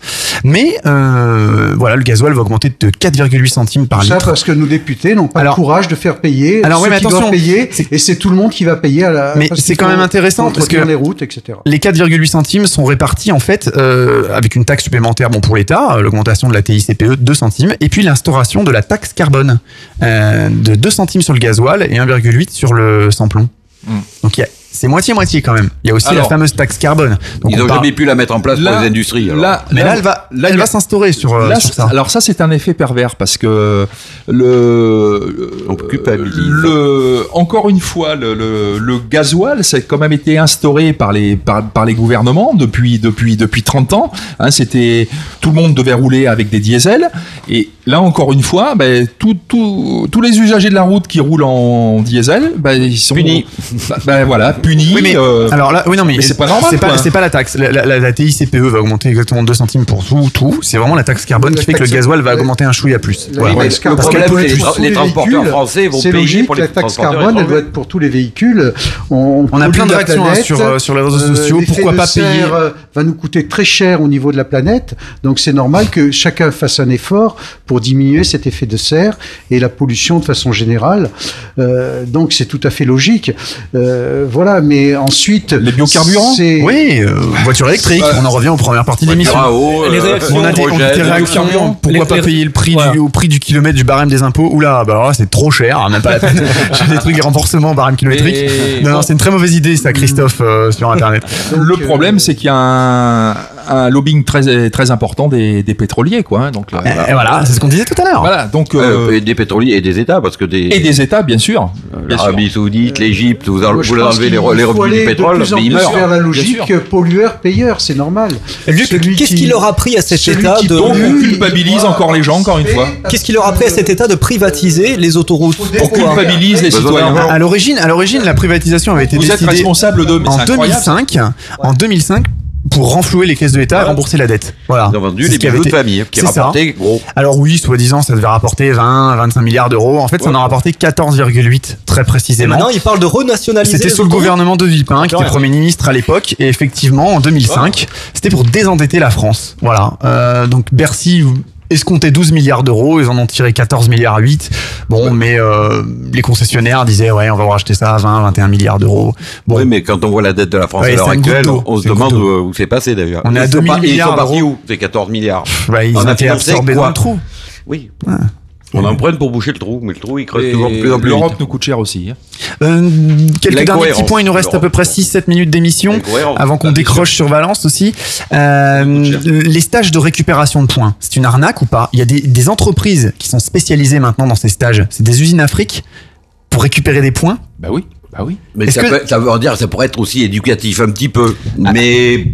Mais euh, voilà, le gasoil va augmenter de 4,8 centimes par ça litre. parce que nos députés n'ont pas Alors- le courage de faire payer Alors, ceux ouais, mais attention, payer, et c'est tout le monde qui va payer à la. Mais c'est qu'il quand même intéressant parce que les routes, etc. Les 4,8 centimes sont répartis en fait euh, avec une taxe supplémentaire bon pour l'État, l'augmentation de la TICPE 2 centimes, et puis l'instauration de la taxe carbone euh, de 2 centimes sur le gasoil et 1,8 sur le samplon. Donc il y a- c'est moitié-moitié quand même. Il y a aussi Alors, la fameuse taxe carbone. Donc Ils on n'ont parle- jamais pu la mettre en place pour Là- les industries. alors. là- Mais là, elle va, là, elle va a- s'instaurer sur, euh, Là, sur ça. Alors ça, c'est un effet pervers parce que le, le encore une fois, le, le, le gasoil, ça a quand même été instauré par les par, par les gouvernements depuis depuis depuis 30 ans. Hein, C'était tout le monde devait rouler avec des diesels et là encore une fois, ben, tout, tout- tous les usagers de la route qui roulent en diesel, ben, ils sont Punis. Ben, ben, voilà, punis. Oui, mais euh, alors là, oui, non, mais, c'est pas normal. C'est pas, la taxe. La, la- la TICPE va augmenter exactement 2 centimes pour tout, tout. C'est vraiment la taxe carbone La qui fait que le gasoil va augmenter un chouïa plus. Voilà. taxe Le carbone, problème, elle doit c'est être les pour tra- tous les transporteurs français vont C'est payer logique, pour les la taxe carbone, elle doit être pour tous les véhicules. On, On a pollue plein de réactions, hein, planète. sur, euh, sur les réseaux sociaux. l'effet Pourquoi pas payer euh, va nous coûter très cher au niveau de la planète. Donc c'est normal que chacun fasse un effort pour diminuer cet effet de serre et la pollution de façon générale. Euh, donc c'est tout à fait logique. Euh, mais ensuite Les biocarburants c'est Oui, euh, voiture électrique. On en revient aux premières parties de l'émission. Les euh, réactions, On a des, on a des réactions. Pourquoi Les- pas les- payer le prix voilà. du, au prix du kilomètre du barème des impôts Oula, bah alors là, c'est trop cher, même pas la peine. *laughs* *laughs* J'ai des trucs remboursement barème kilométrique. Et- Non, non, c'est une très mauvaise idée, ça, Christophe, euh, sur Internet. le euh, problème, c'est qu'il y a un, un lobbying très très important des, des pétroliers, quoi. hein, donc là, Et voilà, c'est ce qu'on disait tout à l'heure. voilà. Donc Euh, euh, et des pétroliers et des États, parce que des, et des États, bien sûr. L'Arabie Saoudite, l'Égypte, vous, Moi, vous enlevez les, qu'il re- les revenus du pétrole, de plus en mais ils meurent. vers la logique pollueur-payeur, c'est normal. Qu'est-ce qui- qui leur a pris à cet état de Donc on culpabilise encore les gens, encore une fois. qu'est-ce qui leur a pris à cet état de privatiser les autoroutes On pourquoi culpabilise les citoyens. À l'origine, à l'origine, la privatisation avait été Vous êtes décidée responsable de. mais c'est en incroyable. 2005. En 2005 pour renflouer les caisses de l'État et rembourser la dette. Voilà. Ils ont vendu les bijoux de famille, qui rapportaient gros. Alors oui, soi-disant, ça devait rapporter 20, 25 milliards d'euros. En fait, ça en a rapporté 14,8 très et précisément. maintenant ils parlent de renationaliser C'était sous le gouvernement de Villepin, qui était Premier ministre à l'époque, et effectivement, en 2005, c'était pour désendetter la France. Voilà. Euh, donc Bercy escomptait 12 milliards d'euros, ils en ont tiré 14 milliards 8. Bon, mais euh, les concessionnaires disaient, ouais, on va vous racheter ça à 20, 21 milliards d'euros. Bon, Oui, mais quand on voit la dette de la France Ouais, à l'heure actuelle, on se demande où, c'est passé déjà. On est à Ils sont 2000 pas- Ils milliards sont partis où C'est 14 milliards. bah, ils on ont a été absorbés dans le trou. Oui. On emprunte pour boucher le trou, mais le trou il creuse Et toujours de plus en plus L'Europe vite. nous coûte cher aussi. hein. Euh, quelques derniers petits points, il nous reste à peu près 6-7 minutes d'émission L'incohérence. avant qu'on Ah, décroche sur Valence aussi. Euh, les stages de récupération de points, c'est une arnaque ou pas? Il y a des, des entreprises qui sont spécialisées maintenant dans ces stages. C'est des usines Afrique pour récupérer des points? Bah oui, bah oui. Mais Est-ce ça, que- peut, ça veut dire ça pourrait être aussi éducatif un petit peu. Mais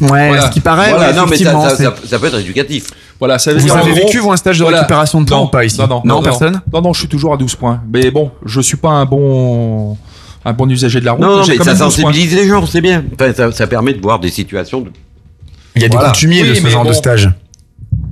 Ouais, Voilà. ce qui paraît, voilà, ouais, non, mais ça, effectivement, ça, c'est- ça- ça peut être éducatif. Voilà, ça veut Vous dire. avez gros- vécu, vous, un stage de Voilà. récupération de points Non, ou pas ici Non, non, non, personne Non, non, je suis toujours à 12 points. Mais bon, je suis pas un bon, un bon usager de la route. Non, mais ça même 12 points. sensibilise les gens, c'est bien. Enfin, ça, ça permet de voir des situations. De... Il y a des coutumiers de ce genre de stage.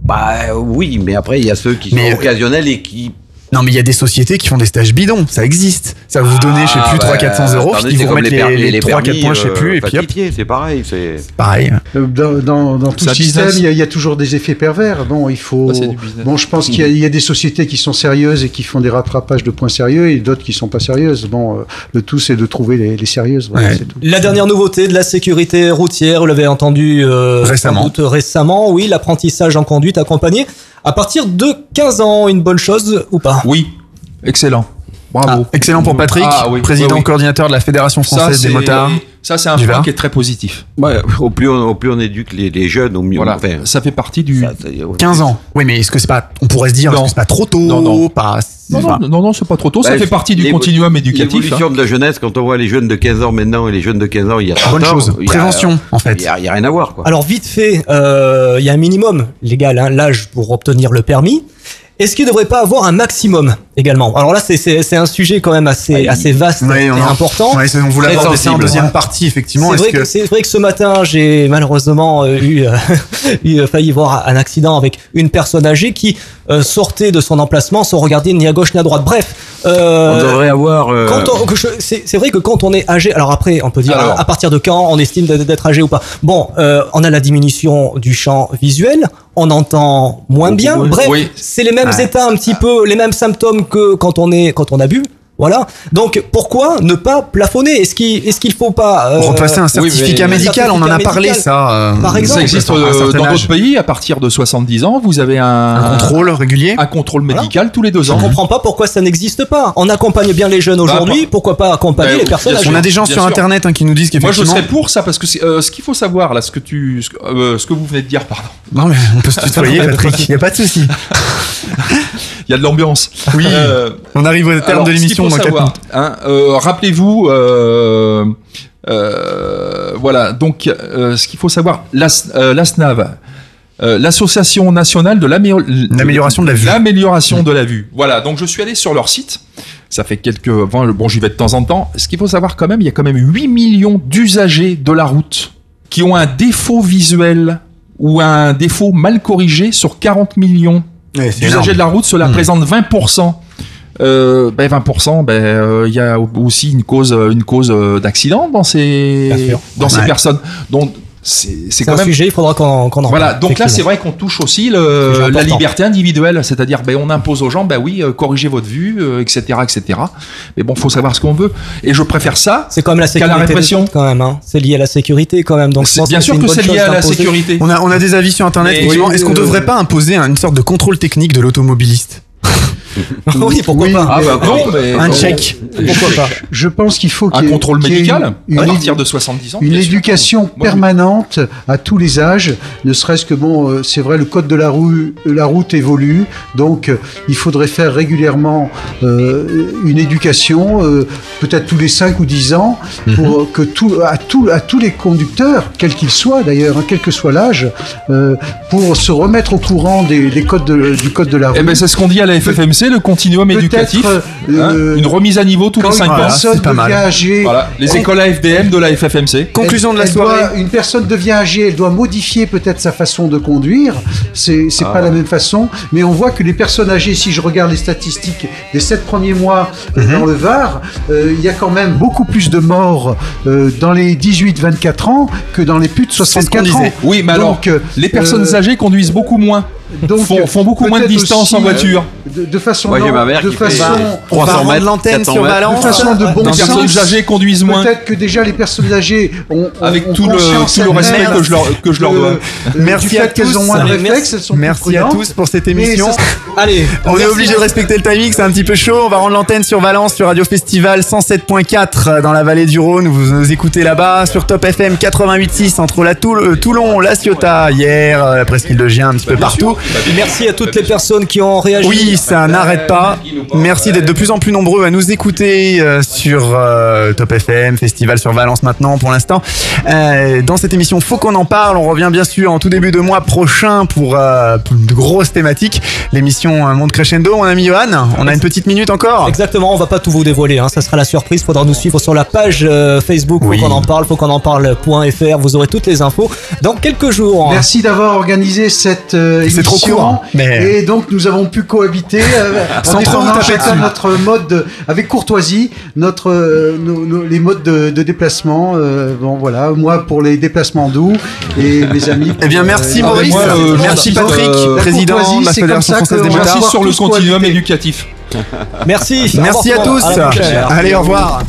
Bah euh, oui, mais après il y a ceux qui Mais- sont occasionnels et qui Non, mais il y a des sociétés qui font des stages bidons, ça existe. Ça vous donner, je sais plus, 300-400 euros, attendez, ils vous remettent les les, les 3-4 permis, points, je sais euh, plus, et puis hop. c'est pareil. C'est Pareil. Euh, Dans, dans, dans tout système, il y, a, il y a toujours des effets pervers. Bon, il faut. Bah. Bon, je pense qu'il y, a- il y a des sociétés qui sont sérieuses et qui font des rattrapages de points sérieux et d'autres qui sont pas sérieuses. Bon, euh, le tout c'est de trouver les, les sérieuses. Voilà, c'est tout. La dernière nouveauté de la sécurité routière, vous l'avez entendu euh, Récemment. doute récemment, oui, l'apprentissage en conduite accompagné à partir de 15 ans, une bonne chose ou pas? Oui, excellent. Bravo. Excellent pour Patrick, Ah, oui, président oui, oui. coordinateur de la Fédération Ça, française des motards. Ça, c'est un point qui est très positif. Ouais, au plus on, au plus on éduque les, les jeunes, au mieux. Voilà, enfin, ça fait partie du. 15 ans. Oui, mais est-ce que c'est pas, on pourrait se dire, est-ce que c'est pas trop tôt Non, non. Pas, Non, non, non, non, c'est pas trop tôt. ça fait partie du continuum éducatif. L'évolution hein. de la jeunesse, quand on voit les jeunes de 15 ans maintenant et les jeunes de 15 ans il y a 30 Bonne ans, chose. a- Prévention, en fait. Il y a, il y a rien à voir, quoi. Alors vite fait, euh, il y a un minimum légal, hein, l'âge pour obtenir le permis. Est-ce qu'il ne devrait pas avoir un maximum également? Alors là, c'est- un sujet quand même assez, assez vaste et important. C'est- on voulait aborder ça en deuxième partie, effectivement. C'est Est-ce vrai, que- vrai que ce matin, j'ai malheureusement euh, eu, euh, *laughs* eu, euh, failli voir un accident avec une personne âgée qui sortait de son emplacement sans regarder ni à gauche ni à droite. Bref, euh, On devrait avoir. euh, c'est vrai que quand on est âgé, alors après, on peut dire Alors. à partir de quand on estime d'être âgé ou pas. Bon, euh, on a la diminution du champ visuel, on entend moins bien. Bref, Oui. c'est les mêmes états, un petit peu les mêmes symptômes que quand on est quand on a bu. Voilà. Donc pourquoi ne pas plafonner? Est-ce qu'il est-ce qu'il faut pas euh, repasser un oui, mais- certificat médical, on en a parlé, médical. ça. euh, Par exemple. Ça existe euh, dans d'autres pays. À partir de 70 ans, vous avez un, Un contrôle régulier? un contrôle médical tous les deux Je ans. ne comprends pas pourquoi ça n'existe pas. On accompagne bien les jeunes aujourd'hui, Bah, pourquoi pas accompagner Bah, les personnes On a des gens Bien sur sûr. internet hein, qui nous disent Moi, je qu'effectivement. serais pour ça parce que euh, ce qu'il faut savoir là, ce que tu, ce que, euh, ce que vous venez de dire, pardon. Non, mais on peut se tutoyer, Patrick. Il n'y a pas de souci. *laughs* Il y a de l'ambiance. Oui. Euh, On arrive au terme alors, de l'émission faut dans 4 savoir, minutes. hein, euh, Rappelez-vous, euh, euh, voilà. Donc, ce qu'il faut savoir, l'AS- l'ASNAV. euh, L'association nationale de l'amé- L'amélioration de la vue. L'amélioration de la vue. Voilà. Donc je suis allé sur leur site. Ça fait quelques. Bon, j'y vais de temps en temps. Ce qu'il faut savoir quand même, il y a quand même 8 millions d'usagers de la route qui ont un défaut visuel ou un défaut mal corrigé sur 40 millions Ouais, d'usagers de la route. Cela Mmh. représente 20%. Euh, ben 20%, ben euh, il y a aussi une cause, une cause euh, d'accident dans ces, dans ces personnes. Donc c'est quand un même. sujet, il faudra qu'on qu'on en Voilà, parle, donc là c'est vrai qu'on touche aussi le, la liberté individuelle, c'est-à-dire ben, on impose aux gens, ben oui, euh, corrigez votre vue, euh, etc., etc. Mais bon, faut savoir ce qu'on veut. Et je préfère ça. C'est quand même la la sécurité. autres, quand même, hein. C'est lié à la sécurité quand même. Donc bien que sûr que c'est lié à la sécurité. On a, on a des avis sur internet. Oui, Est-ce qu'on euh, devrait pas imposer une sorte de contrôle technique de l'automobiliste? *laughs* oui, pourquoi Oui, pas Ah bah non, mais Un check. Pourquoi pas Je pense qu'il faut Un qu'il y ait- contrôle y ait médical une- à partir de 70 ans. une sûr. éducation permanente à tous les âges, ne serait-ce que bon, euh, c'est vrai, le code de la, rue, la route évolue, donc euh, il faudrait faire régulièrement euh, une éducation, euh, peut-être tous les 5 ou 10 ans, pour que tout, à, tout, à tous les conducteurs, quels qu'ils soient d'ailleurs, hein, quel que soit l'âge, euh, pour se remettre au courant des, des codes de- du code de la rue. Eh ben, c'est ce qu'on dit à la FFMC, le continuum éducatif. Hein, euh, une remise à niveau tous les 5 une ans. personne c'est pas mal. âgée, Voilà, les écoles AFDM de la FFMC. Conclusion de la soirée. doit- une personne devient âgée, elle doit modifier peut-être sa façon de conduire. C'est Ah. pas la même façon, mais on voit que les personnes âgées, si je regarde les statistiques des sept premiers mois euh, Mhm. dans le Var, euh, il y a quand même beaucoup plus de morts euh, dans les 18-24 ans que dans les plus de ce qu'on 64 ans. Oui, mais alors, Donc, euh, les personnes euh, âgées conduisent beaucoup moins. Donc, font, font beaucoup moins de distance aussi, en euh, voiture. De, de façon, Moi, ma mère de qui façon, On va 300 rendre mètres, l'antenne 400 sur mètres. de Valence. façon de bon Les sens. personnes âgées conduisent moins. Peut-être que déjà les personnes âgées ont, ont- Avec ont tout le, conscience tout le respect que je leur, que je leur dois. euh, Merci du à tous. ont moins de réflexes, merci. elles sont Merci à tous pour cette émission. Allez, On est obligé de respecter le timing, c'est un petit peu chaud. On va rendre l'antenne sur Valence, sur Radio Festival 107.4 dans la vallée du Rhône. Vous nous écoutez là-bas sur Top FM 88.6 entre la Toul- euh, Toulon, la Ciotat, hier, la presqu'île de Gien, un petit peu partout. Merci à toutes les personnes qui ont réagi. Oui, ça n'arrête pas. Merci d'être de plus en plus nombreux à nous écouter euh, sur euh, Top FM, Festival sur Valence maintenant pour l'instant. Euh, dans cette émission, faut qu'on en parle. On revient bien sûr en tout début de mois prochain pour, euh, pour de grosses thématiques. L'émission euh, monte crescendo, mon ami Johan. On a une petite minute encore. Exactement, on va pas tout vous dévoiler, hein. ça sera la surprise. Faudra nous suivre sur la page euh, Facebook. Oui. Faut qu'on en parle, faut qu'on en parle.fr. Vous aurez toutes les infos dans quelques jours. Merci d'avoir organisé cette euh, émission trop conditions. court, mais- Et donc nous avons pu cohabiter euh, Sans en trop vous défendant taper chacun dessus. notre mode de- avec courtoisie, notre euh, nos- nos- les modes de, de déplacement. euh, bon voilà, moi pour les déplacements doux et mes amis. Eh bien, merci, pour, Maurice. moi, euh, Merci, Patrick, euh, président courtoisie, de la Fédération française des. J'insiste sur le continuum cohabiter. éducatif. Merci. Merci à tous. Allez, au revoir.